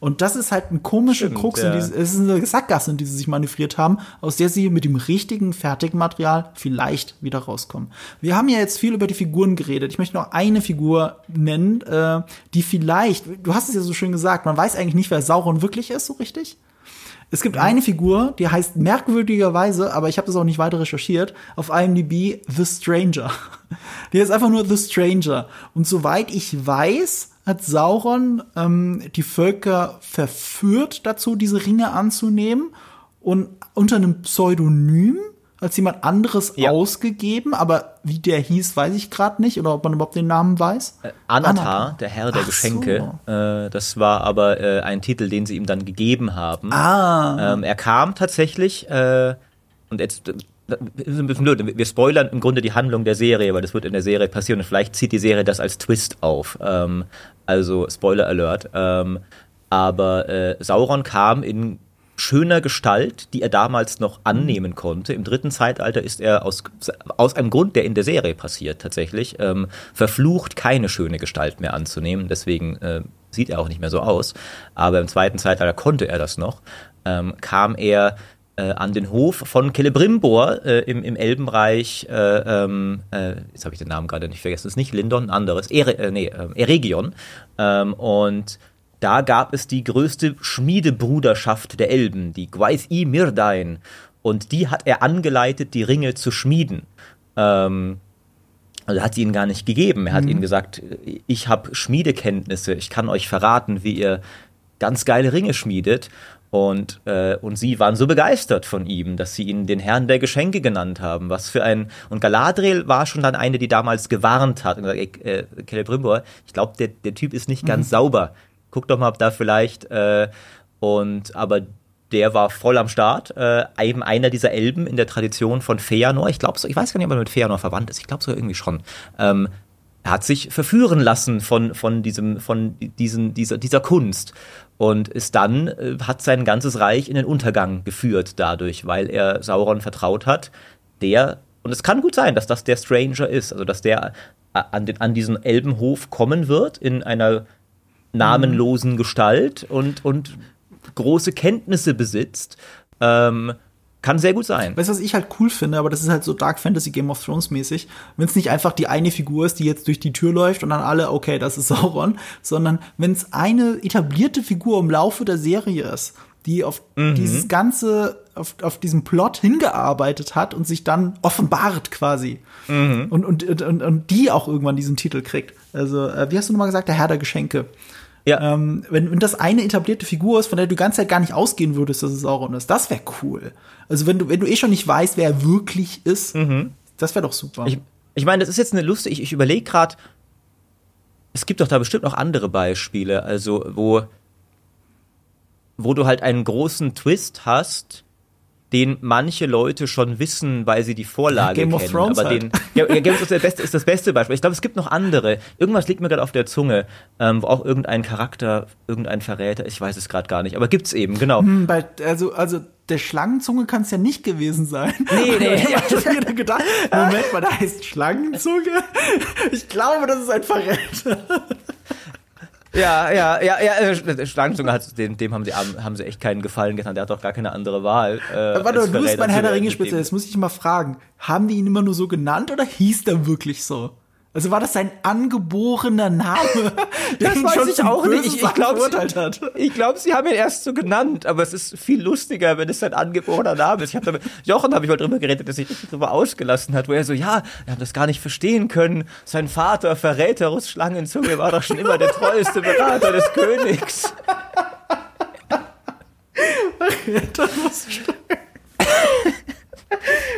Und das ist halt ein komischer Stimmt, Krux. Ja. es ist eine Sackgasse, in die sie sich manövriert haben, aus der sie mit dem richtigen, fertigen Material vielleicht wieder rauskommen. Wir haben ja jetzt viel über die Figuren geredet. Ich möchte noch eine Figur nennen, äh, die vielleicht, du hast es ja so schön gesagt, man weiß eigentlich nicht, wer Sauron wirklich ist, so richtig. Es gibt eine Figur, die heißt merkwürdigerweise, aber ich habe das auch nicht weiter recherchiert, auf IMDb The Stranger. Die ist einfach nur The Stranger. Und soweit ich weiß, hat Sauron ähm, die Völker verführt dazu, diese Ringe anzunehmen und unter einem Pseudonym als jemand anderes ja. ausgegeben, aber wie der hieß, weiß ich gerade nicht oder ob man überhaupt den Namen weiß. Äh, Anatar, Anatar, der Herr der Ach Geschenke. So. Äh, das war aber äh, ein Titel, den sie ihm dann gegeben haben. Ah. Ähm, er kam tatsächlich äh, und jetzt ist ein bisschen blöd. Wir spoilern im Grunde die Handlung der Serie, weil das wird in der Serie passieren und vielleicht zieht die Serie das als Twist auf. Ähm, also Spoiler Alert. Ähm, aber äh, Sauron kam in schöner Gestalt, die er damals noch annehmen konnte. Im dritten Zeitalter ist er aus, aus einem Grund, der in der Serie passiert tatsächlich, ähm, verflucht, keine schöne Gestalt mehr anzunehmen. Deswegen äh, sieht er auch nicht mehr so aus. Aber im zweiten Zeitalter konnte er das noch. Ähm, kam er an den Hof von Celebrimbor äh, im, im Elbenreich, äh, ähm, äh, jetzt habe ich den Namen gerade nicht vergessen, es ist nicht Lindon, ein anderes, Ere, äh, nee, äh, Eregion. Ähm, und da gab es die größte Schmiedebruderschaft der Elben, die Gwaith-i Mirdain. Und die hat er angeleitet, die Ringe zu schmieden. Ähm, also hat sie ihnen gar nicht gegeben. Er hat mhm. ihnen gesagt, ich habe Schmiedekenntnisse, ich kann euch verraten, wie ihr ganz geile Ringe schmiedet. Und, äh, und sie waren so begeistert von ihm, dass sie ihn den Herrn der Geschenke genannt haben. Was für ein. Und Galadriel war schon dann eine, die damals gewarnt hat und gesagt, äh, Celebrimbor, ich glaube, der, der Typ ist nicht ganz mhm. sauber guck doch mal, ob da vielleicht äh, und aber der war voll am Start. Äh, eben einer dieser Elben in der Tradition von Feanor. Ich glaube so, ich weiß gar nicht, ob er mit Feanor verwandt ist. Ich glaube so irgendwie schon. Ähm, er hat sich verführen lassen von, von diesem, von diesen, dieser, dieser Kunst und ist dann, äh, hat sein ganzes Reich in den Untergang geführt dadurch, weil er Sauron vertraut hat, der, und es kann gut sein, dass das der Stranger ist, also dass der an, den, an diesen Elbenhof kommen wird in einer namenlosen Gestalt und, und große Kenntnisse besitzt. Ähm, kann sehr gut sein. Weißt du, was ich halt cool finde, aber das ist halt so Dark Fantasy Game of Thrones mäßig, wenn es nicht einfach die eine Figur ist, die jetzt durch die Tür läuft und dann alle, okay, das ist Sauron, sondern wenn es eine etablierte Figur im Laufe der Serie ist, die auf mhm. dieses ganze, auf, auf diesen Plot hingearbeitet hat und sich dann offenbart quasi. Mhm. Und, und, und, und die auch irgendwann diesen Titel kriegt. Also, äh, wie hast du nochmal gesagt, der Herr der Geschenke. Ja. Ähm, wenn, wenn das eine etablierte Figur ist, von der du die ganze Zeit gar nicht ausgehen würdest, dass es Sauron ist, das wäre cool. Also wenn du, wenn du eh schon nicht weißt, wer er wirklich ist, mhm. das wäre doch super. Ich, ich meine, das ist jetzt eine Lust, ich, ich überlege gerade, es gibt doch da bestimmt noch andere Beispiele, also wo, wo du halt einen großen Twist hast, den manche Leute schon wissen, weil sie die Vorlage Game kennen. Of Thrones aber halt. den, ja, Game of Thrones ist, beste, ist das beste Beispiel. Ich glaube, es gibt noch andere. Irgendwas liegt mir gerade auf der Zunge, ähm, wo auch irgendein Charakter, irgendein Verräter, ich weiß es gerade gar nicht, aber gibt's eben, genau. Hm, bei, also, also der Schlangenzunge kann es ja nicht gewesen sein. Nee, nee. ich habe schon wieder gedacht, Moment mal, der heißt Schlangenzunge? Ich glaube, das ist ein Verräter. Ja, ja, ja, ja, äh, Schlangenzunge hat, dem, dem haben sie, haben sie echt keinen Gefallen getan. Der hat doch gar keine andere Wahl. Äh, Warte, du bist mein Herr der Ringe Spezialist. Muss ich mal fragen. Haben die ihn immer nur so genannt oder hieß der wirklich so? Also war das sein angeborener Name? das weiß ich auch nicht. Ich, ich glaube, sie, glaub, sie haben ihn erst so genannt, aber es ist viel lustiger, wenn es sein angeborener Name ist. Ich hab damit, Jochen habe ich mal drüber geredet, dass sich drüber ausgelassen hat, wo er so, ja, wir haben das gar nicht verstehen können. Sein Vater, Verräterus Schlangenzunge, war doch schon immer der treueste Berater des Königs. Verräterus Schlangenzunge.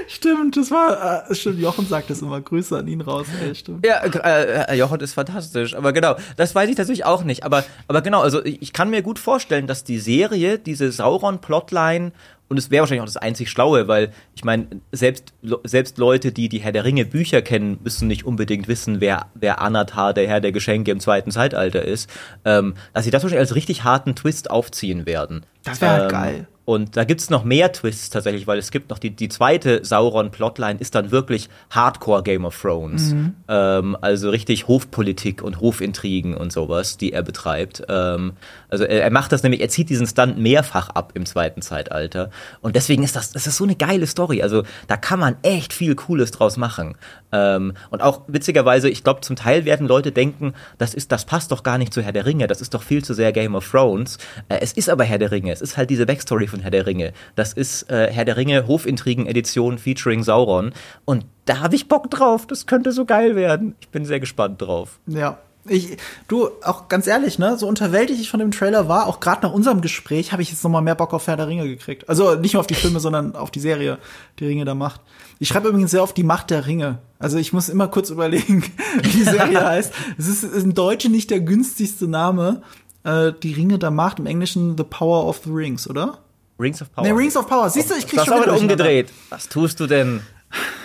Stimmt, das war, äh, stimmt, Jochen sagt das immer, Grüße an ihn raus, ey, stimmt. Ja, äh, äh, Jochen ist fantastisch, aber genau, das weiß ich tatsächlich auch nicht, aber, aber genau, also ich kann mir gut vorstellen, dass die Serie, diese Sauron-Plotline und es wäre wahrscheinlich auch das einzig Schlaue, weil ich meine, selbst, selbst Leute, die die Herr der Ringe Bücher kennen, müssen nicht unbedingt wissen, wer, wer Anatar, der Herr der Geschenke im zweiten Zeitalter ist, ähm, dass sie das wahrscheinlich als richtig harten Twist aufziehen werden. Das wäre halt ähm, geil. Und da gibt's noch mehr Twists tatsächlich, weil es gibt noch die, die zweite Sauron-Plotline ist dann wirklich Hardcore Game of Thrones. Mhm. Ähm, also richtig Hofpolitik und Hofintrigen und sowas, die er betreibt. Ähm, also er, er, macht das nämlich, er zieht diesen Stunt mehrfach ab im zweiten Zeitalter. Und deswegen ist das, das ist so eine geile Story. Also da kann man echt viel Cooles draus machen. Ähm, und auch witzigerweise, ich glaube, zum Teil werden Leute denken, das ist, das passt doch gar nicht zu Herr der Ringe, das ist doch viel zu sehr Game of Thrones. Äh, es ist aber Herr der Ringe, es ist halt diese Backstory von Herr der Ringe. Das ist äh, Herr der Ringe Hofintrigen-Edition featuring Sauron. Und da habe ich Bock drauf, das könnte so geil werden. Ich bin sehr gespannt drauf. Ja, Ich, du, auch ganz ehrlich, ne, so unterwältigt ich von dem Trailer war, auch gerade nach unserem Gespräch, habe ich jetzt noch mal mehr Bock auf Herr der Ringe gekriegt. Also nicht nur auf die Filme, sondern auf die Serie, die Ringe der Macht. Ich schreibe übrigens sehr auf die Macht der Ringe. Also ich muss immer kurz überlegen, wie die Serie heißt. Es ist, ist im Deutschen nicht der günstigste Name. Äh, die Ringe der Macht, im Englischen The Power of the Rings, oder? Rings of Power. Nee, Rings of Power. Siehst du, ich krieg das schon wieder umgedreht. Was tust du denn?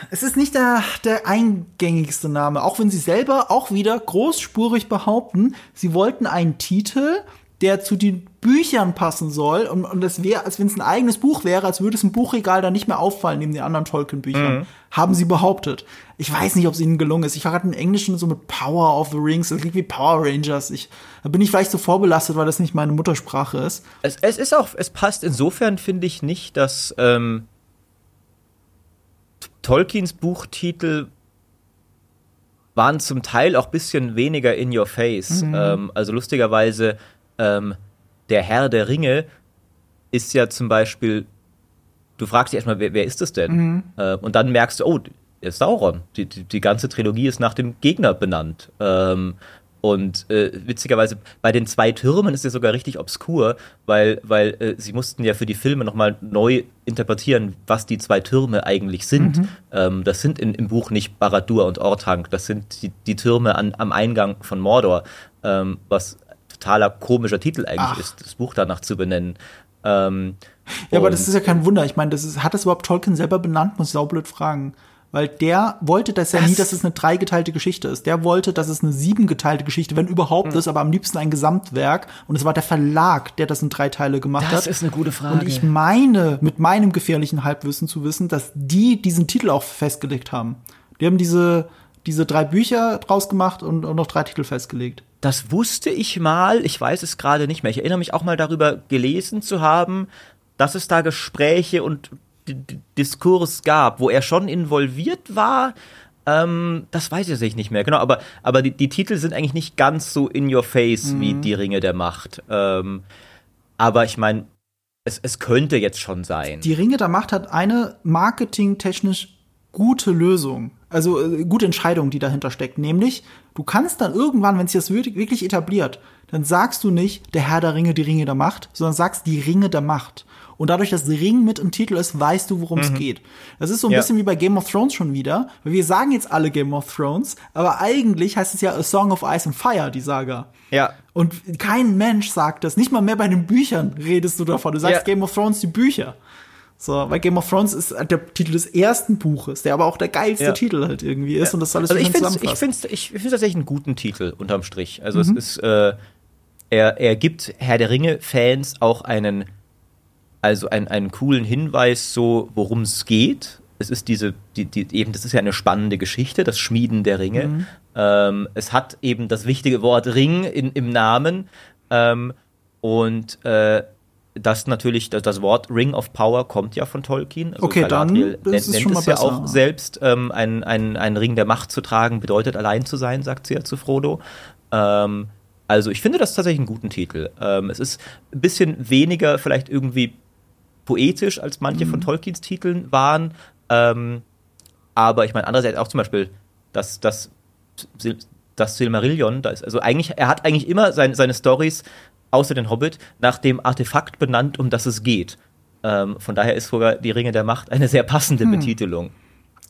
Es ist nicht der, der eingängigste Name, auch wenn sie selber auch wieder großspurig behaupten, sie wollten einen Titel, der zu den Büchern passen soll und, und es wäre, als wenn es ein eigenes Buch wäre, als würde es im Buchregal dann nicht mehr auffallen neben den anderen Tolkien-Büchern. Haben sie behauptet. Ich weiß nicht, ob es ihnen gelungen ist. Ich hatte im Englischen so mit Power of the Rings, das klingt wie Power Rangers. Ich, da bin ich vielleicht so vorbelastet, weil das nicht meine Muttersprache ist. Es, es ist auch, es passt insofern, finde ich, nicht, dass ähm, Tolkiens Buchtitel waren zum Teil auch ein bisschen weniger in your face. Ähm, also lustigerweise, ähm, der Herr der Ringe ist ja zum Beispiel, du fragst dich erstmal, wer, wer ist das denn? Äh, und dann merkst du, oh, der ist Sauron. Die, die, die ganze Trilogie ist nach dem Gegner benannt. Ähm, und äh, witzigerweise, bei den zwei Türmen ist es sogar richtig obskur, weil, weil äh, sie mussten ja für die Filme nochmal neu interpretieren, was die zwei Türme eigentlich sind. Ähm, das sind in, im Buch nicht Baradur und Orthanc, das sind die, die Türme an, am Eingang von Mordor, ähm, was totaler komischer Titel eigentlich Ach. ist, das Buch danach zu benennen. Ähm, Ja, aber das ist ja kein Wunder. Ich meine, das ist, hat das überhaupt Tolkien selber benannt? Muss ich saublöd fragen. Weil der wollte das ja nie, dass es eine dreigeteilte Geschichte ist. Der wollte, dass es eine siebengeteilte Geschichte, wenn überhaupt Hm. ist, aber am liebsten ein Gesamtwerk. Und es war der Verlag, der das in drei Teile gemacht Das hat. ist eine gute Frage. Und ich meine, mit meinem gefährlichen Halbwissen zu wissen, dass die diesen Titel auch festgelegt haben. Die haben diese, diese drei Bücher draus gemacht und, und noch drei Titel festgelegt. Das wusste ich mal, ich weiß es gerade nicht mehr. Ich erinnere mich auch mal darüber gelesen zu haben, dass es da Gespräche und D D Diskurs gab, wo er schon involviert war. Ähm, das weiß ich nicht mehr, genau. Aber, aber die, die Titel sind eigentlich nicht ganz so in your face wie die Ringe der Macht. Ähm, aber ich meine, es, es könnte jetzt schon sein. Die Ringe der Macht hat eine marketingtechnisch gute Lösung. Also äh, gute Entscheidung, die dahinter steckt. Nämlich, du kannst dann irgendwann, wenn sich das wirklich etabliert, dann sagst du nicht der Herr der Ringe, die Ringe der Macht, sondern sagst die Ringe der Macht. Und dadurch, dass Ring mit im Titel ist, weißt du, worum es geht. Das ist so ein Ja. bisschen wie bei Game of Thrones schon wieder. Weil wir sagen jetzt alle Game of Thrones, aber eigentlich heißt es ja A Song of Ice and Fire, die Saga. ja. Und kein Mensch sagt das. Nicht mal mehr bei den Büchern redest du davon. Du sagst Ja. Game of Thrones, die Bücher. So, weil Game of Thrones ist der Titel des ersten Buches, der aber auch der geilste Ja. Titel halt irgendwie ist und das alles Also ich finde ich find's, ich find's tatsächlich einen guten Titel unterm Strich. Also Mhm. es ist, äh, er, er gibt Herr der Ringe-Fans auch einen, also einen, einen coolen Hinweis, so worum es geht. Es ist diese, die, die, eben, das ist ja eine spannende Geschichte, das Schmieden der Ringe. Mhm. Ähm, es hat eben das wichtige Wort Ring in, im Namen. Ähm, und äh, das natürlich, das, das Wort Ring of Power kommt ja von Tolkien. Also Okay, dann Galadriel ist nennt, es nennt schon mal es ja besser. auch selbst, ähm, ein, ein, Ring der Macht zu tragen bedeutet allein zu sein, sagt sie ja zu Frodo. Ähm, also ich finde das tatsächlich einen guten Titel. Ähm, es ist ein bisschen weniger vielleicht irgendwie poetisch, als manche Mhm. von Tolkiens Titeln waren. Ähm, aber ich meine, andererseits auch zum Beispiel das, das, das Silmarillion, da ist, also eigentlich, er hat eigentlich immer sein, seine Stories, außer den Hobbit, nach dem Artefakt benannt, um das es geht. Ähm, von daher ist sogar die Ringe der Macht eine sehr passende Hm. Betitelung.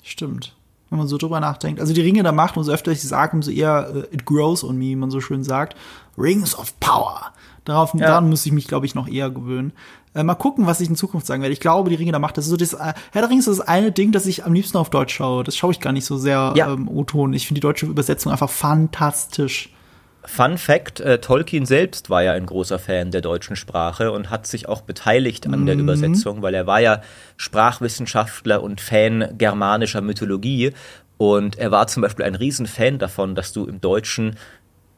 Stimmt. Wenn man so drüber nachdenkt. Also die Ringe der Macht, umso öfter ich sie sage, umso eher äh, it grows on me, wie man so schön sagt. Rings of Power. Darauf, Daran muss ich mich, glaube ich, noch eher gewöhnen. Äh, mal gucken, was ich in Zukunft sagen werde. Ich glaube, die Ringe der Macht, das ist so das, äh, Herr der Ringe ist das eine Ding, das ich am liebsten auf Deutsch schaue. Das schaue ich gar nicht so sehr Ja. ähm, O-Ton. Ich finde die deutsche Übersetzung einfach fantastisch. Fun Fact: äh, Tolkien selbst war ja ein großer Fan der deutschen Sprache und hat sich auch beteiligt an der Mhm. Übersetzung, weil er war ja Sprachwissenschaftler und Fan germanischer Mythologie. Und er war zum Beispiel ein Riesenfan davon, dass du im Deutschen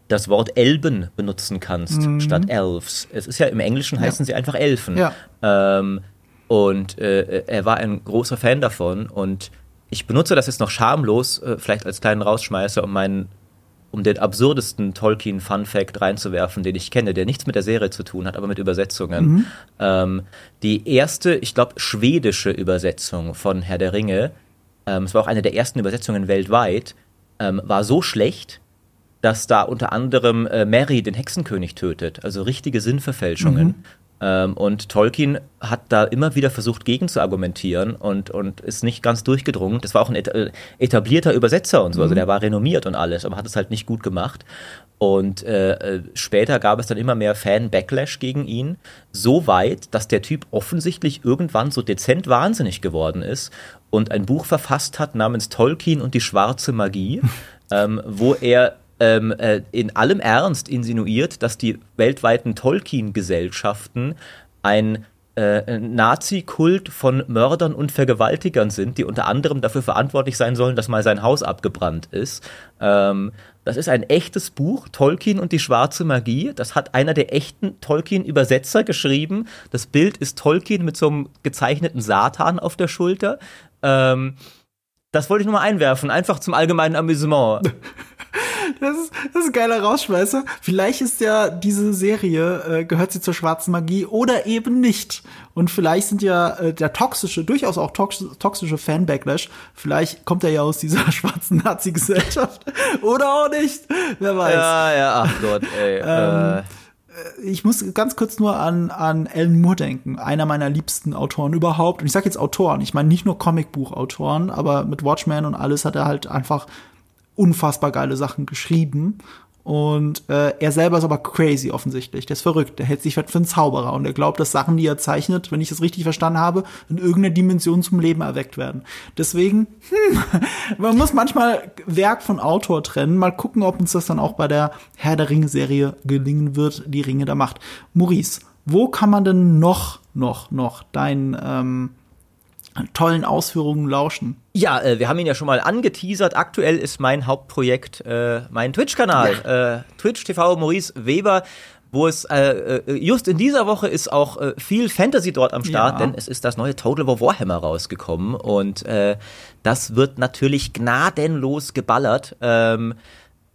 das Wort Elben benutzen kannst statt Elves. Es ist ja im Englischen heißen sie einfach Elfen. Ja. Ähm, und äh, er war ein großer Fan davon und ich benutze das jetzt noch schamlos, äh, vielleicht als kleinen Rausschmeißer, um meinen um den absurdesten Tolkien-Fun-Fact reinzuwerfen, den ich kenne, der nichts mit der Serie zu tun hat, aber mit Übersetzungen. Ähm, die erste, ich glaube, schwedische Übersetzung von Herr der Ringe, ähm, es war auch eine der ersten Übersetzungen weltweit, ähm, war so schlecht, dass da unter anderem äh, Mary den Hexenkönig tötet, also richtige Sinnverfälschungen. Mhm. Ähm, und Tolkien hat da immer wieder versucht, gegen zu argumentieren und, und ist nicht ganz durchgedrungen. Das war auch ein äh, etablierter Übersetzer und so, also mhm. der war renommiert und alles, aber hat es halt nicht gut gemacht. Und äh, äh, später gab es dann immer mehr Fan-Backlash gegen ihn, so weit, dass der Typ offensichtlich irgendwann so dezent wahnsinnig geworden ist und ein Buch verfasst hat namens Tolkien und die schwarze Magie, ähm, wo er ähm, äh, in allem Ernst insinuiert, dass die weltweiten Tolkien-Gesellschaften ein äh, Nazi-Kult von Mördern und Vergewaltigern sind, die unter anderem dafür verantwortlich sein sollen, dass mal sein Haus abgebrannt ist. Ähm, das ist ein echtes Buch, Tolkien und die schwarze Magie. Das hat einer der echten Tolkien-Übersetzer geschrieben. Das Bild ist Tolkien mit so einem gezeichneten Satan auf der Schulter. Ähm, das wollte ich nur mal einwerfen, einfach zum allgemeinen Amüsement. Das ist, das ist ein geiler Rausschmeißer. Vielleicht ist ja diese Serie, äh, gehört sie zur schwarzen Magie oder eben nicht. Und vielleicht sind ja äh, der toxische, durchaus auch tox toxische Fan-Backlash, vielleicht kommt er ja aus dieser schwarzen Nazi-Gesellschaft. oder auch nicht. Wer weiß. Ja, ja, ach Gott, ey. ähm, äh ich muss ganz kurz nur an, an Alan Moore denken, einer meiner liebsten Autoren überhaupt. Und ich sage jetzt Autoren, ich meine nicht nur Comicbuchautoren, aber mit Watchmen und alles hat er halt einfach unfassbar geile Sachen geschrieben. Und äh, er selber ist aber crazy offensichtlich. Der ist verrückt. Der hält sich halt für einen Zauberer und er glaubt, dass Sachen, die er zeichnet, wenn ich das richtig verstanden habe, in irgendeiner Dimension zum Leben erweckt werden. Deswegen, hm, man muss manchmal Werk von Autor trennen. Mal gucken, ob uns das dann auch bei der Herr der Ringe-Serie gelingen wird, die Ringe der Macht. Maurice, wo kann man denn noch, noch, noch dein ähm, tollen Ausführungen lauschen. Ja, äh, wir haben ihn ja schon mal angeteasert. Aktuell ist mein Hauptprojekt äh, mein Twitch-Kanal. Ja. Äh, Twitch TV Maurice Weber wo es äh, äh, just in dieser Woche ist auch äh, viel Fantasy dort am Start, ja. denn es ist das neue Total War Warhammer rausgekommen und äh, das wird natürlich gnadenlos geballert. Ähm,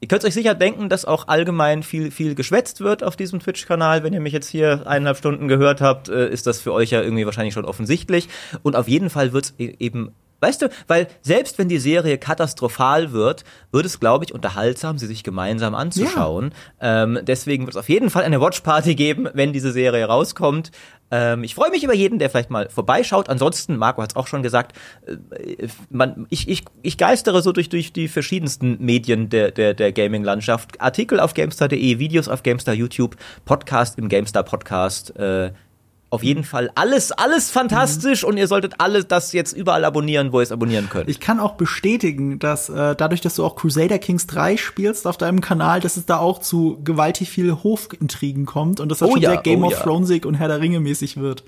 Ihr könnt euch sicher denken, dass auch allgemein viel, viel geschwätzt wird auf diesem Twitch-Kanal. Wenn ihr mich jetzt hier eineinhalb Stunden gehört habt, äh, ist das für euch ja irgendwie wahrscheinlich schon offensichtlich. Und auf jeden Fall wird es eben Weißt du, weil selbst wenn die Serie katastrophal wird, wird es, glaube ich, unterhaltsam, sie sich gemeinsam anzuschauen. Ja. Ähm, deswegen wird es auf jeden Fall eine Watchparty geben, wenn diese Serie rauskommt. Ähm, ich freue mich über jeden, der vielleicht mal vorbeischaut. Ansonsten, Marco hat es auch schon gesagt, äh, man, ich, ich, ich geistere so durch, durch die verschiedensten Medien der, der, der Gaming-Landschaft. Artikel auf GameStar.de, Videos auf GameStar YouTube, Podcast im GameStar Podcast. Äh, auf jeden Fall alles, alles fantastisch mhm. und ihr solltet alles das jetzt überall abonnieren, wo ihr es abonnieren könnt. Ich kann auch bestätigen, dass äh, dadurch, dass du auch Crusader Kings 3 spielst auf deinem Kanal, dass es da auch zu gewaltig viel Hofintrigen kommt und dass das oh schon ja, sehr Game oh of ja. Thronesig und Herr der Ringe mäßig wird.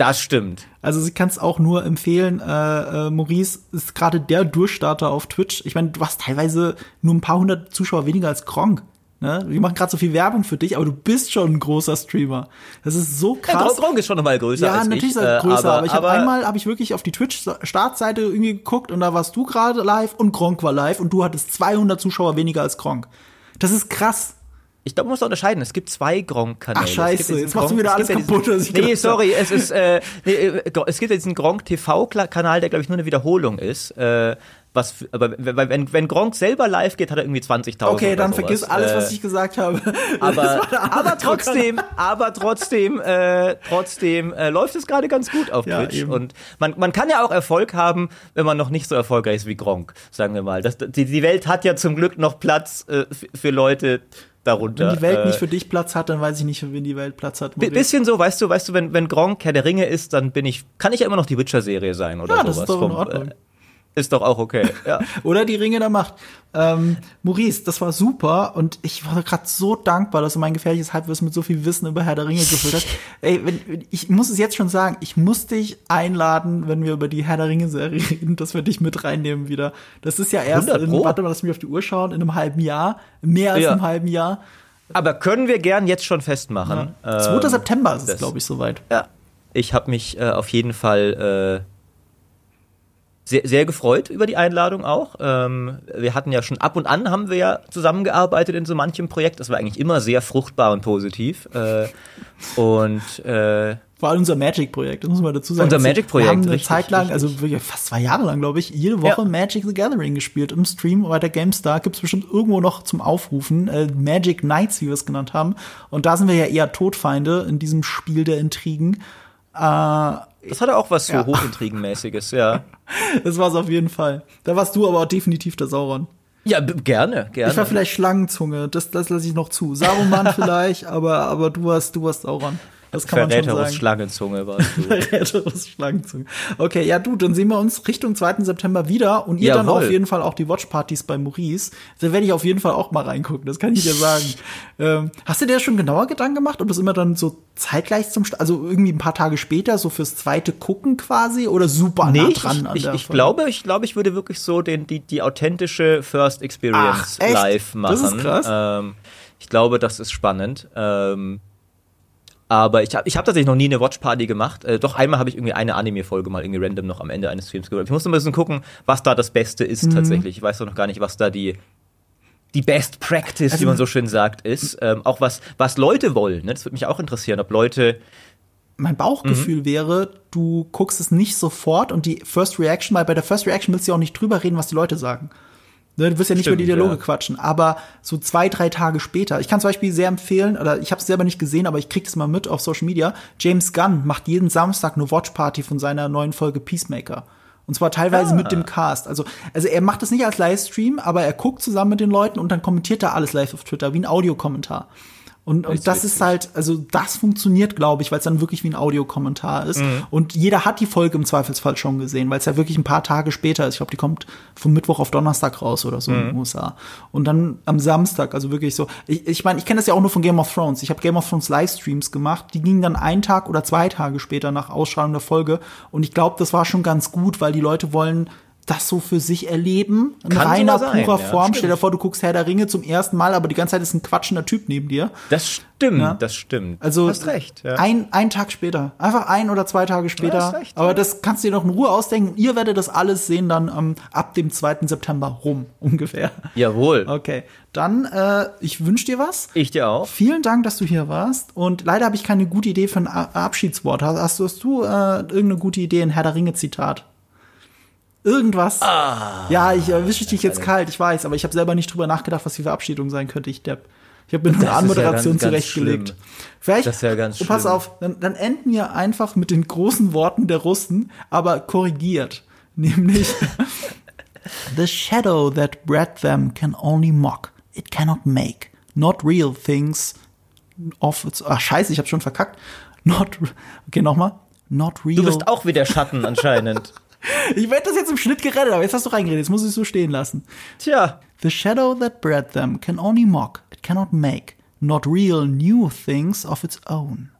Das stimmt. Also ich kann es auch nur empfehlen. Äh, äh, Maurice ist gerade der Durchstarter auf Twitch. Ich meine, du hast teilweise nur ein paar hundert Zuschauer weniger als Gronk. Ne? Wir machen gerade so viel Werbung für dich, aber du bist schon ein großer Streamer. Das ist so krass. Ja, Gronk ist schon nochmal größer ja, als natürlich ich. ist er größer, äh, aber, aber ich habe einmal habe ich wirklich auf die Twitch-Startseite irgendwie geguckt und da warst du gerade live und Gronk war live und du hattest 200 Zuschauer weniger als Gronk. Das ist krass. Ich glaube, man muss da unterscheiden. Es gibt zwei Gronk-Kanäle. Ach scheiße, jetzt machst du wieder alles kaputt. Ja diesen, nee, sorry, es ist, äh, nee, äh, es gibt ja diesen Gronk TV-Kanal, der glaube ich nur eine Wiederholung ist. Äh, was, aber wenn, wenn Gronk selber live geht, hat er irgendwie 20.000. Okay, dann vergiss alles, was äh, ich gesagt habe. Aber, aber trotzdem, aber trotzdem, äh, trotzdem äh, läuft es gerade ganz gut auf ja, Twitch. Eben. Und man, man kann ja auch Erfolg haben, wenn man noch nicht so erfolgreich ist wie Gronk, sagen wir mal. Das, die, die Welt hat ja zum Glück noch Platz äh, für Leute, darunter. Wenn die Welt äh, nicht für dich Platz hat, dann weiß ich nicht, für wen die Welt Platz hat. Bisschen so, weißt du, weißt du, wenn, wenn Gronk Herr der Ringe ist, dann bin ich, kann ich ja immer noch die Witcher-Serie sein oder ja, sowas. Das ist doch in Ordnung. Vom, äh, ist doch auch okay. Ja. Oder die Ringe der Macht. Ähm, Maurice, das war super und ich war gerade so dankbar, dass du mein gefährliches Halbwissen mit so viel Wissen über Herr der Ringe gefüllt hast. Ey, wenn, ich muss es jetzt schon sagen, ich muss dich einladen, wenn wir über die Herr der Ringe-Serie reden, dass wir dich mit reinnehmen wieder. Das ist ja erst, in, warte mal, lass mich auf die Uhr schauen, in einem halben Jahr, mehr als ja. einem halben Jahr. Aber können wir gern jetzt schon festmachen. Ja. 2. Ähm, September ist es, glaube ich, soweit. Ja. Ich habe mich äh, auf jeden Fall äh, sehr, sehr gefreut über die Einladung auch. Ähm, wir hatten ja schon ab und an haben wir ja zusammengearbeitet in so manchem Projekt. Das war eigentlich immer sehr fruchtbar und positiv. Äh, und äh, War unser Magic-Projekt, das muss man dazu sagen. Unser Also, Magic-Projekt, Wir haben eine richtig, Zeit lang, richtig. also wirklich fast zwei Jahre lang, glaube ich, jede Woche Ja. Magic the Gathering gespielt im Stream bei der GameStar. Gibt's bestimmt irgendwo noch zum Aufrufen. Äh, Magic Knights, wie wir es genannt haben. Und da sind wir ja eher Todfeinde in diesem Spiel der Intrigen. Äh, Das hatte auch was so Ja. Hochintrigenmäßiges, ja. das war's auf jeden Fall. Da warst du aber auch definitiv der Sauron. Ja, gerne, gerne. Ich war vielleicht Schlangenzunge, das, das lasse ich noch zu. Saruman vielleicht, aber, aber du warst, du warst Sauron. Das kann man schon sagen. Schlangenzunge warst du. Verräterus Schlangenzunge. Okay, ja, du, dann sehen wir uns Richtung 2. September wieder und ihr dann Jawohl. auf jeden Fall auch die Watchpartys bei Maurice. Da werde ich auf jeden Fall auch mal reingucken, das kann ich dir sagen. ähm, hast du dir schon genauer Gedanken gemacht, ob das immer dann so zeitgleich zum, also irgendwie ein paar Tage später, so fürs zweite Gucken quasi oder super nah Nee, dran ich, an ich, der ich glaube, ich glaube, ich würde wirklich so den, die, die authentische First Experience Ach, live machen. Das ist krass. Ähm, ich glaube, das ist spannend. Ähm, aber ich habe ich hab tatsächlich noch nie eine Watchparty gemacht. Äh, doch einmal habe ich irgendwie eine Anime-Folge mal irgendwie random noch am Ende eines Streams gehört. Ich muss noch ein bisschen gucken, was da das Beste ist Mhm. tatsächlich. Ich weiß doch noch gar nicht, was da die die Best Practice, Also- wie man so schön sagt, ist. Ähm, auch was, was Leute wollen. Ne? Das würde mich auch interessieren, ob Leute mein Bauchgefühl Mhm. wäre, du guckst es nicht sofort und die First Reaction, weil bei der First Reaction willst du ja auch nicht drüber reden, was die Leute sagen. Ne, Du wirst ja nicht Stimmt, über die Dialoge ja. quatschen, aber so zwei, drei Tage später. Ich kann zum Beispiel sehr empfehlen, oder ich habe es selber nicht gesehen, aber ich krieg das mal mit auf Social Media. James Gunn macht jeden Samstag eine Watchparty von seiner neuen Folge Peacemaker. Und zwar teilweise Ah. mit dem Cast. Also, also er macht das nicht als Livestream, aber er guckt zusammen mit den Leuten und dann kommentiert er alles live auf Twitter, wie ein Audiokommentar. Und, und das ist halt, also das funktioniert, glaube ich, weil es dann wirklich wie ein Audiokommentar ist. Mhm. Und jeder hat die Folge im Zweifelsfall schon gesehen, weil es ja wirklich ein paar Tage später ist. Ich glaube, die kommt vom Mittwoch auf Donnerstag raus oder so in Mhm. den USA. Und dann am Samstag, also wirklich so. Ich ich, meine, ich kenne das ja auch nur von Game of Thrones. Ich habe Game of Thrones Livestreams gemacht. Die gingen dann einen Tag oder zwei Tage später nach Ausstrahlung der Folge. Und ich glaube, das war schon ganz gut, weil die Leute wollen das so für sich erleben. In Kann reiner, sein, purer ja, Form. stimmt. Stell dir vor, du guckst Herr der Ringe zum ersten Mal, aber die ganze Zeit ist ein quatschender Typ neben dir. Das stimmt, Ja. das stimmt. Also hast recht. Ja. ein, ein Tag später. Einfach ein oder zwei Tage später. hast recht, Aber ja. das kannst du dir noch in Ruhe ausdenken. Ihr werdet das alles sehen dann ähm, ab dem 2. September rum, ungefähr. Jawohl. Okay, dann äh, ich wünsche dir was. Ich dir auch. Vielen Dank, dass du hier warst. Und leider habe ich keine gute Idee für ein Abschiedswort. Hast, hast du äh, irgendeine gute Idee, ein Herr der Ringe-Zitat? Irgendwas? ja, ich erwische dich jetzt kalt, ich weiß, aber ich habe selber nicht drüber nachgedacht, was die Verabschiedung sein könnte. Ich Depp. Ich habe mir nur eine ja Anmoderation ganz zurechtgelegt. Vielleicht, Das ist ja ganz oh, pass schlimm. auf, dann, dann enden wir einfach mit den großen Worten der Russen, aber korrigiert. Nämlich, The shadow that bred them can only mock. It cannot make. Not real things of its. Ach, scheiße, ich hab schon verkackt. Not. Okay, nochmal. Not real. Du bist auch wie der Schatten anscheinend. ich werde das jetzt im Schnitt gerettet, aber jetzt hast du reingeredet. Jetzt muss ich es so stehen lassen. Tja. The shadow that bred them can only mock. It cannot make. Not real new things of its own.